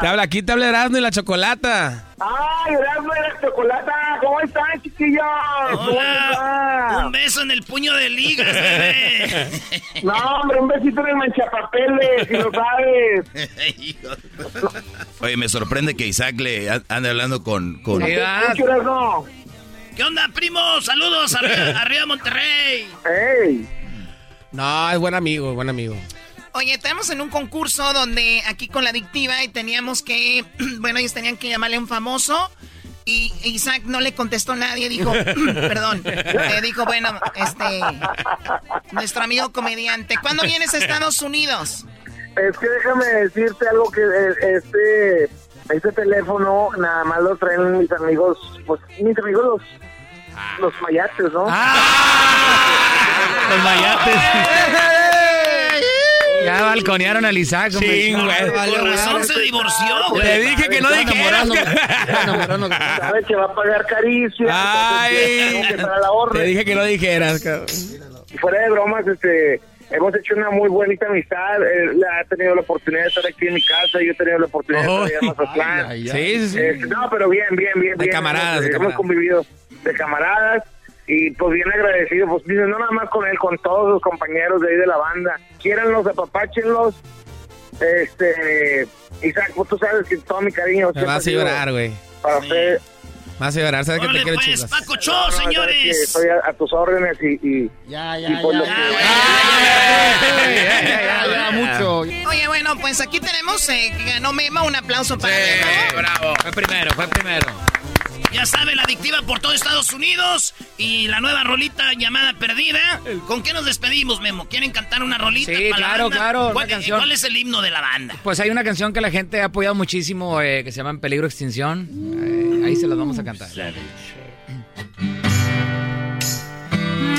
Te habla aquí, te habla Erasmo y la chocolata. ¡Ay, Erasmo de la chocolata! ¿Cómo están, chiquillos? ¿Cómo Hola. Un beso en el puño de ligas, [LAUGHS] bebé. No, hombre, un besito en el manchapapeles, si lo sabes. [LAUGHS] Oye, me sorprende que Isaac le ande hablando con... con... ¿Qué Erasmo? ¿Qué onda, primo? Saludos, [LAUGHS] arriba, arriba Monterrey. ¡Ey! No, es buen amigo, buen amigo. Oye, estamos en un concurso donde aquí con la adictiva y teníamos que, [CLEARS THROAT] bueno, ellos tenían que llamarle a un famoso y Isaac no le contestó a nadie, dijo, [LAUGHS] [CLEARS THROAT] perdón, eh, dijo, bueno, este, nuestro amigo comediante, ¿cuándo vienes a Estados Unidos? Es que déjame decirte algo que eh, este, este teléfono nada más lo traen mis amigos, pues mis amigos los, los mayates, ¿no? Los mayates. Ya balconearon al Isaac. Sí, güey. Por razón se divorció, güey. Te dije que no dijeras. Sabes que va a pagar caricia. Ay. Te dije que no dijeras, cabrón. Y fuera de bromas, este, hemos hecho una muy bonita amistad. Él ha tenido la oportunidad de estar aquí en mi casa, yo he tenido la oportunidad de estar allá en Mazatlán. Ay, ay, ay. Sí, sí, sí. Este, no, pero bien, bien, bien. De bien. camaradas, Hemos, de hemos camaradas. convivido de camaradas y pues bien agradecido. Pues dice, no nada más con él, con todos los compañeros de ahí de la banda. Quiéranlos, apapáchenlos. Este, Isaac, pues tú sabes que todo mi cariño. Me vas a llorar, güey. Para usted. Vas a llorar, sabes que te quiero pues, chivas. Paco Cho, No, no, sabes que señores. Estoy a, a tus órdenes y, y, Ya, y pues lo que- mucho. Oye, bueno, pues aquí tenemos, eh, que ganó Memo, un aplauso para Memo. bravo. Fue primero, fue primero. Ya sabe, la adictiva por todo Estados Unidos y la nueva rolita llamada Perdida. ¿Con qué nos despedimos, Memo? ¿Quieren cantar una rolita? Sí, para la claro, banda? claro, ¿Cuál, canción. cuál es el himno de la banda? Pues hay una canción que la gente ha apoyado muchísimo eh, que se llama En Peligro de Extinción. Eh, ahí se las vamos a cantar.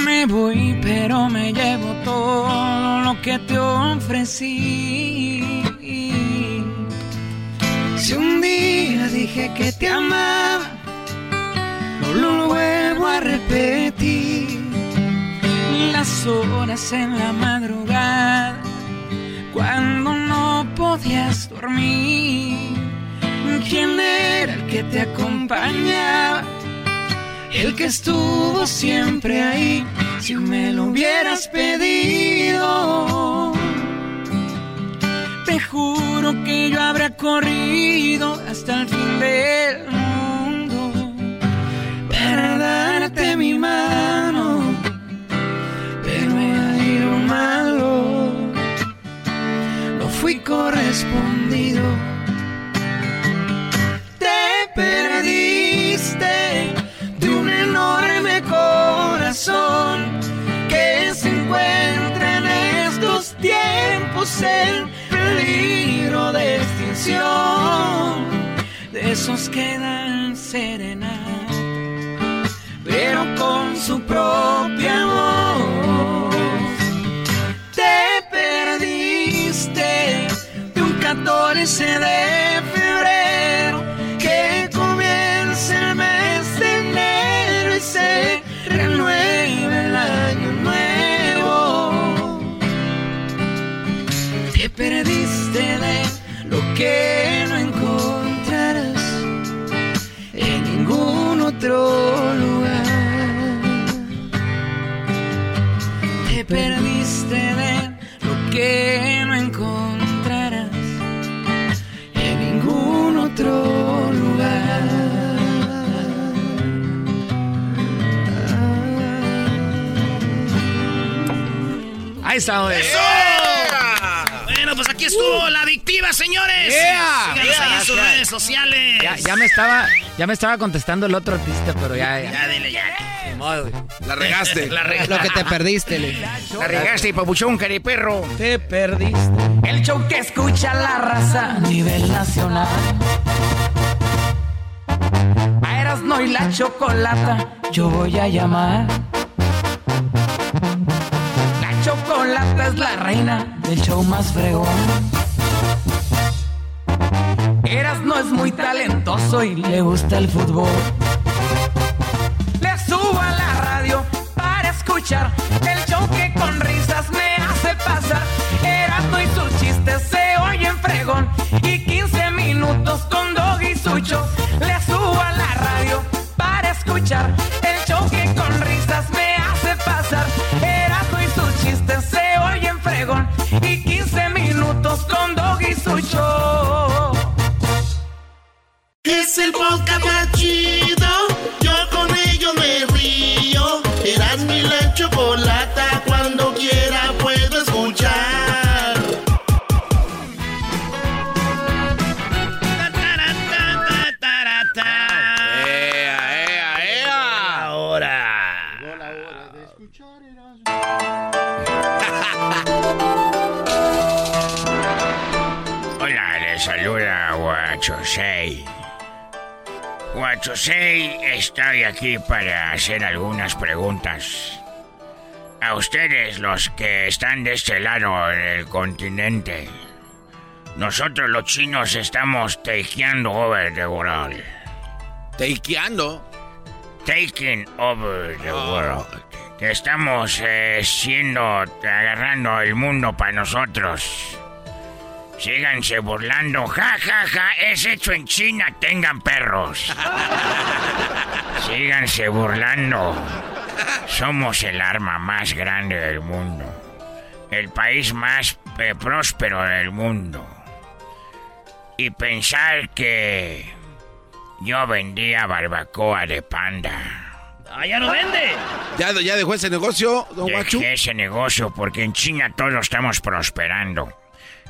Me voy, pero me llevo todo lo que te ofrecí. Si un día dije que te amaba, no lo vuelvo a repetir. Las horas en la madrugada, cuando no podías dormir. ¿Quién era el que te acompañaba? El que estuvo siempre ahí, si me lo hubieras pedido. Te juro que yo habría corrido hasta el fin del mundo para darte mi mano. Pero ahí lo malo, no fui correspondido. Te perdiste de un enorme corazón que se encuentra en estos tiempos en peligro de extinción. De esos que dan serenata, pero con su propia voz. Te perdiste de un 14 de perdiste de lo que no encontrarás en ningún otro lugar. Ahí Ahí está. Bueno, pues aquí estuvo la adictiva, señores. Yeah. Síganos ahí en sus Yeah. redes sociales. Ya, ya me estaba, ya me estaba contestando el otro artista, pero ya, ya. Ya, dile ya. Modo. La regaste. [LAUGHS] La regaste. Lo que te perdiste, le. La regaste, papuchón, cariperro. Te perdiste. El show que escucha la raza a nivel nacional. A Erasmo y la chocolata yo voy a llamar. La chocolata es la reina del show más fregón. Erasmo es muy talentoso y le gusta el fútbol. Le subo a la radio para escuchar el show con risas me hace pasar. Erasmo y sus chistes se oyen fregón. Y 15 minutos con Dog y Sucho. Le subo a la radio para escuchar el show con risas me hace pasar. Erasmo y sus chistes se oyen fregón. Y 15 minutos con Dog y Sucho. Es el podcast Guachosei, estoy aquí para hacer algunas preguntas. A ustedes, los que están de este lado del continente. Nosotros los chinos estamos takeando over the world. ¿Takeando? Taking over the world. Que estamos eh, siendo, agarrando el mundo para nosotros. Síganse burlando. Ja, ja, ja. Es hecho en China. Tengan perros. [LAUGHS] Síganse burlando. Somos el arma más grande del mundo. El país más eh, próspero del mundo. Y pensar que yo vendía barbacoa de panda. Ah, ya no vende. ¿Ya, ya dejó ese negocio, don Guachu? Dejé ese negocio porque en China todos estamos prosperando.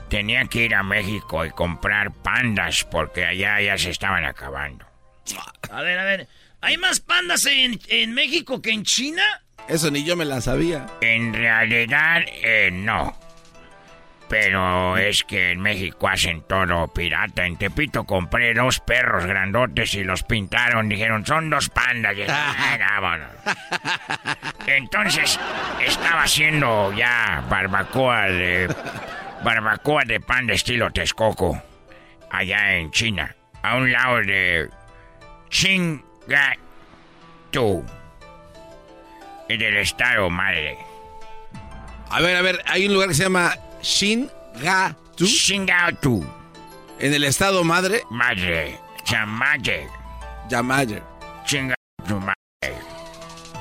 Tenía que ir a México y comprar pandas porque allá ya se estaban acabando. A ver, a ver. ¿Hay más pandas en, en México que en China? Eso ni yo me la sabía. En realidad, eh, no. Pero es que en México hacen todo pirata. En Tepito compré dos perros grandotes y los pintaron. Dijeron, son dos pandas. Y, [LAUGHS] "Ah, vámonos". Entonces, estaba haciendo ya barbacoa de... Barbacoa de pan de estilo Texcoco. Allá en China. A un lado de... Chingatu. En el estado madre. A ver, a ver, hay un lugar que se llama Shingatu. Shingatu. En el estado madre. Madre. Chamaye. Yamayer. Chingatu madre.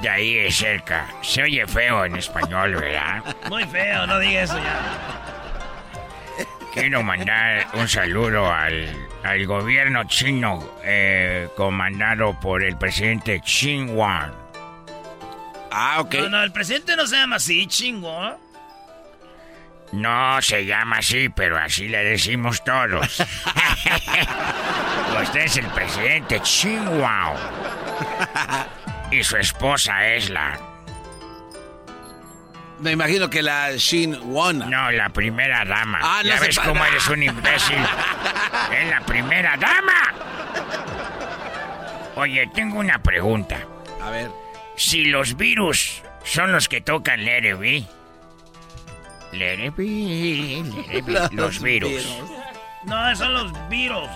De ahí es cerca. Se oye feo en español, ¿verdad? Muy feo, no diga eso ya. Quiero mandar un saludo al, al gobierno chino eh, comandado por el presidente Xi Jinping. Ah, ok. No, no, el presidente no se llama así, chingo. No se llama así, pero así le decimos todos. [LAUGHS] Usted es el presidente Xi Jinping. Y su esposa es la... Me imagino que la Shin Won. No, la primera dama. Ah, no ya ves para. cómo eres un imbécil. [LAUGHS] es la primera dama. Oye, tengo una pregunta. A ver. Si los virus son los que tocan Let It Be. Let It Be, Let It Be, Los virus. No, son los virus.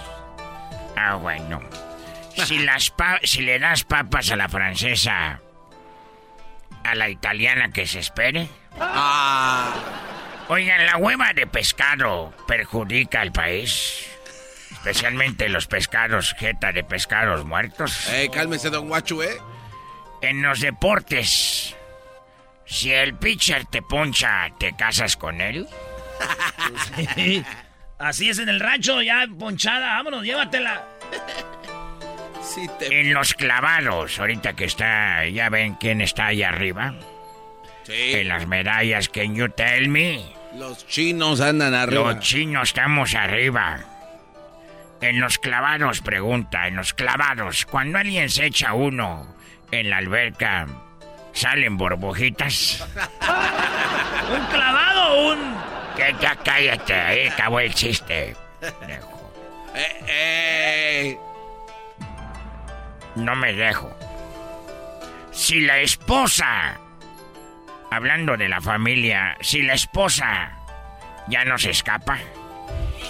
Ah, bueno. Si, las pa- si le das papas a la francesa, a la italiana que se espere. Ah. Oigan, la hueva de pescado perjudica al país. Especialmente los pescados, jeta de pescados muertos. Eh, cálmese, don Guachu, ¿eh? En los deportes, si el pitcher te poncha, ¿te casas con él? [LAUGHS] Sí. Así es en el rancho, ya ponchada. Vámonos, llévatela. En los clavados, ahorita que está, ya ven quién está ahí arriba. En las medallas, can you tell me? Los chinos andan arriba. Los chinos estamos arriba. En los clavados, pregunta, en los clavados, cuando alguien se echa uno en la alberca, ¿salen burbujitas? [LAUGHS] ¿Un clavado o un...? Que ya cállate, ahí acabó el chiste. Dejo. Eh, eh. No me dejo. Si la esposa, hablando de la familia, si la esposa ya no se escapa,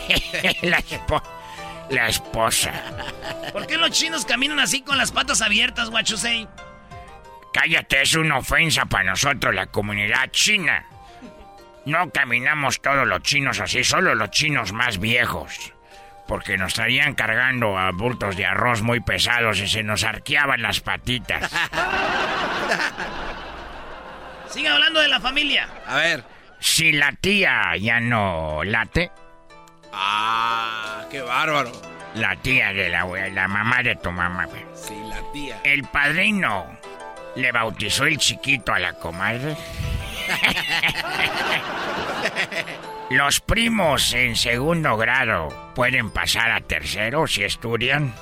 [LAUGHS] la, espo- la esposa. ¿Por qué los chinos caminan así con las patas abiertas, guachusei? Cállate, es una ofensa para nosotros, la comunidad china. No caminamos todos los chinos así, solo los chinos más viejos. Porque nos estarían cargando a bultos de arroz muy pesados y se nos arqueaban las patitas. [LAUGHS] Sigue hablando de la familia. A ver. Si la tía ya no late, Ah, qué bárbaro. la tía de la, la mamá de tu mamá. Sí, la tía. el padrino le bautizó el chiquito a la comadre. [LAUGHS] Los primos en segundo grado pueden pasar a tercero si estudian.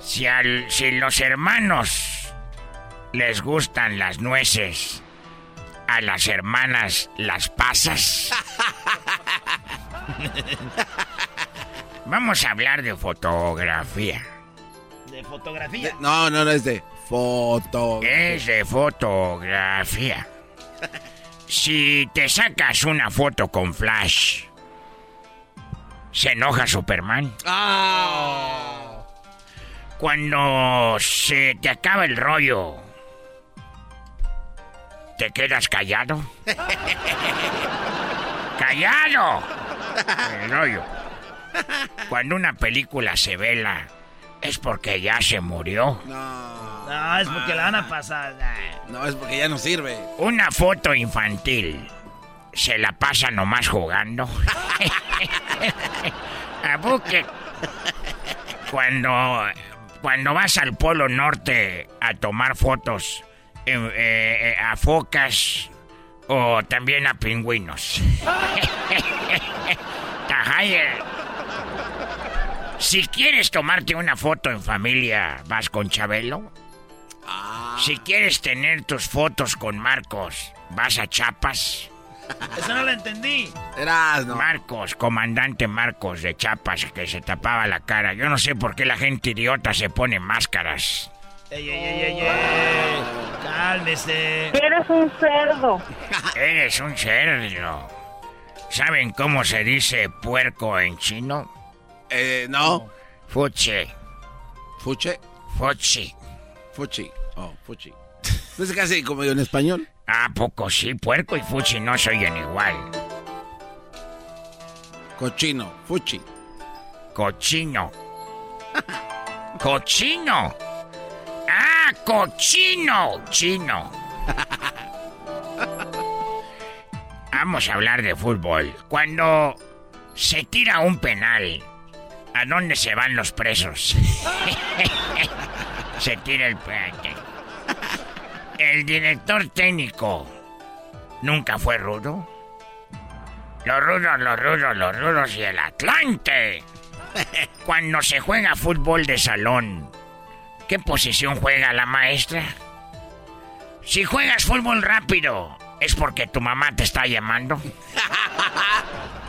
Si, al- si los hermanos les gustan las nueces, a las hermanas las pasas. Vamos a hablar de fotografía. De fotografía. No, no, no es de foto. Es de fotografía. Si te sacas una foto con flash, ¿se enoja Superman? Ah. Cuando se te acaba el rollo, ¿te quedas callado? [LAUGHS] ¡Callado! [LAUGHS] El rollo. Cuando una película se vela, es porque ya se murió. No, es porque la van a pasar. No, es porque ya no sirve. Una foto infantil. Se la pasa nomás jugando. [LAUGHS] A buque. Cuando, cuando vas al Polo Norte a tomar fotos eh, eh, a focas o también a pingüinos. [LAUGHS] Tajayer. Si quieres tomarte una foto en familia, vas con Chabelo. Si quieres tener tus fotos con Marcos, vas a Chapas. Eso no lo entendí. Marcos, comandante Marcos de Chapas, que se tapaba la cara. Yo no sé por qué la gente idiota se pone máscaras. Ey, ey, ey, ey, ey. Cálmese. Eres un cerdo. [LAUGHS] Eres un cerdo. ¿Saben cómo se dice puerco en chino? Eh, no. Fuche. ¿Fuche? Fuchi. Fuchi. Oh, fuchi. No es casi como en español. ¿A poco sí? Puerco y fuchi no se oyen igual. Cochino, fuchi. Cochino. Cochino. Ah, cochino. Chino. Vamos a hablar de fútbol. Cuando se tira un penal, ¿a dónde se van los presos? [LAUGHS] se tira el penal. El director técnico nunca fue rudo. Los rudos, los rudos, los rudos y el Atlante. Cuando se juega fútbol de salón, ¿qué posición juega la maestra? Si juegas fútbol rápido, ¿es porque tu mamá te está llamando? [LAUGHS]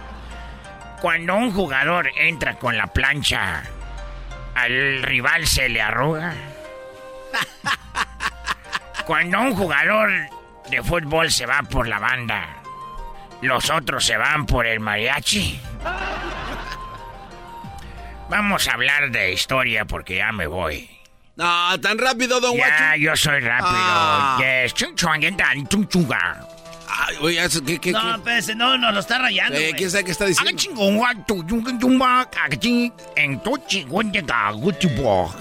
Cuando un jugador entra con la plancha, ¿al rival se le arruga? Cuando un jugador de fútbol se va por la banda, ¿los otros se van por el mariachi? Vamos a hablar de historia porque ya me voy. No, tan rápido, don Ya, yo soy rápido. Ah. Yes. Ay, oye, ¿qué, qué, No, qué? espérese, no, no, lo está rayando. Eh. ¿Quién sabe qué está diciendo? En to chi gon de ga gu tu bo.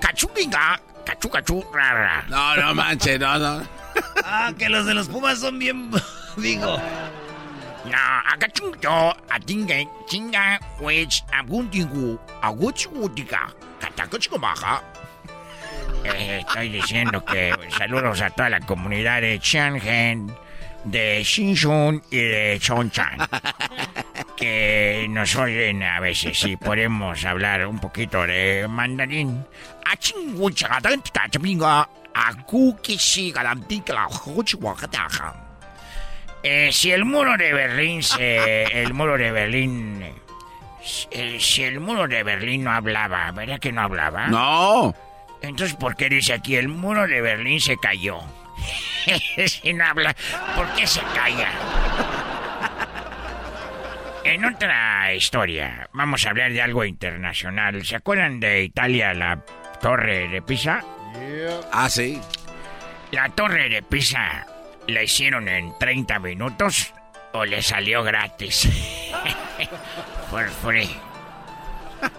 Cachu cachu cachu ra ra. No, no manche, no, no. Ah, que los de los Pumas son bien. [LAUGHS] Digo. Na aga chung yo a tinga chinga which a gun tingu a gu chu diga. Kata ko chico baja. Eh, estoy diciendo que saludos a toda la comunidad de Shenzhen, de Xinchun y de Chonchan. [LAUGHS] Que nos oyen a veces y podemos hablar un poquito de mandarín. Eh, si el muro de Berlín se. [LAUGHS] El muro de Berlín. eh, si el muro de Berlín no hablaba, ¿verdad que no hablaba? No. Entonces, ¿por qué dice aquí el muro de Berlín se cayó? [LAUGHS] si no habla, ¿por qué se calla? En otra historia, vamos a hablar de algo internacional. ¿Se acuerdan de Italia, la torre de Pisa? Ah, sí. La torre de Pisa la hicieron en 30 minutos o le salió gratis. [LAUGHS] por free.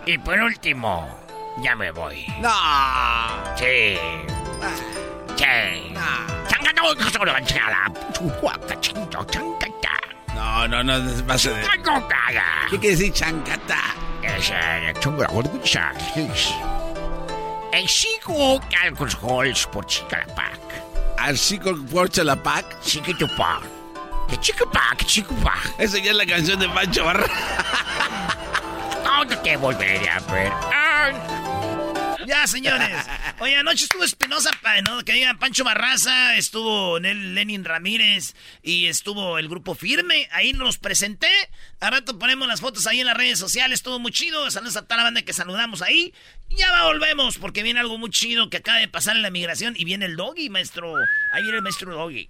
Y por último, ya me voy. No. Sí. No, no, no, no se pase de... ¿Qué quiere decir chancata? El chico que alcohol por chicalapac. ¿Al chico por chalapac? Chiquitupac. Que chiquipac, chiquipac. Esa ya es la canción de Pancho Barra. [LAUGHS] ¿Dónde te volveré a ver? Ya, señores. [LAUGHS] Oye, anoche estuvo Espinosa, ¿no? que diga Pancho Barraza, estuvo Lenin Ramírez y estuvo el grupo Firme. Ahí nos presenté. A rato ponemos las fotos ahí en las redes sociales. Estuvo muy chido. Saludos a toda la banda que saludamos ahí. Ya va, volvemos porque viene algo muy chido que acaba de pasar en la migración y viene el doggy, maestro. Ahí viene el maestro doggy.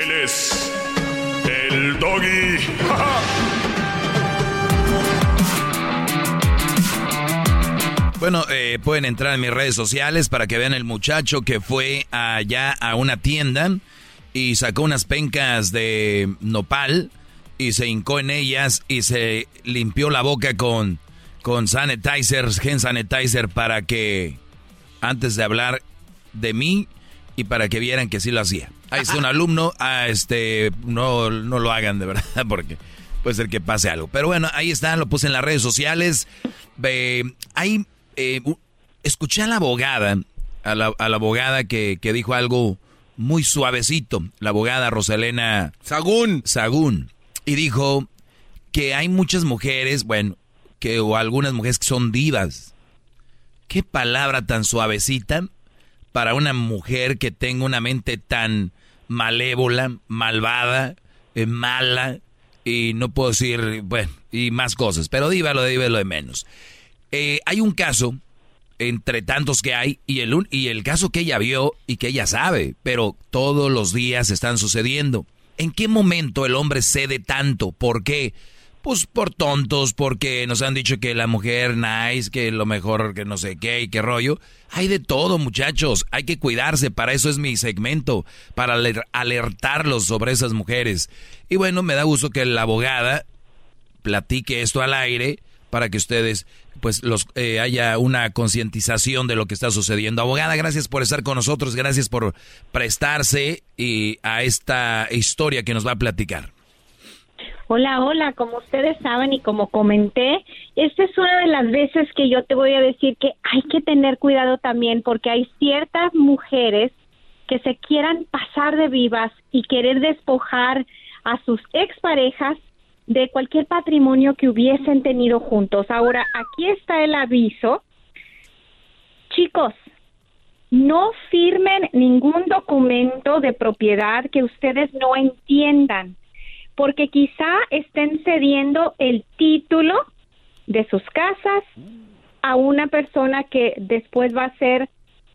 Él es. El doggy. [LAUGHS] Bueno, eh, pueden entrar en mis redes sociales para que vean el muchacho que fue allá a una tienda y sacó unas pencas de nopal y se hincó en ellas y se limpió la boca con, con sanitizer, hand sanitizer para que antes de hablar de mí y para que vieran que sí lo hacía. Ahí está un alumno, ah, este, no, no lo hagan de verdad [LAUGHS] porque puede ser que pase algo. Pero bueno, ahí está, lo puse en las redes sociales. Eh, eh, u- escuché a la abogada, a la, a la abogada que, que dijo algo muy suavecito, la abogada Rosalena Sagún. Sagún, y dijo que hay muchas mujeres, bueno, que o algunas mujeres que son divas. Qué palabra tan suavecita para una mujer que tenga una mente tan malévola, malvada, eh, mala, y no puedo decir, bueno, y más cosas, pero diva lo de menos. Eh, hay un caso, entre tantos que hay, y el, y el caso que ella vio y que ella sabe, pero todos los días están sucediendo. ¿En qué momento el hombre cede tanto? ¿Por qué? Pues por tontos, porque nos han dicho que la mujer nice, que lo mejor, que no sé qué y qué rollo. Hay de todo, muchachos. Hay que cuidarse. Para eso es mi segmento, para aler- alertarlos sobre esas mujeres. Y bueno, me da gusto que la abogada platique esto al aire para que ustedes pues los eh, haya una concientización de lo que está sucediendo. Abogada, gracias por estar con nosotros, gracias por prestarse y a esta historia que nos va a platicar. Hola, hola, como ustedes saben y como comenté, esta es una de las veces que yo te voy a decir que hay que tener cuidado también porque hay ciertas mujeres que se quieran pasar de vivas y querer despojar a sus exparejas de cualquier patrimonio que hubiesen tenido juntos. Ahora, aquí está el aviso. Chicos, no firmen ningún documento de propiedad que ustedes no entiendan porque quizá estén cediendo el título de sus casas a una persona que después va a hacer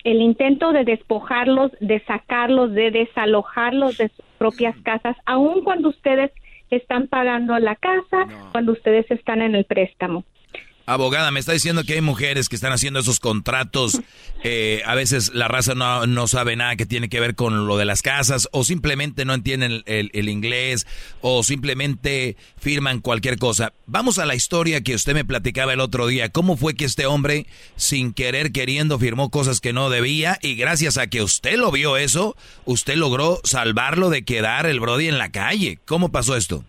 el intento de despojarlos, de sacarlos, de desalojarlos de sus propias casas, aun cuando ustedes están pagando la casa, cuando ustedes están en el préstamo. Abogada, me está diciendo que hay mujeres que están haciendo esos contratos. [LAUGHS] eh, a veces la raza no, no sabe nada que tiene que ver con lo de las casas, o simplemente no entienden el, el- el inglés, o simplemente firman cualquier cosa. Vamos a la historia que usted me platicaba el otro día. ¿Cómo fue que este hombre, sin querer, queriendo, firmó cosas que no debía? Y gracias a que usted lo vio eso, usted logró salvarlo de quedar el Brody en la calle. ¿Cómo pasó esto?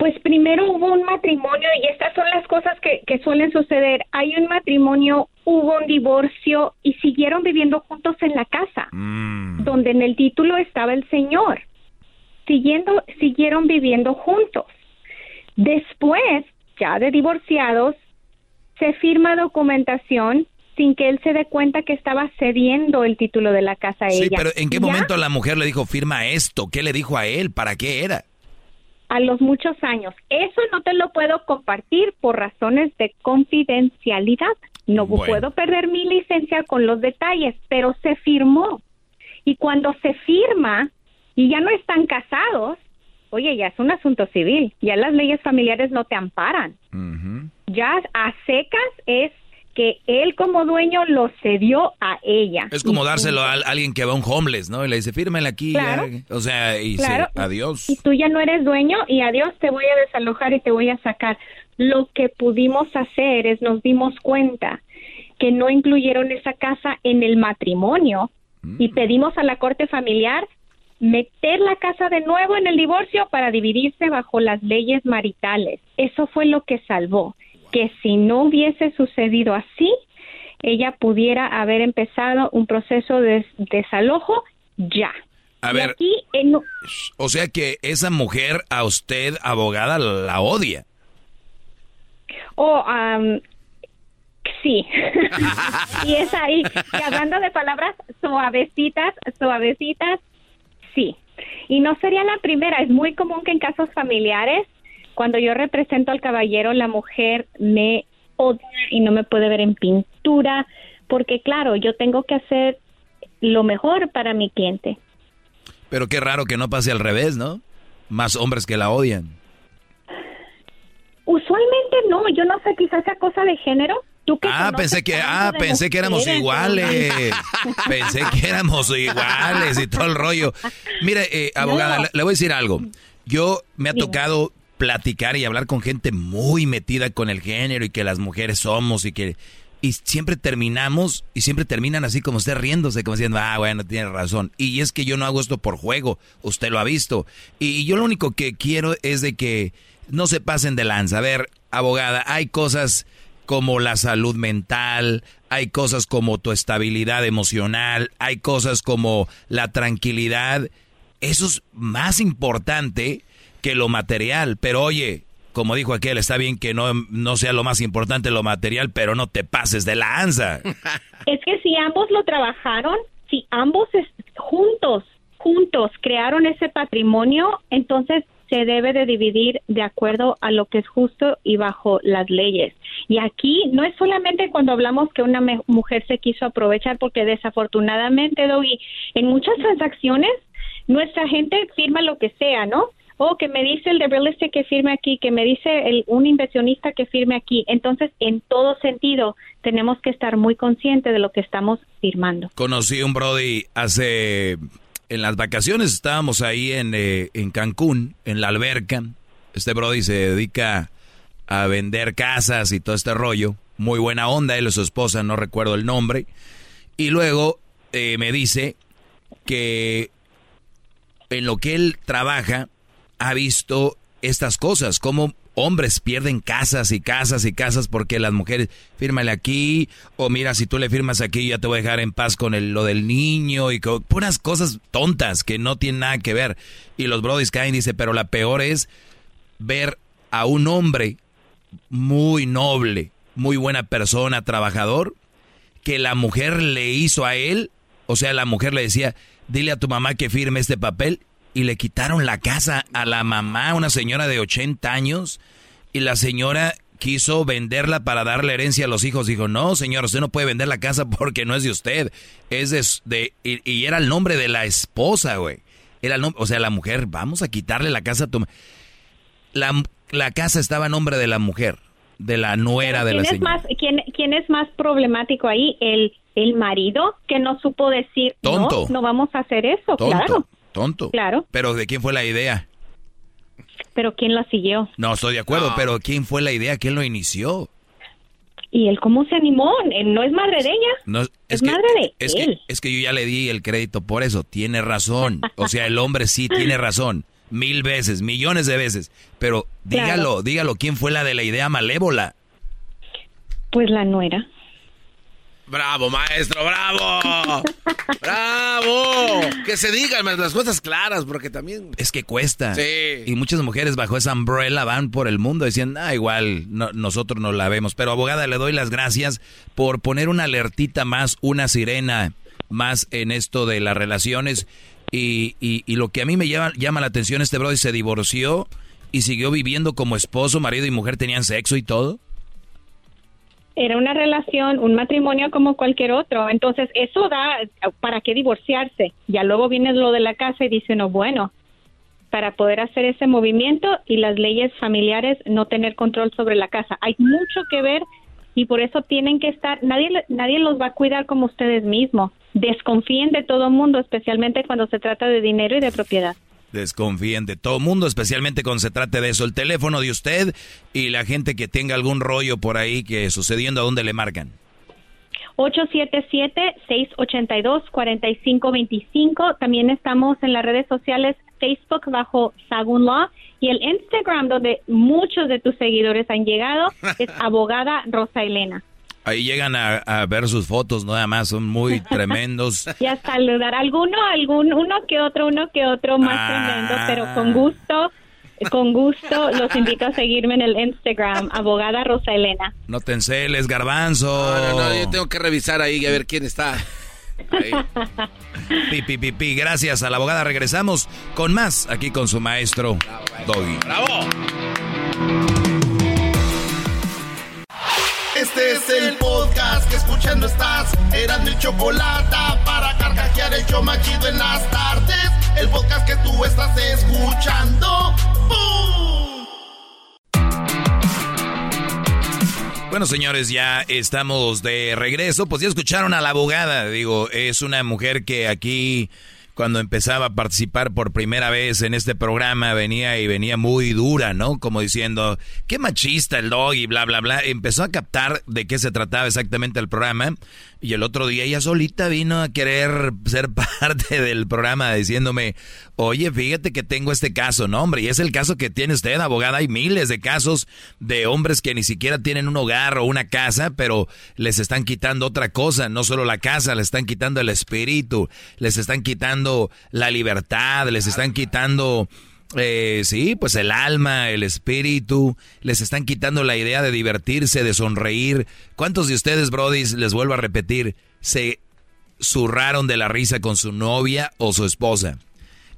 Pues primero hubo un matrimonio y estas son las cosas que, que suelen suceder. Hay un matrimonio, hubo un divorcio y siguieron viviendo juntos en la casa, donde en el título estaba el señor. Siguiendo, siguieron viviendo juntos. Después, ya de divorciados, se firma documentación sin que él se dé cuenta que estaba cediendo el título de la casa a Sí, ella. pero ¿en qué Ya momento la mujer le dijo, firma esto? ¿Qué le dijo a él? ¿Para qué era? A los muchos años. Eso no te lo puedo compartir por razones de confidencialidad. No Bueno. puedo perder mi licencia con los detalles, pero se firmó. Y cuando se firma y ya no están casados, oye, ya es un asunto civil. Ya las leyes familiares no te amparan. Ya a secas es que él como dueño lo cedió a ella. Es como dárselo a alguien que va a un homeless, ¿no? Y le dice, fírmela aquí. Claro. ya". O sea, y Claro. se, adiós. y tú ya no eres dueño y adiós te voy a desalojar y te voy a sacar. Lo que pudimos hacer es nos dimos cuenta que no incluyeron esa casa en el matrimonio y pedimos a la corte familiar meter la casa de nuevo en el divorcio para dividirse bajo las leyes maritales. Eso fue lo que salvó, que si no hubiese sucedido así, ella pudiera haber empezado un proceso de desalojo ya. A Y ver, aquí o sea que esa mujer a usted, abogada, la odia. Oh, sí. [LAUGHS] y es ahí. Y hablando de palabras suavecitas, suavecitas, sí. Y no sería la primera. Es muy común que en casos familiares, cuando yo represento al caballero, la mujer me odia y no me puede ver en pintura, porque claro, yo tengo que hacer lo mejor para mi cliente. Pero qué raro que no pase al revés, ¿no? Más hombres que la odian. Usualmente no, yo no sé, quizás sea cosa de género. Tú que Ah, pensé que, ah, pensé que éramos iguales. [LAUGHS] pensé que éramos iguales y todo el rollo. Mire, eh, abogada, No. le, le voy a decir algo. Yo me ha tocado platicar y hablar con gente muy metida con el género y que las mujeres somos y que y siempre terminamos y siempre terminan así como usted riéndose, como diciendo, ah, bueno, tiene razón. Y es que yo no hago esto por juego, usted lo ha visto. Y yo lo único que quiero es de que no se pasen de lanza. A ver, abogada, hay cosas como la salud mental, hay cosas como tu estabilidad emocional, hay cosas como la tranquilidad. Eso es más importante que lo material. Pero oye, como dijo aquel, está bien que no, no sea lo más importante lo material, pero no te pases de lanza. [LAUGHS] Es que si ambos lo trabajaron, si ambos juntos, juntos crearon ese patrimonio, entonces se debe de dividir de acuerdo a lo que es justo y bajo las leyes. Y aquí no es solamente cuando hablamos que una mujer se quiso aprovechar, porque desafortunadamente, Doggy, en muchas transacciones nuestra gente firma lo que sea, ¿no? O que me dice el de real estate que firme aquí, que me dice el, un inversionista que firme aquí. Entonces, en todo sentido, tenemos que estar muy conscientes de lo que estamos firmando. Conocí un Brody hace. En las vacaciones estábamos ahí en, eh, en Cancún, en la alberca. Este Brody se dedica a vender casas y todo este rollo. Muy buena onda, él o su esposa, no recuerdo el nombre. Y luego eh, me dice que en lo que él trabaja ha visto estas cosas, como hombres pierden casas y casas y casas porque las mujeres, fírmale aquí, o mira, si tú le firmas aquí ya te voy a dejar en paz con el- lo del niño y con puras cosas tontas que no tienen nada que ver. Y los brodis caen, dice, pero la peor es ver a un hombre muy noble, muy buena persona, trabajador, que la mujer le hizo a él, o sea, la mujer le decía, dile a tu mamá que firme este papel, y le quitaron la casa a la mamá, una señora de 80 años, y la señora quiso venderla para darle herencia a los hijos. Dijo, no, señor, usted no puede vender la casa porque no es de usted, es de... de- y, y era el nombre de la esposa, güey. Era el nombre, o sea, la mujer, vamos a quitarle la casa a tu... ma-". La, la casa estaba a nombre de la mujer. de la nuera de ¿Quién la es señora. más quién, quién es más problemático ahí? El el marido que no supo decir Tonto. no, no vamos a hacer eso, Tonto, claro. Tonto. Claro. Pero ¿de quién fue la idea? Pero quién lo siguió? No, estoy de acuerdo, pero ¿quién fue la idea? ¿Quién lo inició? ¿Y él cómo se animó? Él no es madre de ella. No, es, Es que, madre de es él. Que, es que yo ya le di el crédito por eso. Tiene razón. O sea, el hombre sí tiene razón. Mil veces, millones de veces. Pero Claro. dígalo, dígalo, ¿quién fue la de la idea malévola? Pues la nuera. Bravo, maestro, bravo. [LAUGHS] bravo. Que se digan las cosas claras, porque también... Es que cuesta. Sí. Y muchas mujeres bajo esa umbrella van por el mundo diciendo, ah, igual, no- nosotros no la vemos. Pero abogada, le doy las gracias por poner una alertita más, una sirena más en esto de las relaciones. Y, y- y lo que a mí me llama, llama la atención, este brother se divorció y siguió viviendo como esposo, marido y mujer, tenían sexo y todo. Era una relación, un matrimonio como cualquier otro. Entonces, eso da, ¿para qué divorciarse? Ya luego viene lo de la casa y dice uno, bueno, para poder hacer ese movimiento y las leyes familiares no tener control sobre la casa. Hay mucho que ver y por eso tienen que estar, nadie, nadie los va a cuidar como ustedes mismos. Desconfíen de todo mundo, especialmente cuando se trata de dinero y de propiedad. Desconfíen de todo mundo, especialmente cuando se trate de eso. El teléfono de usted y la gente que tenga algún rollo por ahí que sucediendo, ¿a dónde le marcan? 877-682-4525. También estamos en las redes sociales Facebook bajo Sagun Law y el Instagram donde muchos de tus seguidores han llegado [LAUGHS] es abogada Rosa Elena. Ahí llegan a, a ver sus fotos, nada más, son muy [LAUGHS] tremendos. Y a saludar a alguno, algún, uno que otro, uno que otro más Ah. tremendo, pero con gusto, con gusto los invito a seguirme en el Instagram, abogada Rosa Elena. No te enceles, garbanzo. No, no, no, yo tengo que revisar ahí a ver quién está. Ahí. Pi, pi, pi, pi. Gracias a la abogada. Regresamos con más aquí con su maestro Doggy. ¡Bravo! Este es el podcast que escuchando estás. Eran mi chocolate para carcajear el show más chido en las tardes. El podcast que tú estás escuchando. ¡Bum! Bueno, señores, ya estamos de regreso. Pues ya escucharon a la abogada. Digo, es una mujer que aquí, cuando empezaba a participar por primera vez en este programa, venía y venía muy dura, ¿no? Como diciendo, qué machista el dog y bla, bla, bla. Empezó a captar de qué se trataba exactamente el programa. Y el otro día ella solita vino a querer ser [LAUGHS] parte del programa diciéndome, oye, fíjate que tengo este caso, ¿no, hombre? Y es el caso que tiene usted, abogada. Hay miles de casos de hombres que ni siquiera tienen un hogar o una casa, pero les están quitando otra cosa, no solo la casa, les están quitando el espíritu, les están quitando la libertad, les están quitando... Eh, sí, pues el alma, el espíritu, les están quitando la idea de divertirse, de sonreír. ¿Cuántos de ustedes, Brody, les vuelvo a repetir, se zurraron de la risa con su novia o su esposa?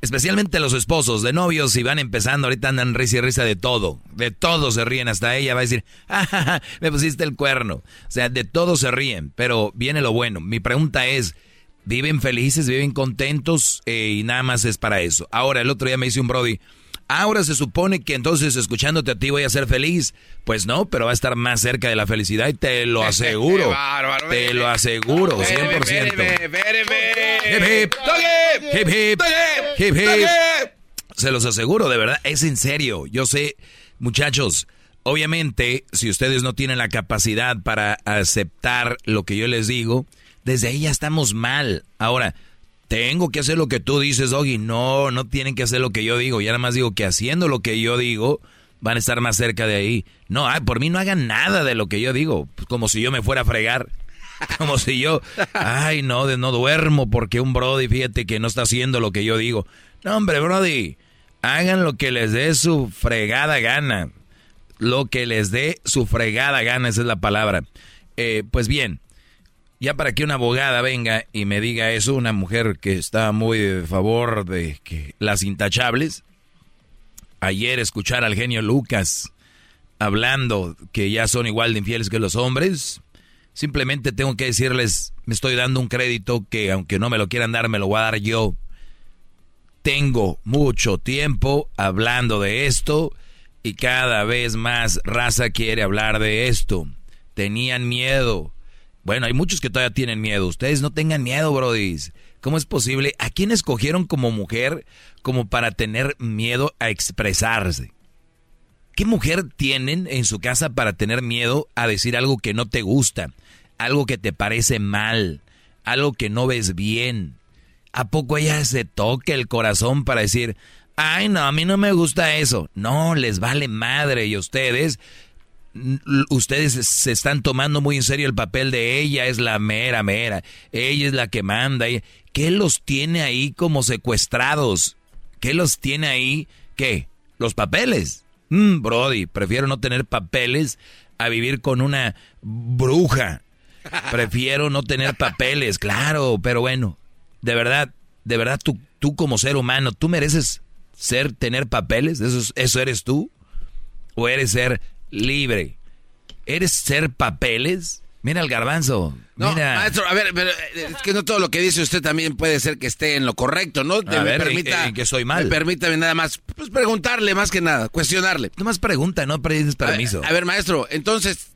Especialmente los esposos de novios, si van empezando, ahorita andan risa y risa de todo. De todo se ríen, hasta ella va a decir, [LAUGHS] "Ah, me pusiste el cuerno. O sea, de todo se ríen, pero viene lo bueno. Mi pregunta es, ¿viven felices, viven contentos? Eh, y nada más es para eso. Ahora, el otro día me dice un Brody, ahora se supone que entonces escuchándote a ti voy a ser feliz. Pues no, pero va a estar más cerca de la felicidad y te lo [LAUGHS] aseguro. bárbaro, te ven, lo aseguro, 100%. Hip, hip. Hip, hip. Hip, hip. Se los aseguro, de verdad, es en serio. Yo sé, muchachos, obviamente, si ustedes no tienen la capacidad para aceptar lo que yo les digo, desde ahí ya estamos mal. Ahora, tengo que hacer lo que tú dices, Doggy. No, no tienen que hacer lo que yo digo. Ya nada más digo que haciendo lo que yo digo, van a estar más cerca de ahí. No, por mí no hagan nada de lo que yo digo. Como si yo me fuera a fregar. [LAUGHS] Como si yo, ay, no, de no duermo porque un Brody, fíjate que no está haciendo lo que yo digo. No, hombre, Brody, hagan lo que les dé su fregada gana. Lo que les dé su fregada gana, esa es la palabra. Eh, pues bien, ya para que una abogada venga y me diga eso, una mujer que está muy de favor de las intachables, ayer escuchar al genio Lucas hablando que ya son igual de infieles que los hombres, simplemente tengo que decirles, me estoy dando un crédito que aunque no me lo quieran dar, me lo voy a dar yo. Tengo mucho tiempo hablando de esto Y cada vez más raza quiere hablar de esto. Tenían miedo. Bueno, hay muchos que todavía tienen miedo. Ustedes no tengan miedo, brodis. ¿Cómo es posible? ¿A quién escogieron como mujer como para tener miedo a expresarse? ¿Qué mujer tienen en su casa para tener miedo a decir algo que no te gusta? Algo que te parece mal, algo que no ves bien. ¿A poco ella se toque el corazón para decir, ay no, a mí no me gusta eso? No, les vale madre y ustedes, ustedes se están tomando muy en serio el papel de ella es la mera mera, ella es la que manda. ¿Qué los tiene ahí como secuestrados? ¿Qué los tiene ahí? ¿Qué? Los papeles. Mm, Brody, prefiero no tener papeles a vivir con una bruja. Prefiero no tener papeles, claro, pero bueno, de verdad, de verdad tú, tú como ser humano, ¿tú mereces ser, tener papeles? ¿Eso, ¿Eso eres tú? ¿O eres ser libre? ¿Eres ser papeles? Mira el garbanzo. No, mira. maestro, a ver, pero eh, es que no todo lo que dice usted también puede ser que esté en lo correcto, ¿no? A ver, permita, ¿en qué soy mal? Me permítame nada más, pues preguntarle más que nada, cuestionarle. No más pregunta, no pides permiso. A ver, a ver, maestro, entonces,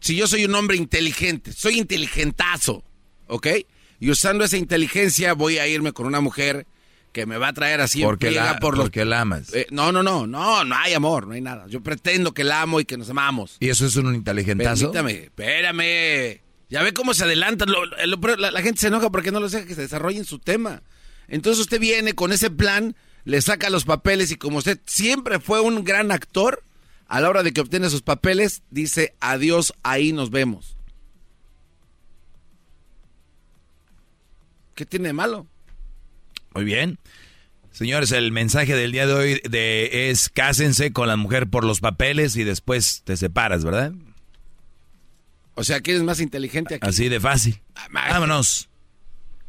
si yo soy un hombre inteligente, soy inteligentazo, ¿ok? Y usando esa inteligencia voy a irme con una mujer que me va a traer así porque en la, por porque la amas. Eh, no, no, no, no, no hay amor, no hay nada. Yo pretendo que la amo y que nos amamos. ¿Y eso es un inteligentazo? Permítame, espérame. Ya ve cómo se adelantan. Lo, lo, la, la, gente se enoja porque no los deja que se desarrollen su tema. Entonces usted viene con ese plan, le saca los papeles y como usted siempre fue un gran actor, a la hora de que obtiene sus papeles, dice adiós, ahí nos vemos. ¿Qué tiene de malo? Muy bien. Señores, el mensaje del día de hoy de, es cásense con la mujer por los papeles y después te separas, ¿verdad? O sea, ¿quién es más inteligente aquí? Así de fácil. Ah, Vámonos.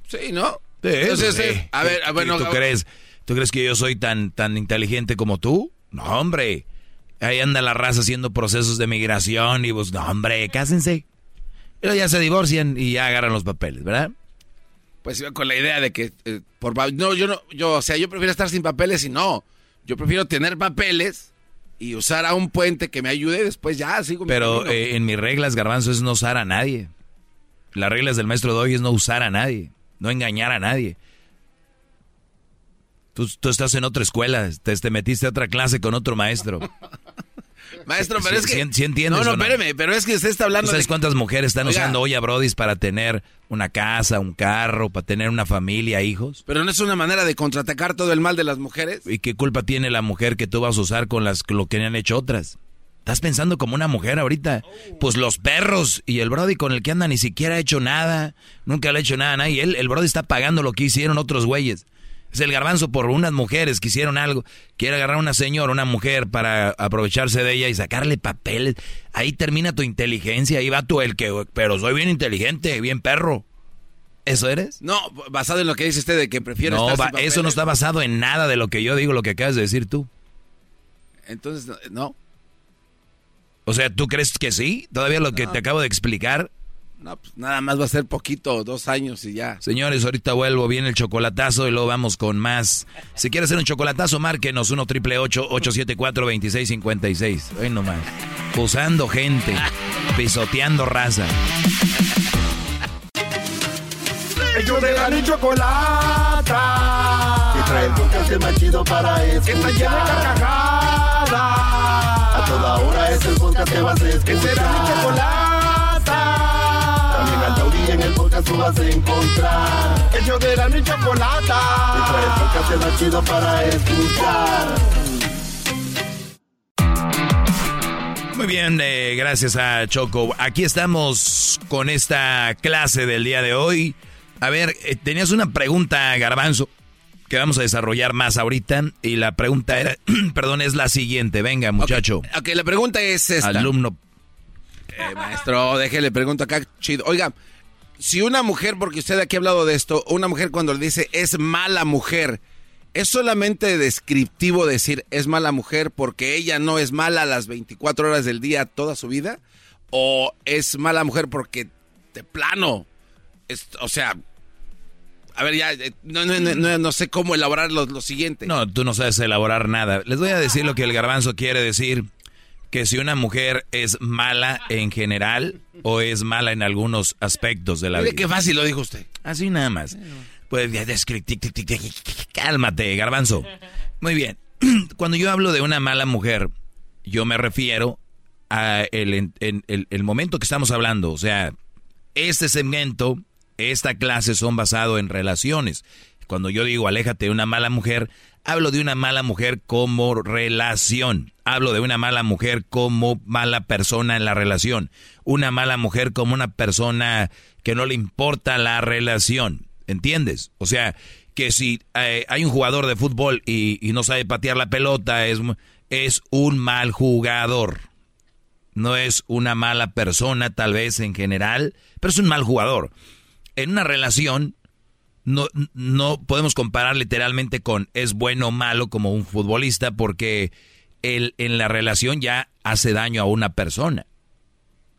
Sí, ¿no? Sí, Entonces, sí. eh, a ver, a ver, ¿Tú, no, tú crees, ¿Tú crees que yo soy tan, tan inteligente como tú? No, hombre. Ahí anda la raza haciendo procesos de migración y vos, no, hombre, cásense. Pero ya se divorcian y ya agarran los papeles, ¿verdad? Pues iba con la idea de que eh, por no yo no yo o sea yo prefiero estar sin papeles y no. Yo prefiero tener papeles y usar a un puente que me ayude después ya sigo pero eh, en mis reglas garbanzo es no usar a nadie. Las reglas del maestro de hoy es no usar a nadie no engañar a nadie. Tú, tú estás en otra escuela te, te, metiste a otra clase con otro maestro [LAUGHS] Maestro, pero sí, es que... Sí, sí entiendes, no, no, espéreme, pero es que usted está hablando ¿Sabes de... cuántas mujeres están Oiga. usando hoy a Brodis para tener una casa, un carro, para tener una familia, hijos? Pero no es una manera de contraatacar todo el mal de las mujeres. ¿Y qué culpa tiene la mujer que tú vas a usar con las lo que han hecho otras? ¿Estás pensando como una mujer ahorita? Pues los perros y el Brody con el que anda ni siquiera ha hecho nada, nunca le ha hecho nada a nadie. Él, el Brody está pagando lo que hicieron otros güeyes. Es el garbanzo por unas mujeres que hicieron algo. Quiere agarrar a una señora, una mujer, para aprovecharse de ella y sacarle papeles. Ahí termina tu inteligencia. Ahí va tú el que... Pero soy bien inteligente, bien perro. ¿Eso eres? No, basado en lo que dice usted de que prefiero No, estar sin eso no está basado en nada de lo que yo digo, lo que acabas de decir tú. Entonces, no. O sea, ¿tú crees que sí? Todavía lo que te acabo de explicar. No, pues nada más va a ser poquito, dos años y ya. Señores, ahorita vuelvo, viene el chocolatazo y luego vamos con más. Si quieres hacer un chocolatazo, márquenos 1 triple 874 2656. Ven nomás. Usando gente, pisoteando raza. Ellos de la ni chocolata. Que trae el podcast más chido para escuchar. Que está llena de carcajadas. A toda hora es el podcast que vas a escuchar. Que será mi chocolata. En el podcast tú vas a encontrar. Ellos de la ni chocolata. Que trae el podcast más chido para escuchar. Muy bien, eh, gracias a Choco. Aquí estamos con esta clase del día de hoy. A ver, eh, tenías una pregunta, Garbanzo, que vamos a desarrollar más ahorita. Y la pregunta era, [CLEARS THROAT] perdón, es la siguiente. Venga, muchacho. Ok, la pregunta es esta. Alumno. Eh, maestro, déjele pregunto acá, chido. Oiga, si una mujer, porque usted aquí ha hablado de esto, una mujer cuando le dice es mala mujer, ¿es solamente descriptivo decir es mala mujer porque ella no es mala las 24 horas del día toda su vida? ¿O es mala mujer porque de plano, es- o sea, A ver, ya, eh, no, no, no, no, sé cómo elaborar lo, lo siguiente. No, tú no sabes elaborar nada. Les voy a decir lo que el garbanzo quiere decir. Que si una mujer es mala en general o es mala en algunos aspectos de la vida. qué fácil lo dijo usted. Así nada más. Pues cálmate, garbanzo. Muy bien. [CLEARS THROAT] Cuando yo hablo de una mala mujer, yo me refiero a el, en- en- el, el momento que estamos hablando. O sea, este segmento, esta clase son basados en relaciones. Cuando yo digo aléjate de una mala mujer, hablo de una mala mujer como relación. Hablo de una mala mujer como mala persona en la relación. Una mala mujer como una persona que no le importa la relación. ¿Entiendes? O sea, que si eh, hay un jugador de fútbol y, y no sabe patear la pelota, es, es un mal jugador. No es una mala persona, tal vez en general, pero es un mal jugador. En una relación, no, no podemos comparar literalmente con es bueno o malo como un futbolista, porque el, en la relación ya hace daño a una persona.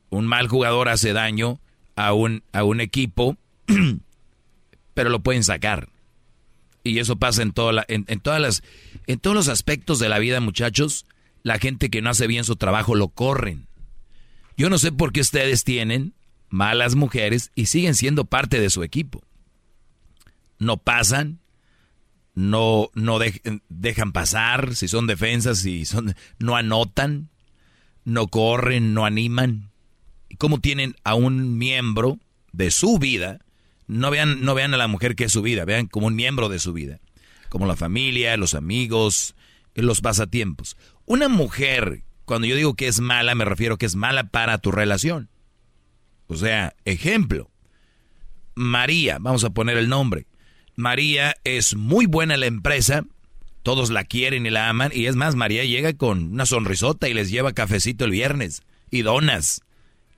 Un mal jugador hace daño a un, a un equipo, [CLEARS THROAT] pero lo pueden sacar. Y eso pasa en, toda la- en, en todas las, en todos los aspectos de la vida, muchachos. La gente que no hace bien su trabajo lo corren. Yo no sé por qué ustedes tienen malas mujeres y siguen siendo parte de su equipo. No pasan, no, no dej- dejan pasar, si son defensas, si son, no anotan, no corren, no animan. ¿Y cómo tienen a un miembro de su vida? No vean, no vean a la mujer que es su vida, vean como un miembro de su vida. Como la familia, los amigos, los pasatiempos. Una mujer, cuando yo digo que es mala, me refiero que es mala para tu relación. O sea, ejemplo, María, vamos a poner el nombre. María es muy buena en la empresa, todos la quieren y la aman, y es más, María llega con una sonrisota y les lleva cafecito el viernes y donas.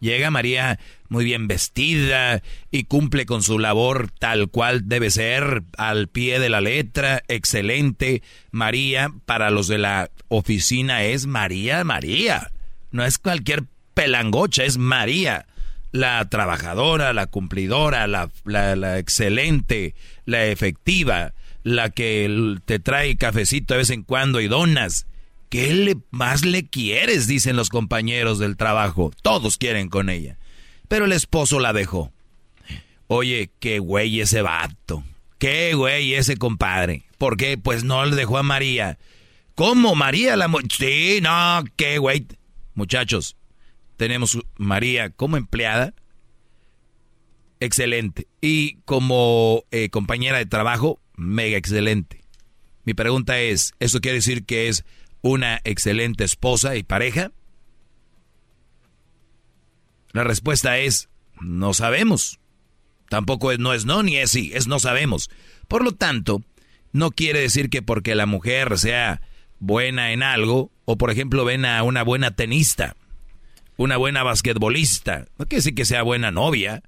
Llega María muy bien vestida y cumple con su labor tal cual debe ser, al pie de la letra, excelente. María, para los de la oficina, es María, María. No es cualquier pelangocha, es María. La trabajadora, la cumplidora, la, la- la excelente, la efectiva, la que te trae cafecito de vez en cuando y donas. ¿Qué le, más le quieres? Dicen los compañeros del trabajo. Todos quieren con ella. Pero el esposo la dejó. Oye, qué güey ese vato. Qué güey ese compadre. ¿Por qué? Pues no le dejó a María. ¿Cómo María la... Sí, no, qué güey. Muchachos, tenemos María como empleada. Excelente. Y como eh, compañera de trabajo, mega excelente. Mi pregunta es, ¿eso quiere decir que es una excelente esposa y pareja? La respuesta es, no sabemos. Tampoco es no es no ni es sí, es no sabemos. Por lo tanto, no quiere decir que porque la mujer sea buena en algo, o por ejemplo ven a una buena tenista, una buena basquetbolista, no quiere decir que sea buena novia,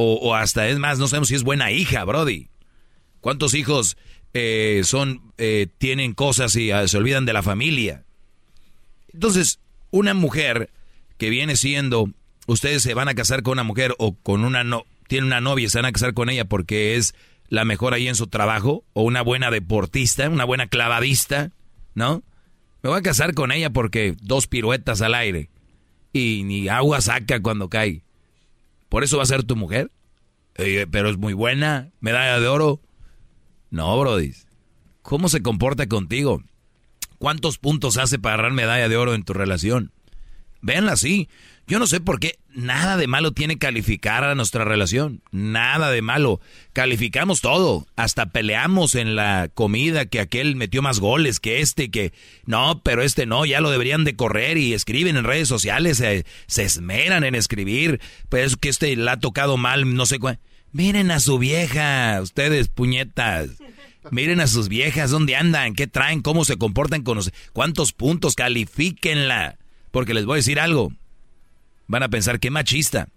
o, hasta es más, no sabemos si es buena hija, Brody. ¿Cuántos hijos eh, son, eh, tienen cosas y ah, se olvidan de la familia? Entonces, una mujer que viene siendo, ustedes se van a casar con una mujer o con una no, tiene una novia y se van a casar con ella porque es la mejor ahí en su trabajo, o una buena deportista, una buena clavadista, ¿no? Me voy a casar con ella porque dos piruetas al aire y ni agua saca cuando cae. ¿Por eso va a ser tu mujer? Eh, pero es muy buena, medalla de oro. No, Brody. ¿Cómo se comporta contigo? ¿Cuántos puntos hace para agarrar medalla de oro en tu relación? Véanla así. Yo no sé por qué nada de malo tiene calificar a nuestra relación. Nada de malo. Calificamos todo. Hasta peleamos en la comida que aquel metió más goles que este, que no, pero este no, ya lo deberían de correr y escriben en redes sociales, se, esmeran en escribir, pues que este le ha tocado mal, no sé cuál. Miren a su vieja, ustedes puñetas. Miren a sus viejas, dónde andan, qué traen, cómo se comportan con los... ¿Cuántos puntos? Califíquenla. Porque les voy a decir algo. Van a pensar que machista.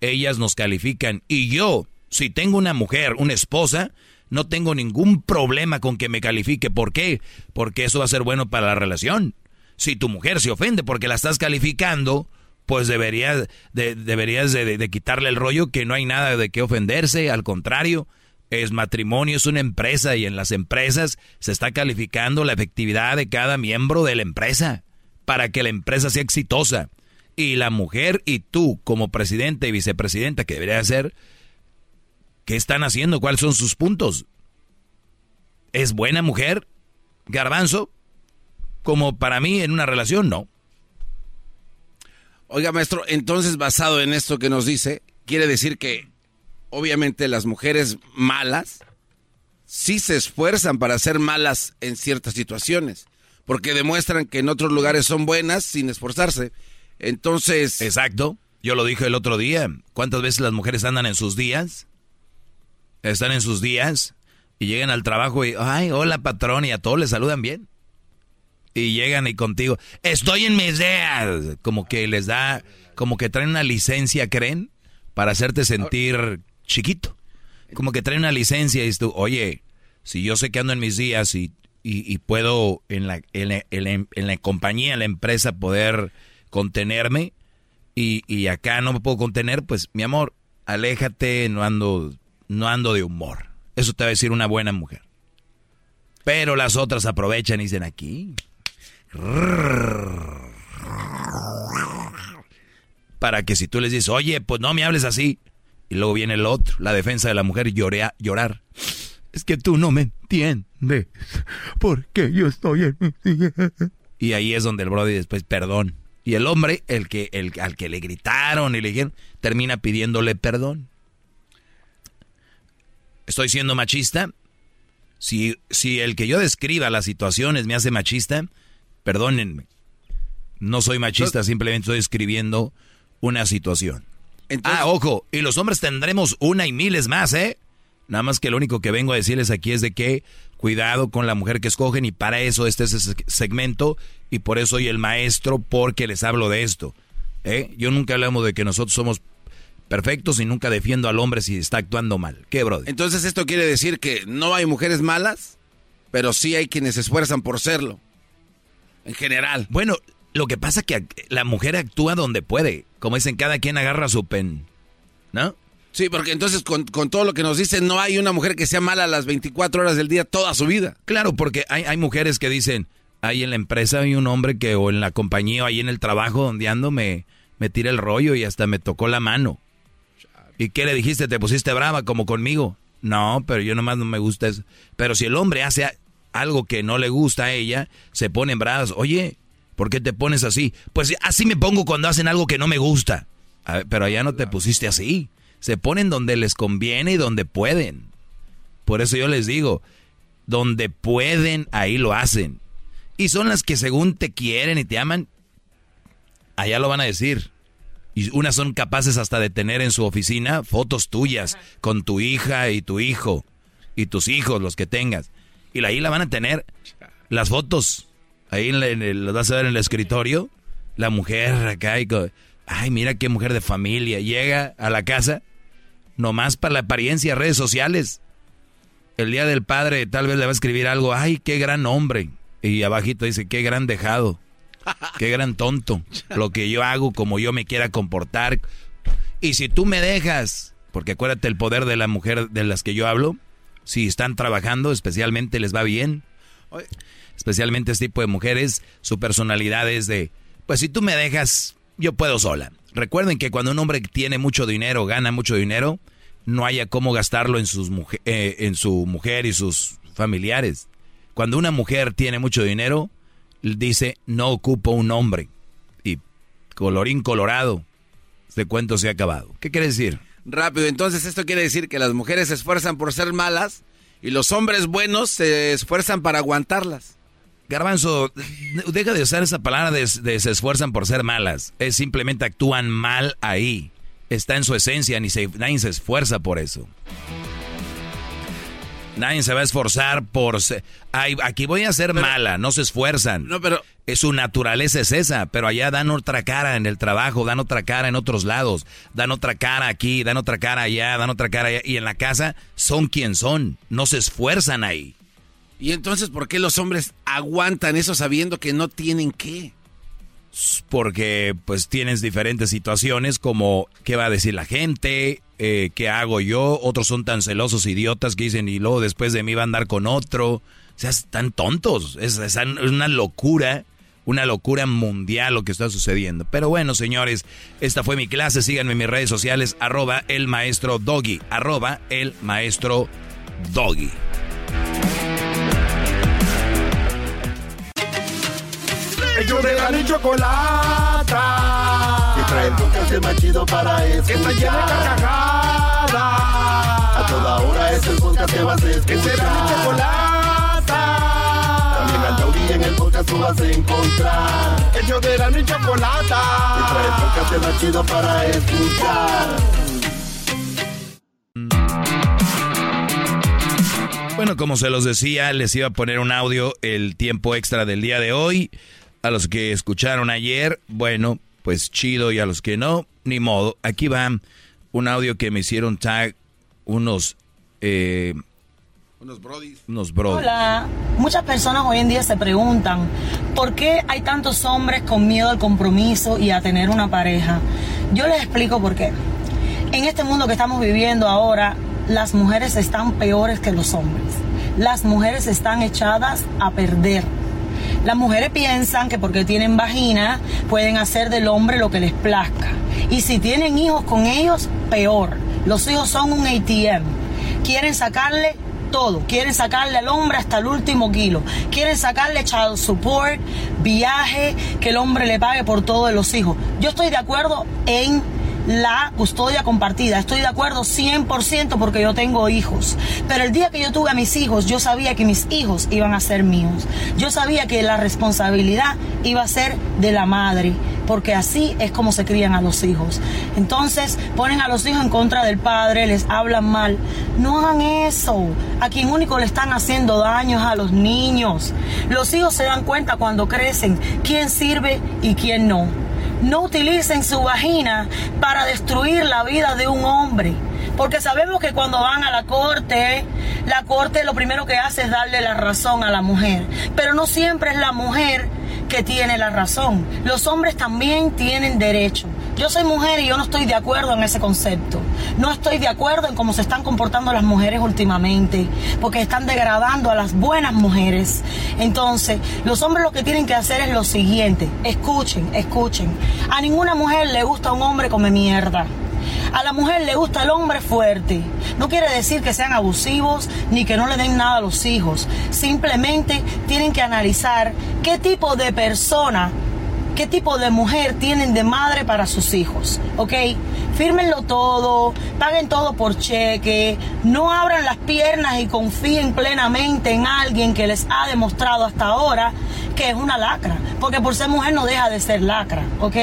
Ellas nos califican. Y yo, si tengo una mujer, una esposa, no tengo ningún problema con que me califique. ¿Por qué? Porque eso va a ser bueno para la relación. Si tu mujer se ofende porque la estás calificando, pues deberías de, deberías de, quitarle el rollo que no hay nada de qué ofenderse. Al contrario, Es matrimonio, es una empresa y en las empresas se está calificando la efectividad de cada miembro de la empresa para que la empresa sea exitosa. Y la mujer y tú como presidente y vicepresidenta que debería ser, ¿qué están haciendo? ¿Cuáles son sus puntos? ¿Es buena mujer? Garbanzo, como para mí en una relación, no. Oiga, maestro, entonces basado en esto que nos dice, quiere decir que obviamente las mujeres malas sí se esfuerzan para ser malas en ciertas situaciones, porque demuestran que en otros lugares son buenas sin esforzarse. Entonces... Exacto, yo lo dije el otro día. ¿Cuántas veces las mujeres andan en sus días? Están en sus días y llegan al trabajo y, ay, hola patrón, y a todos les saludan bien. Y llegan y contigo, estoy en mis días. Como que les da, como que traen una licencia, ¿creen? Para hacerte sentir chiquito. Como que traen una licencia y tú, oye, si yo sé que ando en mis días y, y, puedo en la, en, la, en, la, compañía, en la empresa, poder contenerme y, y acá no me puedo contener, pues mi amor, aléjate, no ando, no ando de humor. Eso te va a decir una buena mujer. Pero las otras aprovechan y dicen aquí. Para que si tú les dices, oye, pues no me hables así. Y luego viene el otro, la defensa de la mujer, llorea, llorar. Es que tú no me entiendes. Porque yo estoy en Y ahí es donde el brody después, perdón. Y el hombre, el que, el, al que le gritaron y le dijeron, termina pidiéndole perdón. ¿Estoy siendo machista? Si, si el que yo describa las situaciones me hace machista, perdónenme. No soy machista, simplemente estoy escribiendo una situación. ah, ojo, y los hombres tendremos una y miles más, ¿eh? Nada más que lo único que vengo a decirles aquí es de que cuidado con la mujer que escogen y para eso este es ese segmento y por eso soy el maestro porque les hablo de esto. ¿eh? Yo nunca hablamos de que nosotros somos perfectos y nunca defiendo al hombre si está actuando mal. ¿Qué, brother? Entonces esto quiere decir que no hay mujeres malas, pero sí hay quienes se esfuerzan por serlo. En general. Bueno, lo que pasa es que la mujer actúa donde puede. Como dicen, cada quien agarra su pen. ¿No? Sí, porque entonces con, todo lo que nos dicen, no hay una mujer que sea mala a las 24 horas del día toda su vida. Claro, porque hay, hay mujeres que dicen, ahí en la empresa hay un hombre que, o en la compañía, o ahí en el trabajo donde ando, me, me tira el rollo y hasta me tocó la mano. ¿Y qué le dijiste? ¿Te pusiste brava como conmigo? No, pero yo nomás no me gusta eso. Pero si el hombre hace algo que no le gusta a ella, se ponen bravas. Oye, ¿por qué te pones así? Pues así me pongo cuando hacen algo que no me gusta. pero allá no te pusiste así. Se ponen donde les conviene y donde pueden. Por eso yo les digo, donde pueden, ahí lo hacen. Y son las que según te quieren y te aman, allá lo van a decir. Y unas son capaces hasta de tener en su oficina fotos tuyas con tu hija y tu hijo y tus hijos, los que tengas. Y ahí la van a tener las fotos. Ahí en, vas a ver en el escritorio. La mujer acá y ay, mira qué mujer de familia. Llega a la casa, nomás para la apariencia, redes sociales. El día del padre tal vez le va a escribir algo, ay, qué gran hombre. Y abajito dice, qué gran dejado. Qué gran tonto. [LAUGHS] Lo que yo hago, como yo me quiera comportar. Y si tú me dejas, porque acuérdate el poder de la mujer de las que yo hablo, si están trabajando, especialmente les va bien. Especialmente este tipo de mujeres, su personalidad es de, pues si tú me dejas, yo puedo sola. Recuerden que cuando un hombre tiene mucho dinero, gana mucho dinero, no haya cómo gastarlo en, sus eh, en su mujer y sus familiares. Cuando una mujer tiene mucho dinero, dice, no ocupo un hombre. Y colorín colorado, este cuento se ha acabado. ¿Qué quiere decir? Rápido, entonces esto quiere decir que las mujeres se esfuerzan por ser malas y los hombres buenos se esfuerzan para aguantarlas. Garbanzo, deja de usar esa palabra de, se esfuerzan por ser malas. Es simplemente actúan mal ahí. Está en su esencia, ni se, nadie se esfuerza por eso. Nadie se va a esforzar por... Ay, aquí voy a ser mala, no se esfuerzan. No, pero... Su naturaleza es esa, pero allá dan otra cara en el trabajo, dan otra cara en otros lados, dan otra cara aquí, dan otra cara allá, dan otra cara allá. Y en la casa son quien son, no se esfuerzan ahí. ¿Y entonces por qué los hombres aguantan eso sabiendo que no tienen qué? Porque pues tienes diferentes situaciones como qué va a decir la gente, eh, ¿qué hago yo? Otros son tan celosos, idiotas, que dicen, y luego después de mí va a andar con otro. O sea, están tontos. Es, es una locura, una locura mundial lo que está sucediendo. Pero bueno, señores, esta fue mi clase. Síganme en mis redes sociales, arroba el maestro Doggy, arroba el maestro Doggy. Ellos de la ni chocolata. Que trae el podcast más chido para escuchar. Que está llena de carcajadas. A toda hora es el podcast que vas a escuchar. Que será mi chocolata. También al taurí en el podcast tú vas a encontrar. Ellos de la ni chocolata. Que trae el podcast más chido para escuchar. Bueno, como se los decía, les iba a poner un audio el tiempo extra del día de hoy. A los que escucharon ayer, bueno, pues chido, y a los que no, ni modo. Aquí va un audio que me hicieron tag unos... Eh, unos brodis. Unos brodis. Hola, muchas personas hoy en día se preguntan por qué hay tantos hombres con miedo al compromiso y a tener una pareja. Yo les explico por qué. En este mundo que estamos viviendo ahora, las mujeres están peores que los hombres. Las mujeres están echadas a perder. Las mujeres piensan que porque tienen vagina pueden hacer del hombre lo que les plazca. Y si tienen hijos con ellos, peor. Los hijos son un ATM. Quieren sacarle todo. Quieren sacarle al hombre hasta el último kilo. Quieren sacarle child support, viaje, que el hombre le pague por todos los hijos. Yo estoy de acuerdo en la custodia compartida. Estoy de acuerdo 100% porque yo tengo hijos. Pero el día que yo tuve a mis hijos, yo sabía que mis hijos iban a ser míos. Yo sabía que la responsabilidad iba a ser de la madre, porque así es como se crían a los hijos. Entonces ponen a los hijos en contra del padre, les hablan mal. No hagan eso. A quien único le están haciendo daños a los niños. Los hijos se dan cuenta cuando crecen quién sirve y quién no no utilicen su vagina para destruir la vida de un hombre. Porque sabemos que cuando van a la corte, la corte lo primero que hace es darle la razón a la mujer. Pero no siempre es la mujer que tiene la razón. Los hombres también tienen derecho. Yo soy mujer y yo no estoy de acuerdo en ese concepto. No estoy de acuerdo en cómo se están comportando las mujeres últimamente, porque están degradando a las buenas mujeres. Entonces, los hombres lo que tienen que hacer es lo siguiente. Escuchen, escuchen. A ninguna mujer le gusta un hombre come mierda. A la mujer le gusta el hombre fuerte. No quiere decir que sean abusivos ni que no le den nada a los hijos. Simplemente tienen que analizar qué tipo de persona, qué tipo de mujer tienen de madre para sus hijos. ¿Ok? Fírmenlo todo, paguen todo por cheque, no abran las piernas y confíen plenamente en alguien que les ha demostrado hasta ahora que es una lacra, porque por ser mujer no deja de ser lacra, ¿ok?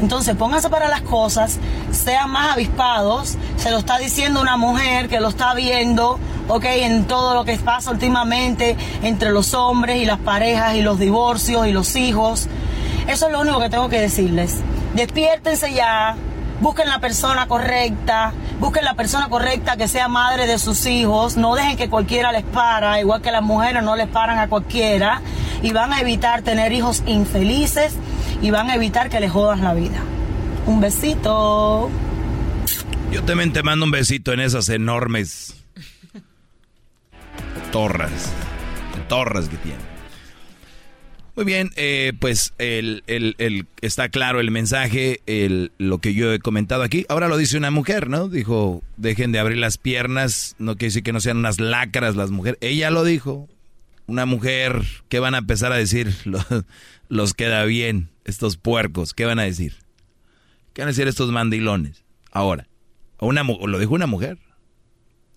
Entonces pónganse para las cosas, sean más avispados, se lo está diciendo una mujer que lo está viendo, ¿ok? En todo lo que pasa últimamente entre los hombres y las parejas y los divorcios y los hijos. Eso es lo único que tengo que decirles. Despiértense ya, busquen la persona correcta, busquen la persona correcta que sea madre de sus hijos, no dejen que cualquiera les para, igual que las mujeres no les paran a cualquiera, y van a evitar tener hijos infelices y van a evitar que les jodan la vida. Un besito. Yo también te mando un besito en esas enormes torres, torres que tiene. Muy bien, eh, pues el, el, está claro el mensaje, el, lo que yo he comentado aquí. Ahora lo dice una mujer, ¿no? Dijo, dejen de abrir las piernas, no quiere decir que no sean unas lacras las mujeres. Ella lo dijo, una mujer, ¿qué van a empezar a decir? Los, los queda bien, estos puercos, ¿qué van a decir? ¿Qué van a decir estos mandilones? Ahora, una, lo dijo una mujer.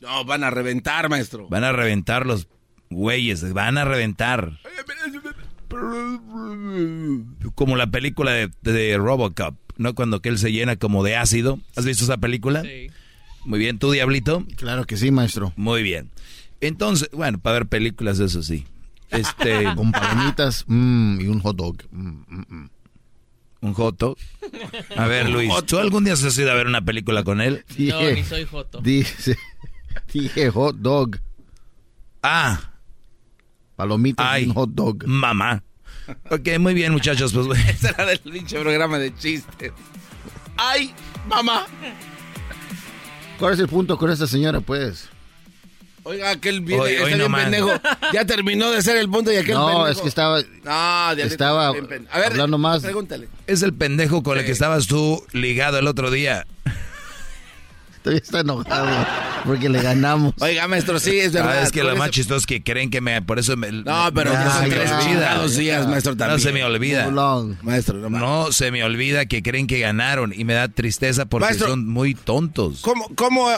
No, van a reventar, maestro. Van a reventar los güeyes, van a reventar. Como la película de, de Robocop, ¿no? Cuando que él se llena como de ácido. ¿Has visto esa película? Sí. Muy bien, ¿tú, Diablito? Claro que sí, maestro. Muy bien. Entonces, bueno, para ver películas, eso sí. Este, [LAUGHS] Con palomitas mm, y un hot dog. Mm, mm, ¿Un hot dog? A ver, [LAUGHS] Luis, ¿tú algún día has ido a ver una película con él? no, ni soy joto. Dice, [LAUGHS] dije hot dog. Ah. Palomitas y un hot dog. Mamá. Ok, muy bien, muchachos. Pues, [LAUGHS] Ese era del pinche programa de chistes. ¡Ay, mamá! ¿Cuál es el punto con esta señora, pues? Oiga, aquel viene, Hoy- hoy no bien pendejo. Ya terminó de ser el punto y aquel No, pendejo. es que estaba, No, estaba bien pendejo. A ver, hablando más. pregúntale. Es el pendejo con el que estabas tú ligado el otro día. Todavía está enojado porque le ganamos. Oiga, maestro, sí, es verdad. Ah, es que lo más chistoso es que creen que me... Por eso me... No, pero no son tres días, maestro, No también. se me olvida. Maestro, no, No se me olvida que creen que ganaron y me da tristeza porque Maestro. son muy tontos. ¿Cómo, cómo,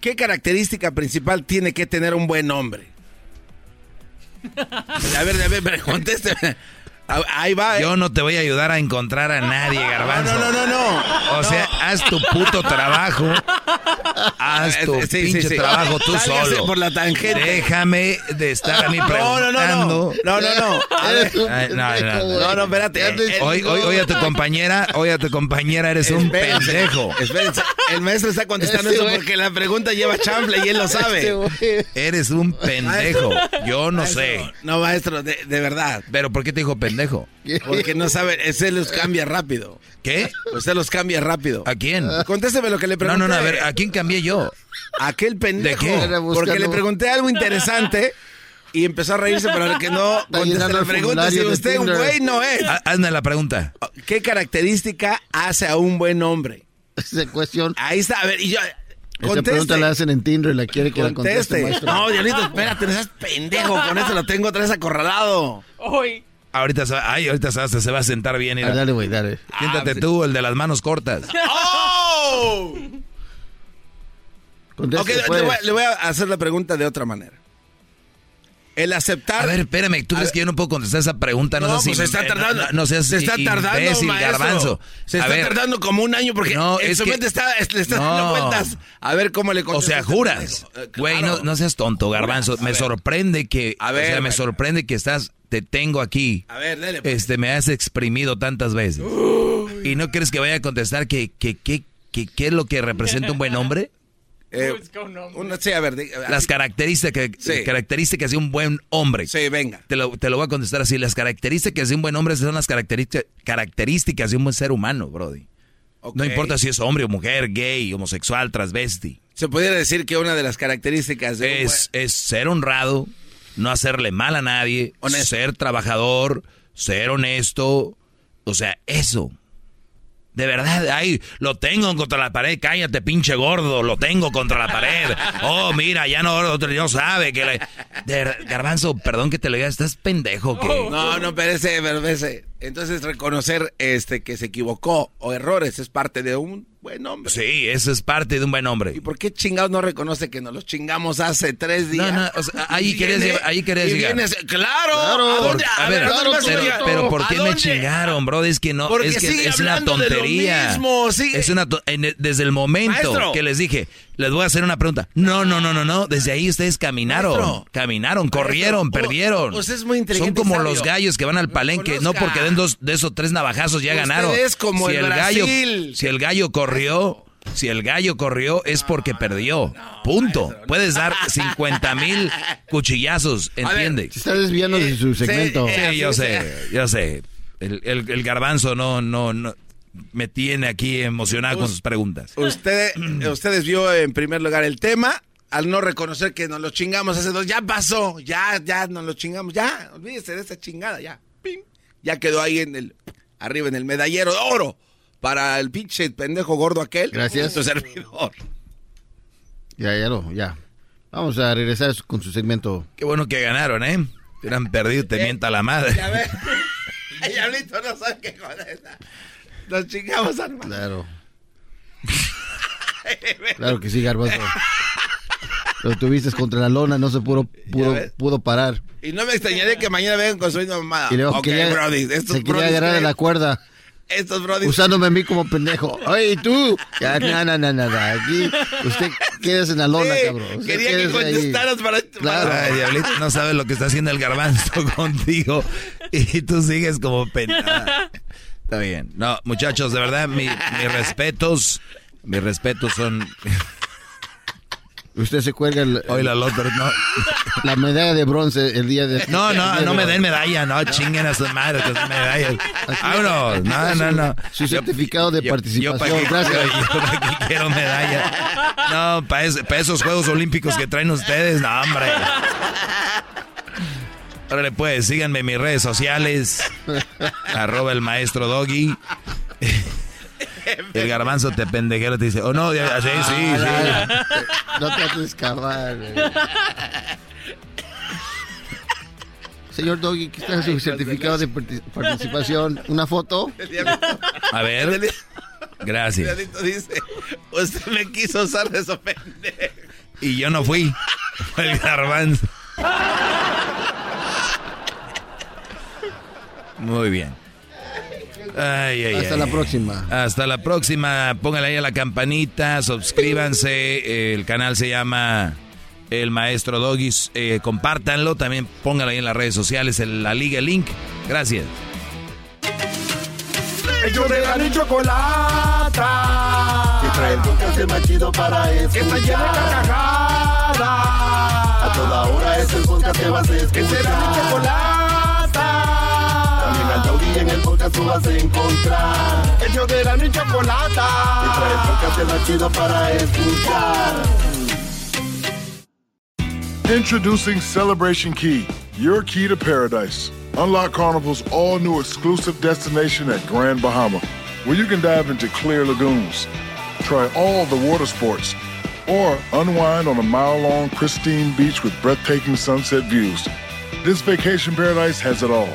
qué característica principal tiene que tener un buen hombre? A ver, a ver, pero contésteme. Ah, Ahí va, ¿eh? Yo no te voy a ayudar a encontrar a nadie, garbanzo. No, no, no, no. O sea, haz tu puto trabajo. Haz tu Sí, sí, pinche sí. trabajo tú Sálgase solo. por la tangente. Déjame de estar a mí No, no, no, no. preguntando. No, no, no. No, no, no. No, no, espérate. Hoy, hoy, hoy a tu [LAUGHS] compañera, hoy a tu compañera eres un Espérense, pendejo. espérense. El maestro está contestando Este eso güey. porque la pregunta lleva chanfle y él lo Este sabe. güey. Eres un pendejo. Yo no sé. No, maestro, de, de verdad. Pero ¿por qué te dijo pendejo? [LAUGHS] Porque no sabe, usted los cambia rápido. ¿Qué? Usted los cambia rápido. ¿A quién? Contésteme lo que le No, pregunté. no, no, a ver, ¿a quién cambié yo? Aquel pendejo. ¿De qué? Porque le pregunté algo interesante y empezó a reírse, pero el que no contesta la pregunta, si usted un güey no es. Ha- Hazme la pregunta. ¿Qué característica hace a un buen hombre? Esa cuestión. Ahí está, a ver, y yo... Esa pregunta Conteste. la hacen en Tinder y la quiere que la conteste, Conteste. maestro. No, Diablito, espérate, no seas pendejo. Con eso lo tengo otra vez acorralado. Ahorita, se- ay, ahorita se, se va a sentar bien. Ah, dale, güey, dale. Siéntate Ah, tú, el de las manos cortas. [LAUGHS] ¡Oh! Conteste, Ok, le- pues. le, voy, le voy a hacer la pregunta de otra manera. El aceptar. A ver, espérame, ¿tú crees que yo no puedo contestar esa pregunta? No, No, seas pues se está im- tardando. No, no seas se está tardando, imbécil, maestro. garbanzo. Se está ver, tardando como un año porque No, en es su que- mente está, le está No. dando vueltas. A ver cómo le O contesta sea, juras. Eh, Güey, claro. no, no seas tonto, garbanzo. Me sorprende que... A o ver, sea, me sorprende que estás... Te tengo aquí. A ver, dale. pues. Este, me has exprimido tantas veces. ¿Y no crees que vaya a contestar que, que, que, que- qué es lo que representa un buen hombre? Eh, una- sí, a ver. a Las características, Sí. características de un buen hombre. Sí, venga. Te lo, te lo voy a contestar así. Las características de un buen hombre son las características, características de un buen ser humano, Brody. No importa si es hombre o mujer, gay, homosexual, transvesti. Se pudiera decir que una de las características de un Es, es ser honrado, no hacerle mal a nadie, Honesto. ser trabajador, ser honesto. O sea, eso. De verdad, ay, lo tengo contra la pared, cállate, pinche gordo, lo tengo contra la pared. Oh, mira, ya no, otro no sabe que le... De Garbanzo, perdón que te lo diga, estás pendejo, No, no, espérese, espérese. Entonces reconocer este que se equivocó o errores es parte de un buen hombre. Sí, eso es parte de un buen hombre. ¿Y por qué chingados no reconoce que nos los chingamos hace tres días? No, no, o sea, ahí Y querías viene- llevar- ahí querías y llegar. vienes- claro, Claro. ¿a dónde? a ver, ¿a dónde vas, pero, pero ¿por ¿A qué me chingaron, bro? Es que no, Porque es que sigue es una hablando de lo tontería. mismo, sigue. Es una to- en- desde el momento Maestro. que les dije, les voy a hacer una pregunta. No, no, no, no, no. Desde ahí ustedes caminaron, Maestro. caminaron, corrieron, Maestro, perdieron. usted es muy inteligente Son como sabio. los gallos que van al palenque, no porque den dos de esos tres navajazos ya Usted ganaron. es como si el gallo, si el gallo corrió, si el gallo corrió es porque perdió. Punto. Puedes dar [LAUGHS] 50 mil cuchillazos, ¿entiende? Se está desviando de su segmento. Sí, yo sé, yo sé. El, el- el garbanzo no, no, no me tiene aquí emocionado con sus preguntas. Usted, [CLEARS THROAT] ustedes vio en primer lugar el tema. Al no reconocer que nos lo chingamos hace dos, ya pasó, ya, ya nos lo chingamos, ya, olvídese de esa chingada, ya, pim, ya quedó ahí en el, arriba en el medallero de oro para el pinche pendejo gordo aquel. Gracias. Tu servidor. Ya, ya lo, ya. Vamos a regresar con su segmento. Qué bueno que ganaron, ¿eh? Si hubieran perdido, te mienta la madre. Ya ve, [LAUGHS] el diablito no sabe qué con. Nos chingamos al Claro. [LAUGHS] Claro que sí, Garbanzo. Lo tuviste contra la lona, no se pudo, pudo, pudo parar. Y no me extrañaría que mañana vengan con su misma mamada. Y luego ok, quería- brody, estos se quería agarrar de creen- la cuerda, Estos brodis usándome a mí como pendejo. Oye, tú. Ya, no, no, no, no, no. Aquí, usted quédese en la lona, Sí, cabrón. Usted quería que quédese ahí. contestaras para... Claro. Ay, diablito, no sabes lo que está haciendo el garbanzo [LAUGHS] contigo y tú sigues como pena. [LAUGHS] Está bien. No, muchachos, de verdad, mi- mis respetos, mis respetos son... Usted se cuelga el, Hoy la no. la medalla de bronce el día de... No, no, no me den medalla, no, chinguen a su madre con medallas. Vámonos, no, no, no. Su certificado de Yo participación, para gracias. yo, yo pa' qué quiero medalla. No, para esos Juegos Olímpicos que traen ustedes, no, hombre. Órale, pues, síganme en mis redes sociales. [LAUGHS] arroba el maestro Doggy. [LAUGHS] El garbanzo te pendejero te dice, oh no, ya- sí, sí, sí. [LAUGHS] No te haces güey. Señor Doggy, ¿qué está su certificado de parti- participación? ¿Una foto? A ver. Gracias. Dice, usted me quiso usar de pendejo. Y yo no fui. Fue el garbanzo. Muy bien. Ay, ay, Hasta ay. la próxima. Hasta la próxima. Pónganle ahí a la campanita, suscríbanse. El canal se llama El Maestro Doggies. Eh, compártanlo. También pónganlo ahí en las redes sociales, en la liga, link. Gracias. Ellos de la ni chocolata. Que trae el podcast más chido para escuchar. Que está llena de carcajadas. A toda hora es el podcast que vas a escuchar. Que será mi chocolata. También al taurí en el podcast tú vas a encontrar. Ellos de la ni chocolata. Que trae el podcast más chido para escuchar. Introducing Celebration Key, your key to paradise. Unlock Carnival's all new exclusive destination at Grand Bahama, where you can dive into clear lagoons, try all the water sports, or unwind on a mile long, pristine beach with breathtaking sunset views. This vacation paradise has it all.